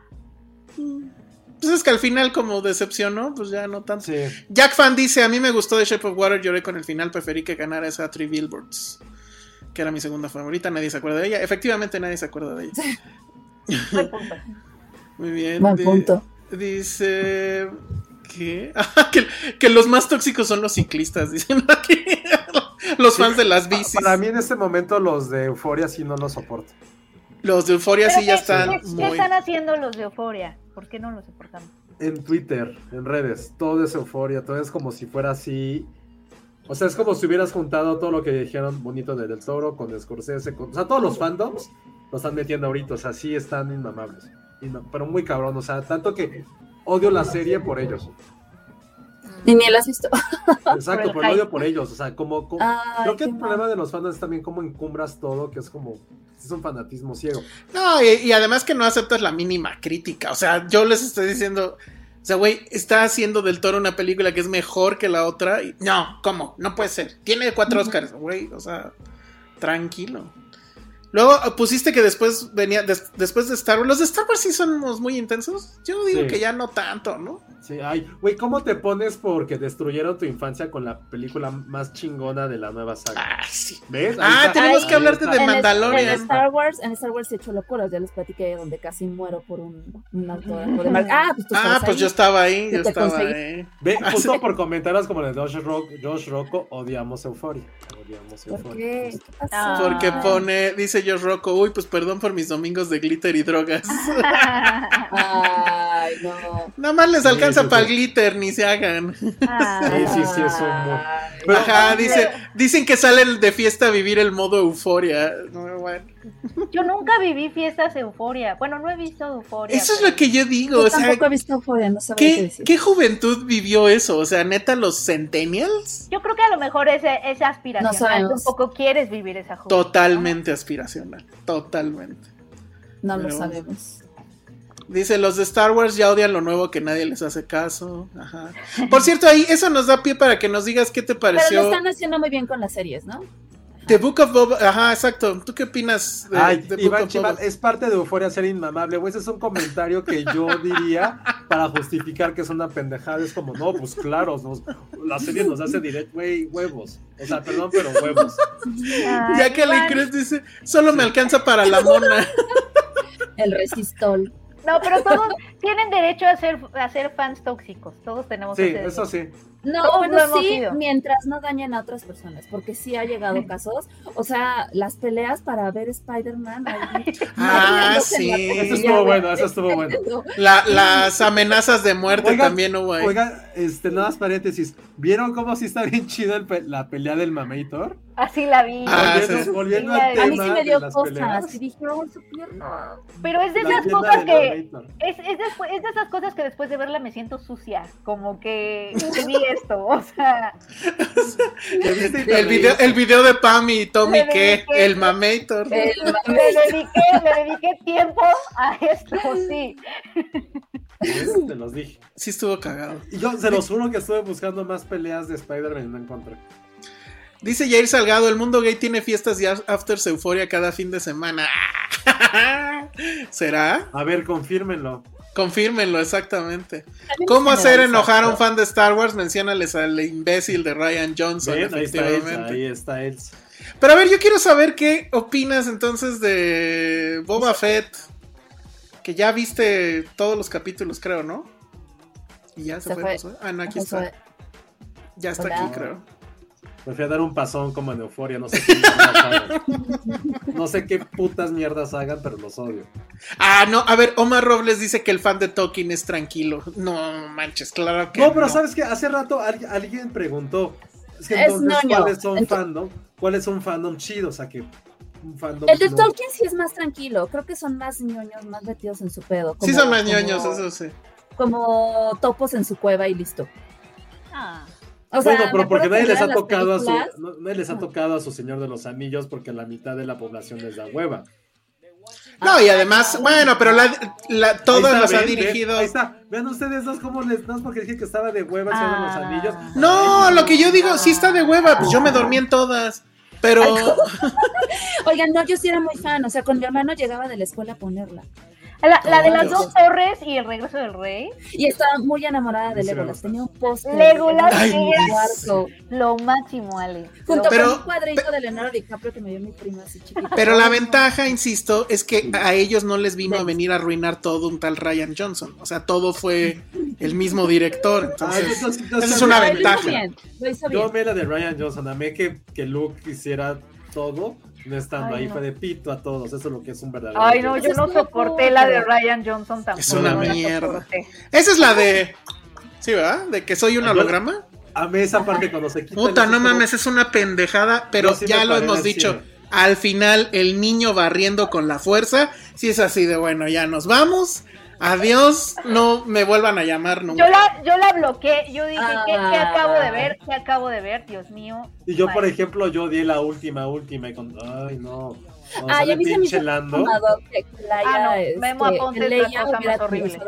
Pues es que al final, como decepcionó, pues ya no tanto. Sí. Jack Fan dice: A mí me gustó The Shape of Water, lloré con el final, preferí que ganara esa Three Billboards. Que era mi segunda favorita, nadie se acuerda de ella. Efectivamente, nadie se acuerda de ella. [LAUGHS] Punto. Muy bien. Buen Di- punto. Dice. ¿Qué? [LAUGHS] Ah, que, que los más tóxicos son los ciclistas, dicen aquí. [LAUGHS] los fans de las bicis. Para mí en este momento los de Euforia sí no los soporto. Los de Euforia sí ya ¿qué- están ¿qué, qué están haciendo los de Euforia? ¿Por qué no los soportamos? En Twitter, en redes, todo es euforia, todo es como si fuera así. O sea, es como si hubieras juntado todo lo que dijeron bonito de Del Toro con Scorsese. O sea, todos los fandoms lo están metiendo ahorita. O sea, sí están inmamables. Inma- pero muy cabrón. O sea, tanto que odio la serie por ellos. Ni ni lo has visto. Exacto, [LAUGHS] el por el odio por ellos. O sea, como. como- Ay, creo que el mal. problema de los fandoms es también cómo encumbras todo, que es como. Es un fanatismo ciego. No, y, y además que no aceptas la mínima crítica. O sea, yo les estoy diciendo. O sea, güey, está haciendo del toro una película que es mejor que la otra. y- no, ¿cómo? No puede ser. Tiene cuatro Oscars, güey. O sea, tranquilo. Luego eh, pusiste que después venía, des- después de Star Wars. Los de Star Wars sí somos muy intensos. Yo digo Sí. que ya no tanto, ¿no? Sí, ay, güey, ¿cómo te pones porque destruyeron tu infancia con la película más chingona de la nueva saga? Ah, sí. ¿Ves? Ahí Ah, está. tenemos Ahí que hablarte de En, Mandalorian. en Star Wars, en Star Wars he hecho locuras, ya les platiqué donde casi muero por un, un autógrafo de Mark. [LAUGHS] Ah, pues tú Ah, pues ahí. yo estaba ahí, yo estaba conseguí. ahí. Ve, [LAUGHS] Ah, justo sí. por comentarios como el de Josh, Rock, Josh Rocco, odiamos Euforia. ¿Por qué? ¿Qué pasó? Porque pone, dice Josh Rocco, uy, pues perdón por mis domingos de glitter y drogas. [LAUGHS] [LAUGHS] Ay, no. Nada más les alcanza sí, para el glitter, ni se hagan. Ah. Sí, sí, sí, es un muy- Ay. Pero- Ajá, dice, dicen que salen de fiesta a vivir el modo euforia. No, bueno. Yo nunca viví fiestas Euforia. Bueno, no he visto Euforia. Eso es lo que yo digo, Yo o sea, tampoco he visto Euphoria, no sabía qué ¿qué, decir. ¿qué juventud vivió eso? O sea, neta, los centennials, Yo creo que a lo mejor ese aspiracional. No sabemos. Un poco quieres vivir esa juventud. totalmente aspiracional, totalmente. No lo sabemos. Dice, los de Star Wars ya odian lo nuevo que nadie les hace caso. Ajá. Por cierto, ahí eso nos da pie para que nos digas qué te Pero lo pareció. están haciendo muy bien con las series, ¿no? The Book of Boba. Ajá, exacto. ¿Tú qué opinas de Ay, The Book Iván of Chimal, Boba? es parte de Euforia ser inmamable, güey. Ese es un comentario que yo diría para justificar que es una pendejada. Es como, no, pues claro, nos- la serie nos hace directo, güey, huevos. O sea, perdón, pero huevos. Ay, Ya que Iván. le crees, dice, solo me alcanza para la mona. [LAUGHS] El resistol. No, pero todos tienen derecho a ser, a ser fans tóxicos. Todos tenemos Sí, ese eso sí. No, bueno, sí, mientras no dañen a otras personas, porque sí ha llegado casos. O sea, las peleas para ver Spider-Man. [LAUGHS] Ah, sí. Eso estuvo bueno, eso estuvo bueno. La- las amenazas de muerte Oigan, también hubo ahí. Oiga, este, nada más paréntesis. ¿Vieron cómo sí está bien chido el pe- la pelea del Mamator? Así la vi. Ah, volviendo sí. volviendo Sí, al a tema A mí sí me dio de cosas. Y dije, oh, su pierna. Pero es de La esas cosas que. Es, es, después- es de esas cosas que después de verla me siento sucia. Como que, [LAUGHS] esto. O sea, ¿Ya viste y te El video, el video de Pam y Tommy, ¿qué? El Mamator. El le dediqué, le dediqué tiempo a esto, sí. Te los dije. Sí estuvo cagado. Y yo se los juro que estuve buscando más peleas de Spider-Man y no encontré. Dice Jair Salgado, el mundo gay tiene fiestas y afters euforia cada fin de semana. [LAUGHS] ¿Será? A ver, confírmenlo. Confírmenlo, exactamente. ¿Cómo hacer enojar a un fan de Star Wars? Menciónales al imbécil de Ryan Johnson, Ven, ahí está Elsa, efectivamente. ahí está Elsa. Pero a ver, yo quiero saber qué opinas entonces de Boba Fett. Que ya viste todos los capítulos, creo, ¿no? Y ya se, Se fue. fue. Ah, no, aquí está. Ya está Hola. aquí, creo. Me fui a dar un pasón como en Euforia, no sé qué hagan. No sé qué putas mierdas hagan, pero los odio. Ah, no, a ver, Omar Robles dice que el fan de Tolkien es tranquilo. No manches, claro que No, pero sabes que hace rato al- alguien preguntó. Es que Es entonces, ñoño. ¿cuáles son Ento- fandom? ¿Cuáles son fandom chidos? O sea, que. El de no- Tolkien sí es más tranquilo. Creo que son más ñoños, más metidos en su pedo. Sí como- son más como- ñoños, eso sí. como topos en su cueva y listo. Ah. O sea, bueno, pero porque que nadie les ha tocado a su, películas- no- nadie les ha tocado a su Señor de los Anillos porque la mitad de la población les da hueva. No, y además, bueno, pero la, la, Ahí todas está, las ha ven, ven, dirigido. ahí está. Vean ustedes dos cómo les. No es porque dije que estaba de hueva el Señor de los Ah. Anillos. No, lo que yo digo, sí está de hueva, pues yo me dormí en todas. Pero, [LAUGHS] Oigan, no, yo sí era muy fan, o sea, con mi hermano llegaba de la escuela a ponerla. La, la de las dos torres y el regreso del rey. Y estaba muy enamorada de Legolas, tenía un póster. Legolas cuarto, lo máximo, Ale. junto Pero- con un cuadrito de Leonardo DiCaprio que me dio mi prima así chiquita. pero la ventaja, insisto, es que a ellos no les vino a venir a arruinar todo un tal Ryan Johnson. O sea, todo fue el mismo director. Entonces, esa es una ventaja. bien, Yo amé la de Ryan Johnson. Amé que, que Luke hiciera todo. No estando Ay, ahí, no. fue de pito a todos. Eso es lo que es un verdadero. Ay, no, yo no soporté la de Ryan Johnson tampoco. Es una no mierda. Esa es la de. Sí, ¿verdad? De que soy un holograma. Amé esa parte cuando se quita. Puta, no mames, es una pendejada, pero sí ya lo hemos dicho. Al final, el niño barriendo con la fuerza, sí es así de bueno, ya nos vamos. Adiós, no me vuelvan a llamar nunca. Yo la, yo la bloqueé, yo dije, ¿qué, qué Ah. acabo de ver? ¿Qué acabo de ver? Dios mío. Y yo, por ejemplo, yo di la última, última. Y con... Ay, no. Cuando Ay, sale a mí se me hizo que Leia, Ah, no, este, Memo Aponte que es la cosa más horrible.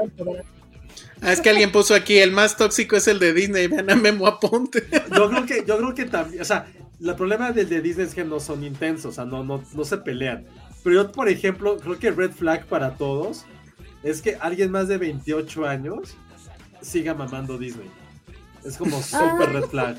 Ah, es que alguien puso aquí, el más tóxico es el de Disney, vean a Memo Aponte. Yo creo que, yo creo que también, o sea, el problema del de Disney es que no son intensos, o sea, no, no, no se pelean. Pero yo, por ejemplo, creo que red flag para todos es que alguien más de 28 años siga mamando Disney. Es como súper red flag.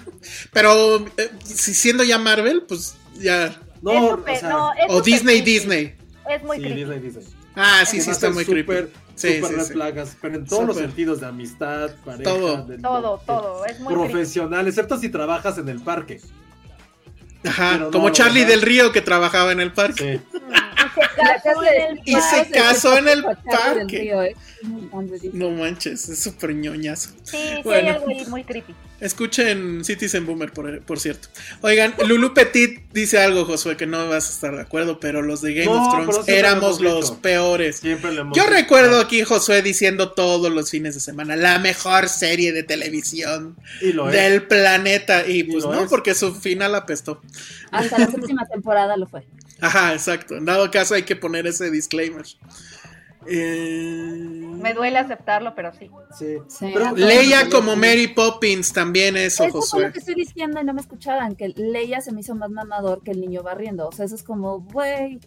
Pero eh, si siendo ya Marvel, pues ya. No, Es o sea, no, es O Disney, creepy. Disney. Es muy sí, creepy. Disney, Disney. Ah, sí, Que sí, está ser muy súper, creepy. Sí, súper sí, red sí. flagas, pero en todos los Súper. sentidos de amistad, pareja, Todo. de- Todo, todo. Es muy creepy. profesional, excepto si trabajas en el parque. Ajá, como Charlie del Río que trabajaba en el parque. Sí. Y se casó en el parque. Eh. No manches, es súper ñoñazo. Sí, sí Bueno. hay algo ahí muy creepy. Escuchen Citizen Boomer, por, por cierto. Oigan, Lulu Petit dice algo, Josué, que no vas a estar de acuerdo, pero los de Game No, of Thrones éramos los dicho. peores. Siempre lo hemos Yo dicho. recuerdo aquí Josué diciendo todos los fines de semana, la mejor serie de televisión es. del planeta. Y pues no, es. porque su final apestó. Hasta la [LAUGHS] séptima temporada lo fue. Ajá, exacto. En dado caso hay que poner ese disclaimer. Eh, Me duele aceptarlo, pero sí. Sí. Sí. Pero- Leia como Mary Poppins también eso, Eso Josué. lo que estoy diciendo y no me escuchaban, que Leia se me hizo más mamador que el niño barriendo. O sea, eso es como, güey,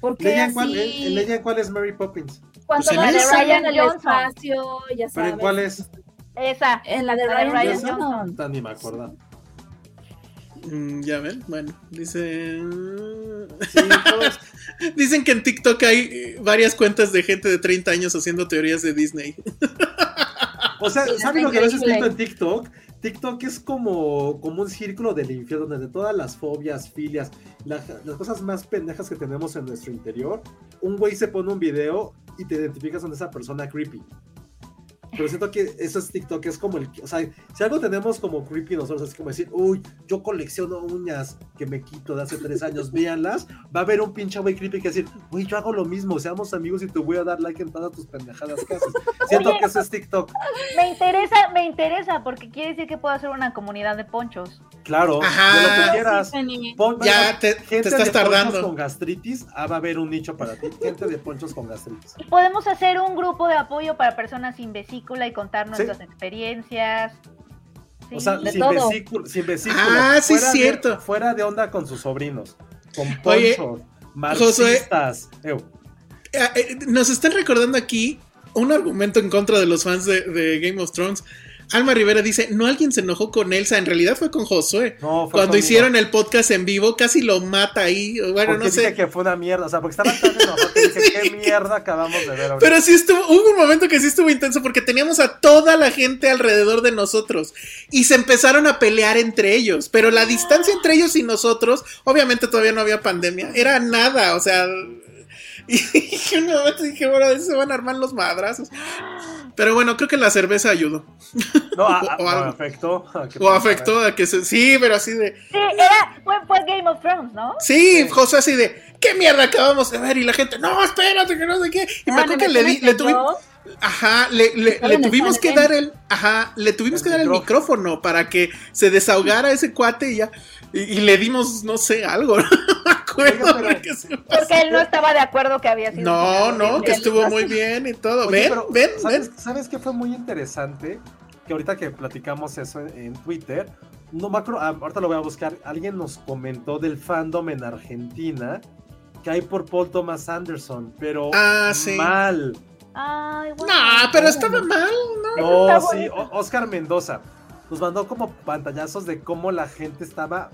¿por qué ¿Leia así? cuál, eh, ¿Leia en cuál es Mary Poppins? Cuando Pues salen al Ryan espacio, ya ¿Pero en sabes. cuál es? Esa. En la de La de Ryan, Ryan Johnson. Johnson. Tan ni me acuerdo. Mm, ya ven, bueno, dice... Sí, todos- Dicen que en TikTok hay eh, varias cuentas de gente de 30 años haciendo teorías de Disney. O sea, Sí, ¿saben está lo que increíble. visto en TikTok? TikTok es como, como un círculo del infierno donde todas las fobias, filias, la- las cosas más pendejas que tenemos en nuestro interior, un güey se pone un video y te identificas con esa persona creepy. Pero siento que eso es TikTok, es como el... O sea, si algo tenemos como creepy nosotros, es como decir, uy, yo colecciono uñas que me quito de hace tres años, [LAUGHS] véanlas, va a haber un pinche güey creepy que decir, uy, yo hago lo mismo, seamos amigos y te voy a dar like en todas tus pendejadas que haces. [LAUGHS] Siento Oye, que eso es TikTok. Me interesa, me interesa, porque quiere decir que puedo hacer una comunidad de ponchos. Claro, Ajá. de lo que quieras. Pon- Ya te- te gente estás de tardando. ponchos con gastritis, ah, va a haber un nicho para ti. Gente de ponchos con gastritis. Y podemos hacer un grupo de apoyo para personas sin vesícula y contar nuestras experiencias. Sí. O sea, de sin, todo. vesícula, sin vesícula. Ah, sí, Fuera de- cierto. fuera de onda con sus sobrinos. Con ponchos. marxistas. Ew. Ah, eh, Nos están recordando aquí un argumento en contra de los fans de, de Game of Thrones. Alma Rivera dice, no alguien se enojó con Elsa, en realidad fue con Josué. No, fue Cuando hicieron el podcast en vivo, casi lo mata ahí. Bueno, no dije sé. que fue una mierda. O sea, porque estaba tan enojado que dije, ¿qué [LAUGHS] mierda acabamos de ver ahorita? Pero sí estuvo, hubo un momento que sí estuvo intenso porque teníamos a toda la gente alrededor de nosotros y se empezaron a pelear entre ellos, pero la distancia entre ellos y nosotros, obviamente todavía no había pandemia, era nada, o sea, [LAUGHS] y en un momento dije, bueno, se van a armar los madrazos. Pero bueno, creo que la cerveza ayudó. No, a- [LAUGHS] a- o afectó. a que- O afectó a que se... Sí, pero así de... Sí, era, fue, fue Game of Thrones, ¿no? Sí, José así de... ¿Qué mierda acabamos de ver? Y la gente, no, espérate, que no sé qué. Y me Ah, acuerdo que le, di, le, en tuvi- yo. Ajá, le, le- tuvimos que dar el. Ajá, le tuvimos El que dar el micrófono. micrófono para que se desahogara ese cuate y ya. Y, y le dimos, no sé, algo. [LAUGHS] No me acuerdo. Oiga, pero- porque se- Porque él no estaba de acuerdo que había sido. No, no, que estuvo muy bien y todo. Oye, ven, pero, ven, ¿sabes, ven. ¿Sabes qué fue muy interesante? Que ahorita que platicamos eso en, en Twitter, no me acuerdo, ah, ahorita lo voy a buscar, alguien nos comentó del fandom en Argentina que hay por Paul Thomas Anderson, pero Ah, sí. mal. Ay, bueno. No, pero estaba mal, ¿no? No, sí, Oscar Mendoza nos mandó como pantallazos de cómo la gente estaba,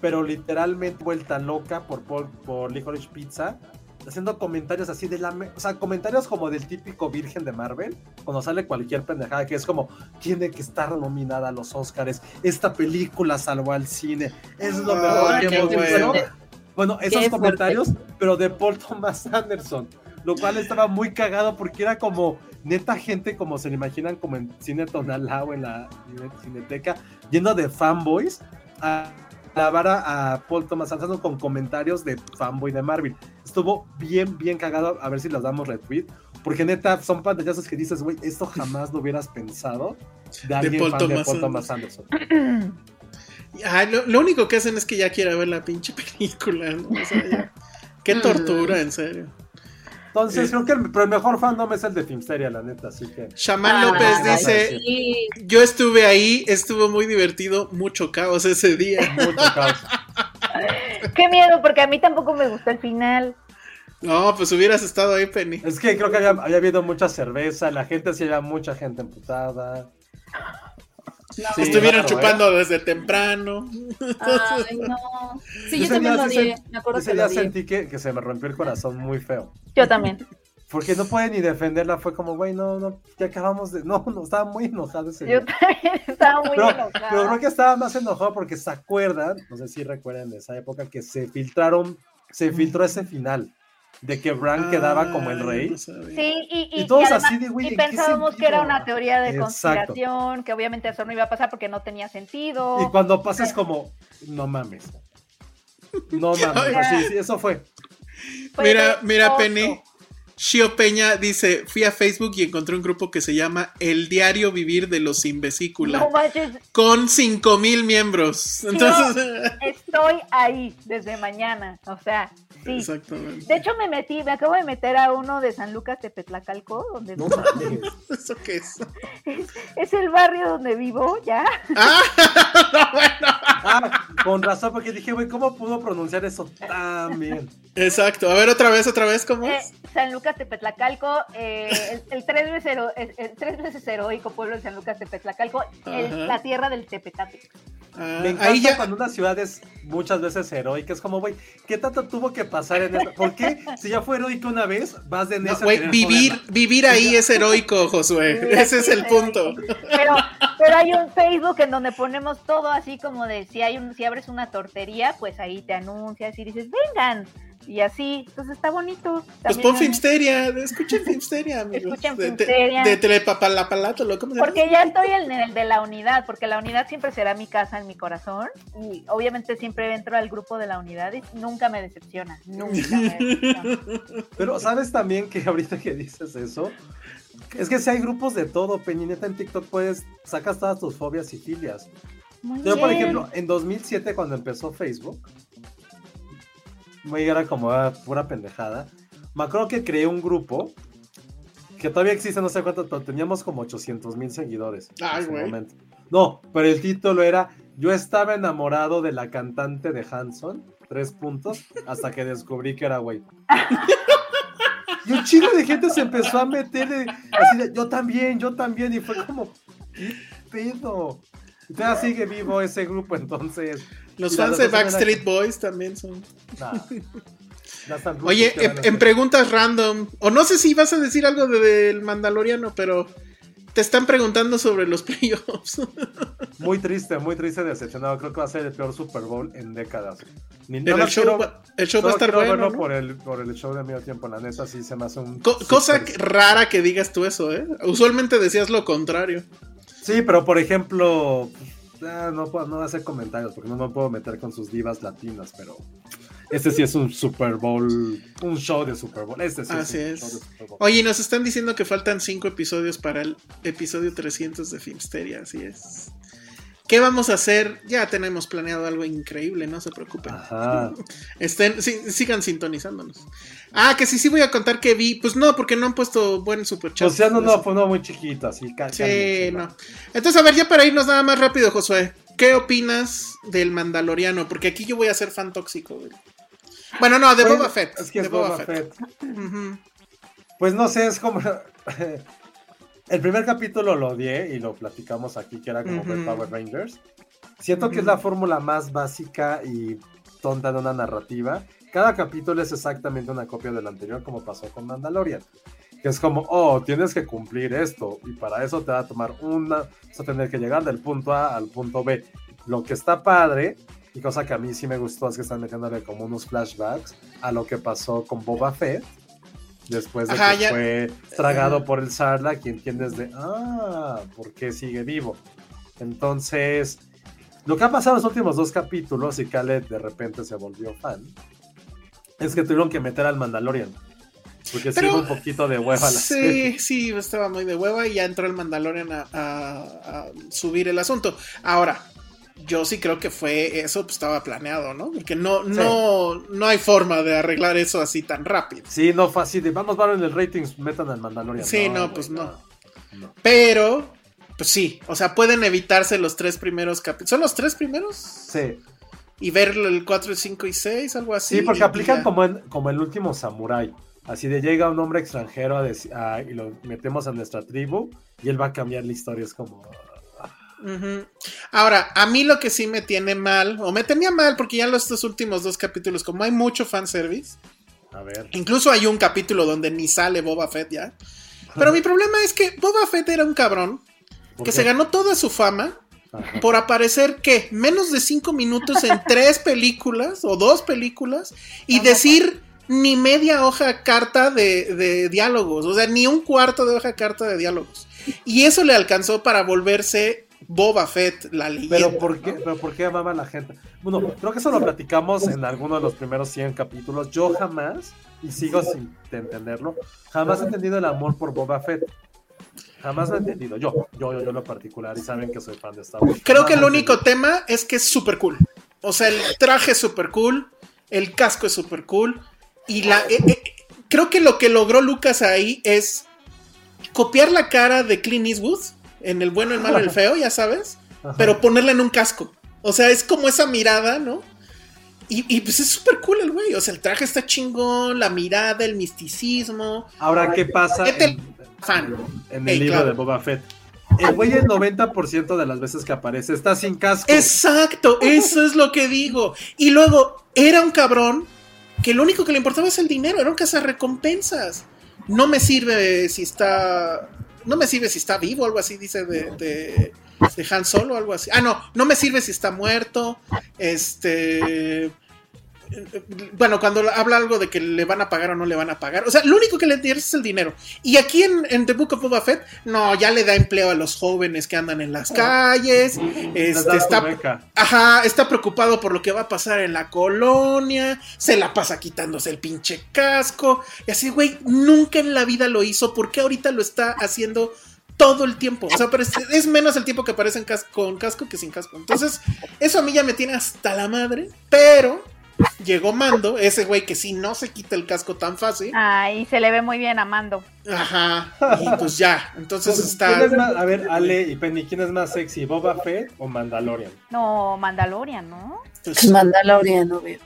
pero literalmente vuelta loca por, por, por Licorice Pizza, haciendo comentarios así de la... O sea, comentarios como del típico virgen de Marvel, cuando sale cualquier pendejada, que es como, tiene que estar nominada a los Oscars, esta película salvó al cine, es lo Ay, mejor que hemos visto", ¿no? bueno. Esos comentarios, pero de Paul Thomas Anderson, lo cual estaba muy cagado porque era como neta gente como se le imaginan como en Cine Tonalá o en la Cineteca, lleno de fanboys a alabar a, a Paul Thomas Anderson con comentarios de fanboy de Marvel. Estuvo bien, bien cagado, a ver si las damos retweet, porque neta son pantallazos que dices, güey, esto jamás lo hubieras pensado de alguien Paul fan de Thomas Paul Thomas Anderson. Ay, lo, lo único que hacen es que ya quiere ver la pinche película. ¿no? O sea, ya. Qué tortura, en serio. Entonces, creo que el, pero el mejor fandom es el de Filmsteria, la neta, así que... Shaman Ah, López dice: Sí, Yo estuve ahí, estuvo muy divertido, mucho caos ese día. [LAUGHS] Mucho caos. Qué miedo, porque a mí tampoco me gustó el final. No, pues hubieras estado ahí, Penny. Es que creo que había, había habido mucha cerveza, la gente sí había mucha gente emputada. Sí, Estuvieron raro, ¿eh? chupando desde temprano. Ay, [LAUGHS] no. Sí, yo también lo odié. Me acuerdo Ese que día lo sentí que, que se me rompió el corazón muy feo. Yo también. [LAUGHS] Porque no puede ni defenderla, fue como, güey, no, no, ya acabamos de... No, no, estaba muy enojado ese Yo día. también [LAUGHS] estaba muy Pero, enojada. pero creo que estaba más enojado porque se acuerdan, no sé si recuerdan de esa época, que se filtraron, se filtró ese final, de que Bran quedaba como el rey. no. Sí, y, y, Y todos y además- así de, güey, y ¿en qué pensábamos que era una teoría de Exacto. conspiración, que obviamente eso no iba a pasar porque no tenía sentido. Y cuando pasa es como, no mames. No [LAUGHS] mames, así, sí, eso fue. Mira, mira. Penny. Shio Peña dice: Fui a Facebook y encontré un grupo que se llama El Diario Vivir de los Sin Vesícula. No manches, Con 5000 miembros. Entonces. estoy ahí desde mañana. O sea, sí. Exactamente. De hecho, me metí, me acabo de meter a uno de San Lucas de Petlacalco, donde No mames. [LAUGHS] ¿Eso qué es? es el barrio donde vivo, ya. [LAUGHS] Ah, [LAUGHS] no, bueno. Ah, con razón, porque dije, güey, ¿cómo pudo pronunciar eso tan bien? Exacto. A ver, otra vez, otra vez, ¿cómo Eh, es? San Lucas Tepetlacalco, eh, el, el tres veces hero- el, el tres veces heroico pueblo de San Lucas Tepetlacalco, la tierra del Tepetate. Ah, Me encanta ahí ya. cuando una ciudad es muchas veces heroica. Es como, güey, ¿qué tanto tuvo que pasar en esto? ¿Por qué? Si ya fue heroica una vez, vas de No, necio a güey, querer vivir, vivir ahí es heroico, Josué. [LAUGHS] Ese es el punto. Pero, pero hay un Facebook en donde ponemos todo así como de si hay un, si abres una tortería, pues ahí te anuncias y dices, vengan. Y así, entonces está bonito. Pues También pon hay- Filmsteria, escuchen Filmsteria, amigos. Escuchen Filmsteria. De, de Telepapalapalátolo, ¿cómo se llama? Porque ya estoy en el de la unidad, porque la unidad siempre será mi casa en mi corazón. Y obviamente siempre entro al grupo de la unidad y nunca me decepciona. Nunca me decepciona. [LAUGHS] Pero sabes también que ahorita que dices eso, es que si hay grupos de todo, Peñineta en TikTok puedes, sacas todas tus fobias y filias. Muy Yo, por bien. ejemplo, en 2007 cuando empezó Facebook, güey, era como ah, pura pendejada. Me acuerdo que creé un grupo que todavía existe, no sé cuánto, pero teníamos como 800 mil seguidores Ay, güey. No, pero el título era Yo estaba enamorado de la cantante de Hanson, tres puntos, hasta que descubrí que era güey. Y un chingo de gente se empezó a meter de- así de, yo también, yo también, y fue como, ¿qué pedo? Todavía sigue vivo ese grupo, entonces. Los fans de Backstreet que- Boys también son. Nah, Oye, van en, preguntas random, o no sé si vas a decir algo de- del Mandaloriano, pero te están preguntando sobre los [LAUGHS] playoffs. Muy triste, muy triste, decepcionado. Creo que va a ser el peor Super Bowl en décadas. Ni, el más show, quiero- va, el show va a estar bueno. por, el, por el show de medio tiempo, la neta sí se me hace un... Co- cosa rara que digas tú eso, ¿eh? Usualmente decías lo contrario. Sí, pero por ejemplo, ah, no puedo no voy a hacer comentarios porque no me puedo meter con sus divas latinas, pero Este sí es un Super Bowl, un show de Super Bowl. Este sí Así es un es. show de Super Bowl. Oye, nos están diciendo que faltan cinco episodios para el episodio 300 de Filmsteria, así es. ¿Qué vamos a hacer? Ya tenemos planeado algo increíble, no se preocupen. Ajá. [LAUGHS] Estén, sí, sigan sintonizándonos. Ah, que sí, sí voy a contar que vi. Pues no, porque no han puesto buen superchat. O sea, no, no, fue uno muy chiquito, así. Sí, no. Entonces, a ver, ya para irnos nada más rápido, Josué. ¿Qué opinas del Mandaloriano? Porque aquí yo voy a ser fan tóxico. güey. Bueno, no, de Pues, Boba Fett. Es que de es Boba Fett. Ujú. Pues no sé, es como. [LAUGHS] El primer capítulo lo odié y lo platicamos aquí, que era como. Power Rangers. Siento que es la fórmula más básica y tonta de una narrativa. Cada capítulo es exactamente una copia del anterior, como pasó con Mandalorian. Que es como, oh, tienes que cumplir esto, y para eso te va a tomar una. Vas a tener que llegar del punto A al punto B. Lo que está padre, y cosa que a mí sí me gustó, es que están metiéndole como unos flashbacks a lo que pasó con Boba Fett después de Ajá, que ya- fue tragado por el Sarlacc y entiendes de, ah, ¿por qué sigue vivo? Entonces, lo que ha pasado en los últimos dos capítulos y Khaled de repente se volvió fan, es que tuvieron que meter al Mandalorian. Porque sí Pero- hubo un poquito de hueva la serie. Sí, sí, estaba muy de hueva y ya entró el Mandalorian a, a- a subir el asunto. Ahora, yo sí creo que fue eso, pues estaba planeado, ¿no? Porque no, no, no hay forma de arreglar eso así tan rápido. Sí, no fue así de, vamos, van en el ratings, metan al Mandalorian. Sí, no, pues no. no. Pero, pues sí, o sea, pueden evitarse los tres primeros capítulos. ¿Son los tres primeros? Sí, Y ver el 4, 5 y 6, algo así. sí, porque aplican ya. como, en, como el último Samurai. Así de llega un hombre extranjero a deci- a- y lo metemos a nuestra tribu y él va a cambiar la historia. Es como. Ahora, a mí lo que sí me tiene mal, o me tenía mal, porque ya en los estos últimos dos capítulos, como hay mucho fanservice, A ver. incluso hay un capítulo donde ni sale Boba Fett ya. Pero mi problema es que Boba Fett era un cabrón ¿por que se ganó toda su fama Ajá. por aparecer, ¿qué? Menos de cinco minutos en [LAUGHS] tres películas o dos películas y decir ni media hoja carta de, de diálogos, o sea, ni un cuarto de hoja carta de diálogos. Y eso le alcanzó para volverse Boba Fett, la leyenda. Pero ¿por qué, ¿no? pero ¿por qué amaba la gente? Bueno, creo que eso lo platicamos en alguno de los primeros 100 capítulos. Yo jamás, y sigo sin entenderlo, jamás he entendido el amor por Boba Fett. Jamás lo he entendido. Yo, yo, yo, yo en lo particular, y saben que soy fan de Star Wars. Creo que el único tema es que es súper cool. O sea, el traje es súper cool, el casco es súper cool. Y la. eh, eh, creo que lo que logró Lucas ahí es copiar la cara de Clint Eastwood en el bueno, el malo el [LAUGHS] feo, ya sabes, Ajá. pero ponerla en un casco. O sea, es como esa mirada, ¿no? Y, y, pues es súper cool el güey. O sea, el traje está chingón, la mirada, el misticismo. Ahora, ¿qué pasa Vete en, Fan. en el libro claro. de Boba Fett? El güey el 90% de las veces que aparece está sin casco. Exacto, eso es lo que digo. Y luego, era un cabrón que lo único que le importaba es el dinero, era un recompensas. No me sirve si está. No me sirve si está vivo, algo así, dice de, de, de Han Solo, algo así. Ah, no, no me sirve si está muerto. Este. Bueno, cuando habla algo de que le van a pagar o no le van a pagar. O sea, lo único que le interesa es el dinero. Y aquí en, en The Book of Boba Fett, no, ya le da empleo a los jóvenes que andan en las calles. Les Este, está. Ajá, está preocupado por lo que va a pasar en la colonia, se la pasa quitándose el pinche casco, y así, güey, nunca en la vida lo hizo, ¿por qué ahorita lo está haciendo todo el tiempo? O sea, pero es, es menos el tiempo que aparece en cas- con casco que sin casco. Entonces, eso a mí ya me tiene hasta la madre, pero llegó Mando, ese güey que sí no se quita el casco tan fácil, Ay, se le ve muy bien a Mando. ajá, y pues ya, entonces ¿Quién está... es más- a ver, Ale y Penny, ¿quién es más sexy, Boba Fett o Mandalorian? No, Mandalorian, ¿no? pues, Mandalorian, obvio.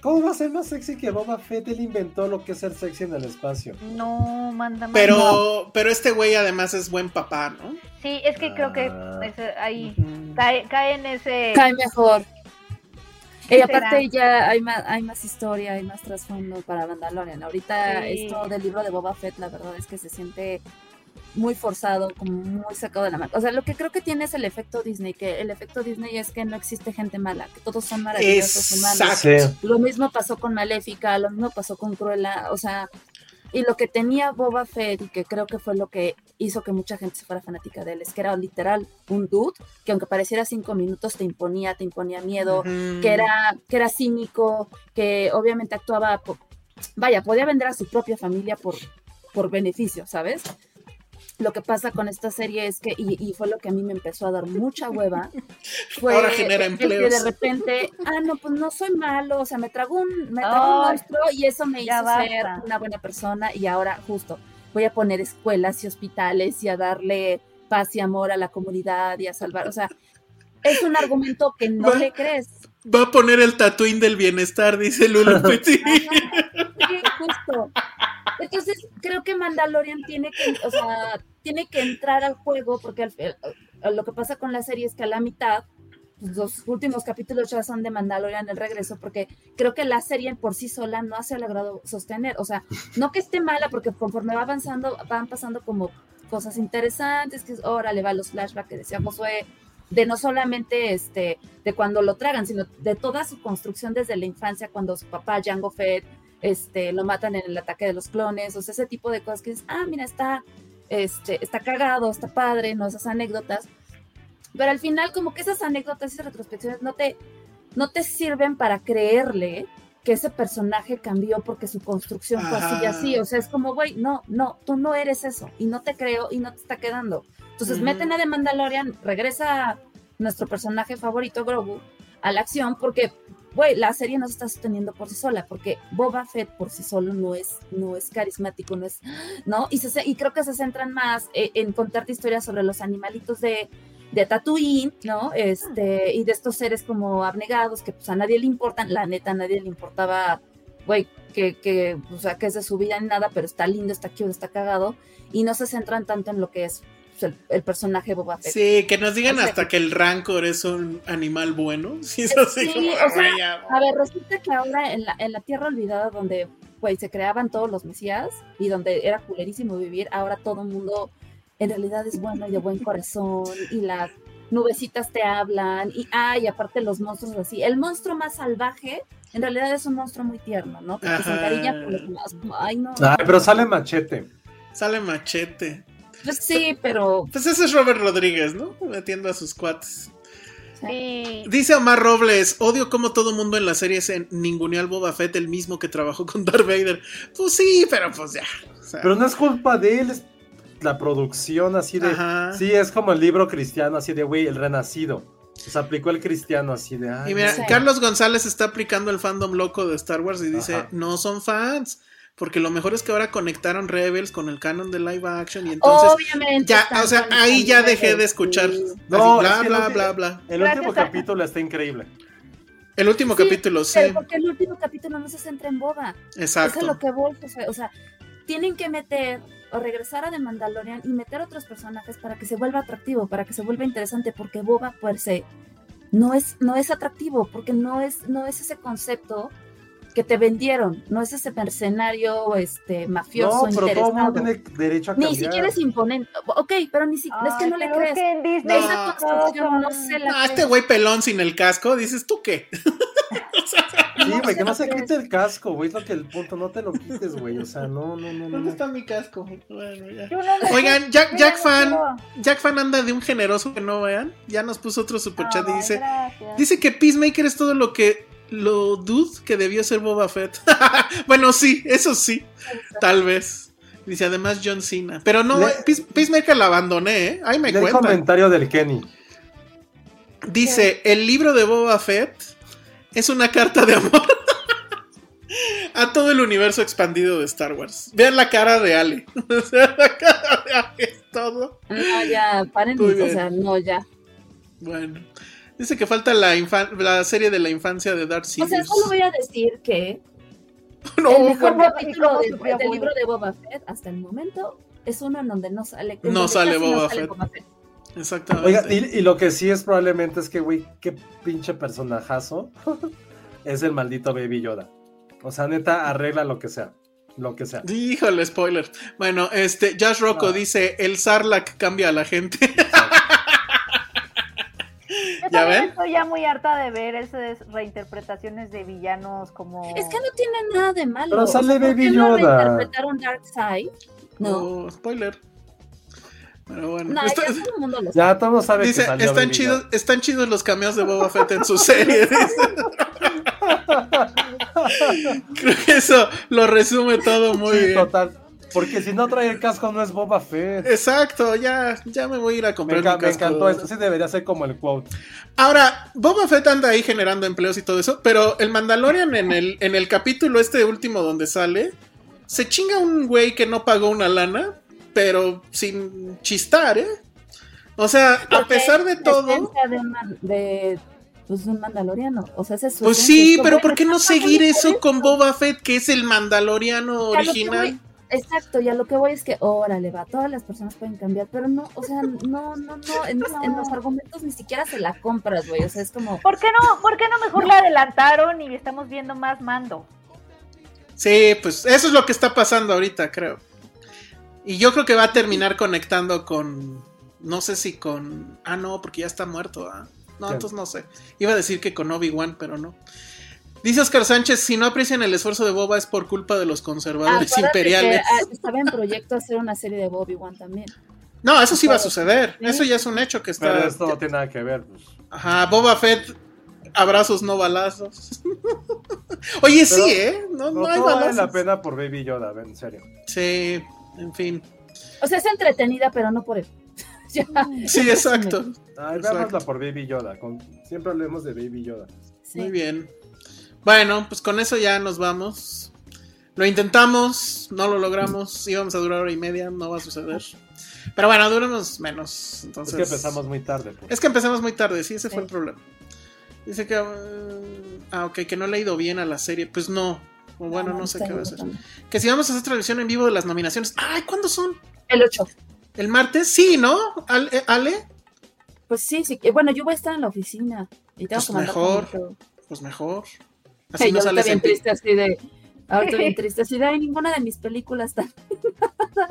¿Cómo va a ser más sexy que Boba Fett? Él inventó lo que es ser sexy en el espacio. No, manda pero, pero este güey además es buen papá, ¿no? Sí, es que creo que Ah. ese- ahí cae, cae en ese. Cae mejor. ¿Qué Y aparte ya hay más, hay más historia, hay más trasfondo para Mandalorian. Ahorita Sí. esto del libro de Boba Fett, la verdad es que se siente muy forzado, como muy sacado de la mano. O sea, lo que creo que tiene es el efecto Disney, que el efecto Disney es que no existe gente mala, que todos son maravillosos humanos. Lo mismo pasó con Maléfica, lo mismo pasó con Cruella, o sea, y lo que tenía Boba Fett y que creo que fue lo que hizo que mucha gente se fuera fanática de él. Es que era literal un dude que aunque pareciera cinco minutos te imponía, te imponía miedo, Ujú. que era, que era cínico, que obviamente actuaba, po- vaya, podía vender a su propia familia por, por beneficio, ¿sabes? Lo que pasa con esta serie es que, y, y fue lo que a mí me empezó a dar mucha hueva, [LAUGHS] fue Ahora genera el que empleos. de repente, ah, no, pues no soy malo, o sea, me tragó un, me tragó un Ay, monstruo y eso me hizo ser basta. una buena persona y ahora justo voy a poner escuelas y hospitales y a darle paz y amor a la comunidad y a salvar, o sea, es un argumento que no Va- le crees. Va a poner el tatuín del bienestar, dice Lulu Petit. Justo. Entonces, creo que Mandalorian tiene que, o sea, tiene que entrar al juego, porque al- el- lo que pasa con la serie es que a la mitad, los últimos capítulos ya son de Mandalorian el regreso, porque creo que la serie por sí sola no se ha logrado sostener. O sea, no que esté mala, porque conforme va avanzando, van pasando como cosas interesantes, que es, órale, va los flashbacks que decía Josué, de no solamente este, de cuando lo tragan, sino de toda su construcción desde la infancia, cuando su papá, Jango Fett, este, lo matan en el ataque de los clones, o sea, ese tipo de cosas que dices, ah, mira, está, este, está cagado, está padre, ¿no? Esas anécdotas. Pero al final, como que esas anécdotas y esas retrospecciones no te, no te sirven para creerle que ese personaje cambió porque su construcción fue así y así. O sea, es como, güey, no, no, tú no eres eso y no te creo y no te está quedando. Entonces, Ujú. meten a The Mandalorian, regresa nuestro personaje favorito, Grogu, a la acción porque, güey, la serie no se está sosteniendo por sí sola, porque Boba Fett por sí solo no es, no es carismático, no es, [GASPS] ¿no? Y, se, y creo que se centran más eh, en contarte historias sobre los animalitos de, de Tatooine, ¿no? Este, y de estos seres como abnegados que pues a nadie le importan, la neta a nadie le importaba, güey, que, que, o sea, que es de su vida ni nada, pero está lindo, está cute, está cagado, y no se centran tanto en lo que es pues, el, el personaje Boba Fett. Sí, que nos digan O sea, hasta que el Rancor es un animal bueno. [LAUGHS] Sí, es así Sí, como, o sea. A ver, resulta que ahora en la, en la Tierra Olvidada, donde pues, se creaban todos los mesías y donde era culerísimo vivir, ahora todo el mundo en realidad es bueno y de buen corazón y las nubecitas te hablan y ay, aparte los monstruos así. El monstruo más salvaje en realidad es un monstruo muy tierno, ¿no? Porque se Ajá. encariña por los demás. Ay, no. Ay, pero sale machete. Sale machete. Pues sí, pero Pues ese es Robert Rodríguez, ¿no? Metiendo a sus cuates. Sí. Dice Omar Robles, odio como todo mundo en la serie se ninguneó al Boba Fett, el mismo que trabajó con Darth Vader. Pues sí, pero pues ya. o sea, Pero no es culpa de él, es la producción así de. Ajá. Sí, es como el libro cristiano, así de, güey, el renacido. Se aplicó el cristiano así de. ay, y mira, Sí. Carlos González está aplicando el fandom loco de Star Wars y dice, Ajá. no son fans, porque lo mejor es que ahora conectaron Rebels con el canon de live action y entonces... obviamente. ya, o sea, ahí ya dejé de escuchar. Sí. No, es bla, que bla, bla, bla. El Gracias último a- capítulo está increíble. El último Sí, capítulo, sí. Porque el último capítulo no se centra en Boba. Eso es Exacto. lo que voy, o sea, tienen que meter o regresar a The Mandalorian y meter otros personajes para que se vuelva atractivo, para que se vuelva interesante, porque Boba per se no es, no es atractivo, porque no es, no es ese concepto que te vendieron, no es ese mercenario este mafioso No, pero todo el interesado. mundo tiene derecho a Ni cambiar. siquiera es imponente. Ok, pero ni siquiera es que no le crees. que en Disney Esa No. construcción no se la Ah, crees. este güey pelón sin el casco, dices tú qué. [LAUGHS] Sí, güey, que no se quite el casco, güey. Es lo que el punto, no te lo quites, güey. O sea, no, no, no, no. ¿Dónde no. está mi casco? Bueno, ya. No Oigan, [LAUGHS] Jack, Jack no Fan. Jack Fan anda de un generoso que no vean. Ya nos puso otro superchat y dice, gracias. dice que Peacemaker es todo lo que lo dude que debió ser Boba Fett. [LAUGHS] bueno, sí, eso sí, tal vez. Dice además John Cena. Pero no, Le- Peace- Peacemaker la abandoné, ¿eh? Ahí me Lee el comentario del Kenny. Dice, el libro de Boba Fett es una carta de amor [LAUGHS] a todo el universo expandido de Star Wars. Vean la cara de Ale. [LAUGHS] La cara de Ale es todo. No, ya, paren, o sea, no, ya. Bueno. Dice que falta la, infan- la serie de la infancia de Darth O sea, solo voy a decir que [LAUGHS] No, el mejor capítulo ¿Cómo de- sufrió del libro de Boba Fett hasta el momento es uno en donde no sale. No sale Boba Fett. Fett. Exactamente. Oiga, y, y lo que sí es probablemente es que, güey, qué pinche personajazo [LAUGHS] es el maldito Baby Yoda. O sea, neta, arregla lo que sea. Lo que sea. Híjole, spoiler. Bueno, este, Josh Rocco No. dice, el Sarlacc cambia a la gente. [LAUGHS] Yo ¿Ya ven? estoy ya muy harta de ver esas reinterpretaciones de villanos como. Es que no tiene nada de malo. Pero sale ¿por Baby qué no Yoda. reinterpretaron Darkseid? No. Oh, spoiler. Pero bueno. No, Está- ya todo el mundo lo sabe. Ya todo el mundo sabe dice, que salió están Baby chidos, Yoda. están chidos los cameos de Boba Fett en su serie. [LAUGHS] Creo que eso lo resume todo muy Sí, bien. total. Porque si no trae el casco no es Boba Fett. Exacto, ya, ya me voy a ir a comprar enca- mi me casco. encantó esto. Sí debería ser como el quote. Ahora, Boba Fett anda ahí generando empleos y todo eso, pero el Mandalorian en el, en el capítulo este último donde sale, se chinga un güey que no pagó una lana, pero sin chistar, ¿eh? O sea, a pesar de es la todo... De, pues, un mandaloriano. O sea, ese Pues sí, pero ¿por qué no seguir eso con Boba Fett, que es el Mandaloriano A lo que original? Exacto, y a lo que voy es que, órale, va, todas las personas pueden cambiar, pero no, o sea, no, no, no, en, en los argumentos ni siquiera se la compras, güey, o sea, es como, ¿Por qué no, por qué no mejor la adelantaron y estamos viendo más mando? Sí, pues eso es lo que está pasando ahorita, creo. Y yo creo que va a terminar conectando con. No sé si con. Ah, no, porque ya está muerto. ¿ah? No, entonces no sé. Iba a decir que con Obi-Wan, pero no. Dice Oscar Sánchez: si no aprecian el esfuerzo de Boba es por culpa de los conservadores Acuérdate imperiales. que, estaba en proyecto hacer una serie de Bobby Wan también. No, eso sí va a suceder. Eso ya es un hecho que está. Pero esto no tiene nada que ver. pues. Ajá, Boba Fett. Abrazos, no balazos. [LAUGHS] Oye, sí, ¿eh? No, no No, hay todo vale la pena por Baby Yoda, en serio. Sí, en fin. O sea, es entretenida, pero no por él. [LAUGHS] Ya, Sí, exacto. Ay, Exacto. por Baby Yoda. con- Siempre hablemos de Baby Yoda. sí. Muy bien. Bueno, pues con eso ya nos vamos. Lo intentamos, no lo logramos. Íbamos a durar hora y media, no va a suceder. Pero bueno, duremos menos. Entonces, Es que empezamos muy tarde. pues. Es que empezamos muy tarde, sí, ese fue el problema. Dice que. uh, ah, ok, que no le ha ido bien a la serie. Pues no. O bueno, no, sé qué va a hacer. Que si vamos a hacer transmisión en vivo de las nominaciones. Ay, ¿cuándo son? El 8. ¿El martes? Sí, ¿no? Ale. eh, Ale? Pues sí, sí. que- Bueno, yo voy a estar en la oficina y tengo Pues que mandar mejor. Pues mejor. Sí, Así no yo sales bien en triste así de... Ahorita bien [LAUGHS] triste así de... Ay, ninguna de mis películas está...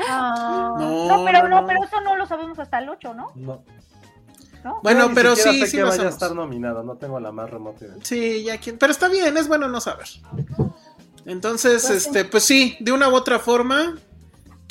Ah, No, no, pero no, pero eso no lo sabemos hasta el 8, ¿no? No. ¿No? Bueno, pero sí, sé sí que vaya a estar nominado. No tengo la más remota idea. Sí, ya quien. Pero está bien, es bueno no saber. Entonces, Pues sí. este, pues sí, de una u otra forma,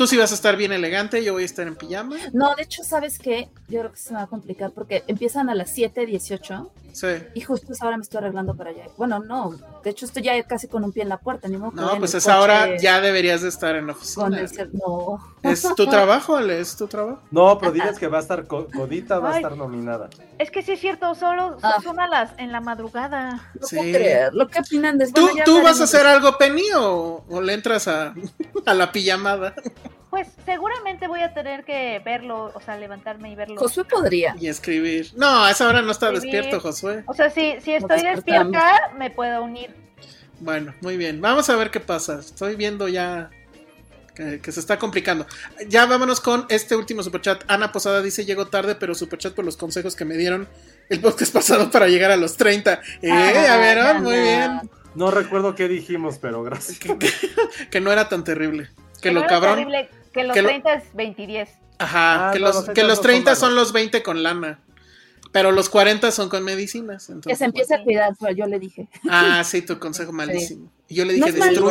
tú sí vas a estar bien elegante, yo voy a estar en pijama. No, de hecho, ¿sabes qué? Yo creo que se me va a complicar porque empiezan a las 7.18 Sí. y justo esa hora me estoy arreglando para allá. Bueno, no, de hecho estoy ya casi con un pie en la puerta. Ni modo No, pues el esa hora ya deberías de estar en la Con oficina. el cel- No. Es tu trabajo, Ale, es tu trabajo. No, pero diles que va a estar. Co- Codita va a estar nominada. Es que sí es cierto, solo Ah. son a las en la madrugada. No Sí. puedo creerlo. ¿Qué opinan de ¿Tú, Bueno, ya tú vas a hacer algo, Penny, o, o le entras a, a la pijamada Pues seguramente voy a tener que verlo, o sea, levantarme y verlo. Josué podría. y escribir? No, a esa hora no está Escribir. despierto, Josué. O sea, si, si estoy despierta, me puedo unir. Bueno, muy bien. Vamos a ver qué pasa. Estoy viendo ya que, que se está complicando. Ya vámonos con este último superchat. Ana Posada dice, llego tarde, pero superchat por los consejos que me dieron el podcast [LAUGHS] pasado para llegar a los 30. Eh, Ah, a ver, ya, muy ya. bien. No recuerdo qué dijimos, pero gracias. Que, [LAUGHS] que- que no era tan terrible. Que no lo cabrón. terrible, que los que lo- 30 es 20 y 10. Ajá, Ah, que no, los, los que 30 los no son 30 son los 20 con lana. Pero los 40 son con medicinas. Que Entonces, se empiece a cuidar, yo le dije. Ah, [LAUGHS] sí, tu consejo malísimo. Y yo le No dije, es no,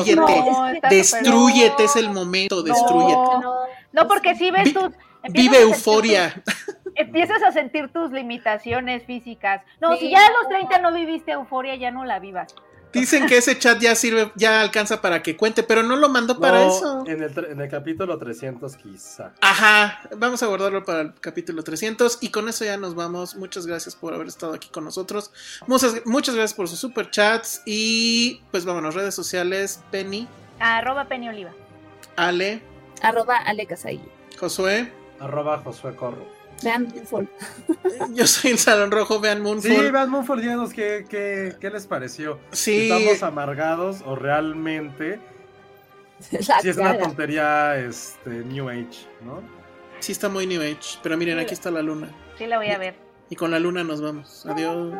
Destrúyete, súper- es el momento, No. destrúyete. No, No, porque si ves Vi- tus... Vive euforia. tus- empiezas a sentir tus limitaciones físicas. No, Sí. si ya a los 30 no viviste euforia, ya no la vivas. Dicen que ese chat ya sirve, ya alcanza para que cuente, pero no lo mandó para No, eso. En el, en el capítulo 300 quizá. Ajá, vamos a guardarlo para el capítulo 300 y con eso ya nos vamos. Muchas gracias por haber estado aquí con nosotros. Muchas, muchas gracias por sus super chats y pues vámonos, redes sociales, Penny, Arroba Penny Oliva. Ale, arroba Ale Casai. Josué. Arroba Josué Corro. Vean Fall. [LAUGHS] Yo soy el Salón Rojo, vean Sí, Moonfall. vean Moonford, díganos qué, qué, qué les pareció. Sí. Si ¿Estamos amargados o realmente [LAUGHS] si es una tontería este, New Age, ¿no? Sí está muy New Age, pero miren, aquí está la luna. Sí, la voy a ver. Y con la luna nos vamos. Adiós.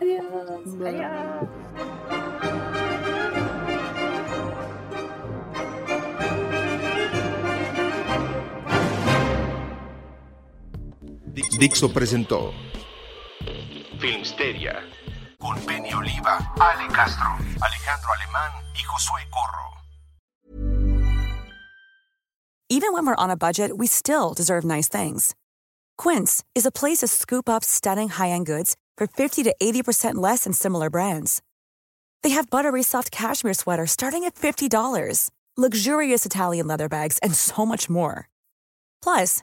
Adiós. Adiós. Dixo presentó Filmsteria con Penny Oliva, Ale Castro, Alejandro Alemán y Josué Corro. Even when we're on a budget, we still deserve nice things. Quince is a place to scoop up stunning high-end goods for 50 to 80% less than similar brands. They have buttery soft cashmere sweaters starting at $50, luxurious Italian leather bags, and so much more. Plus,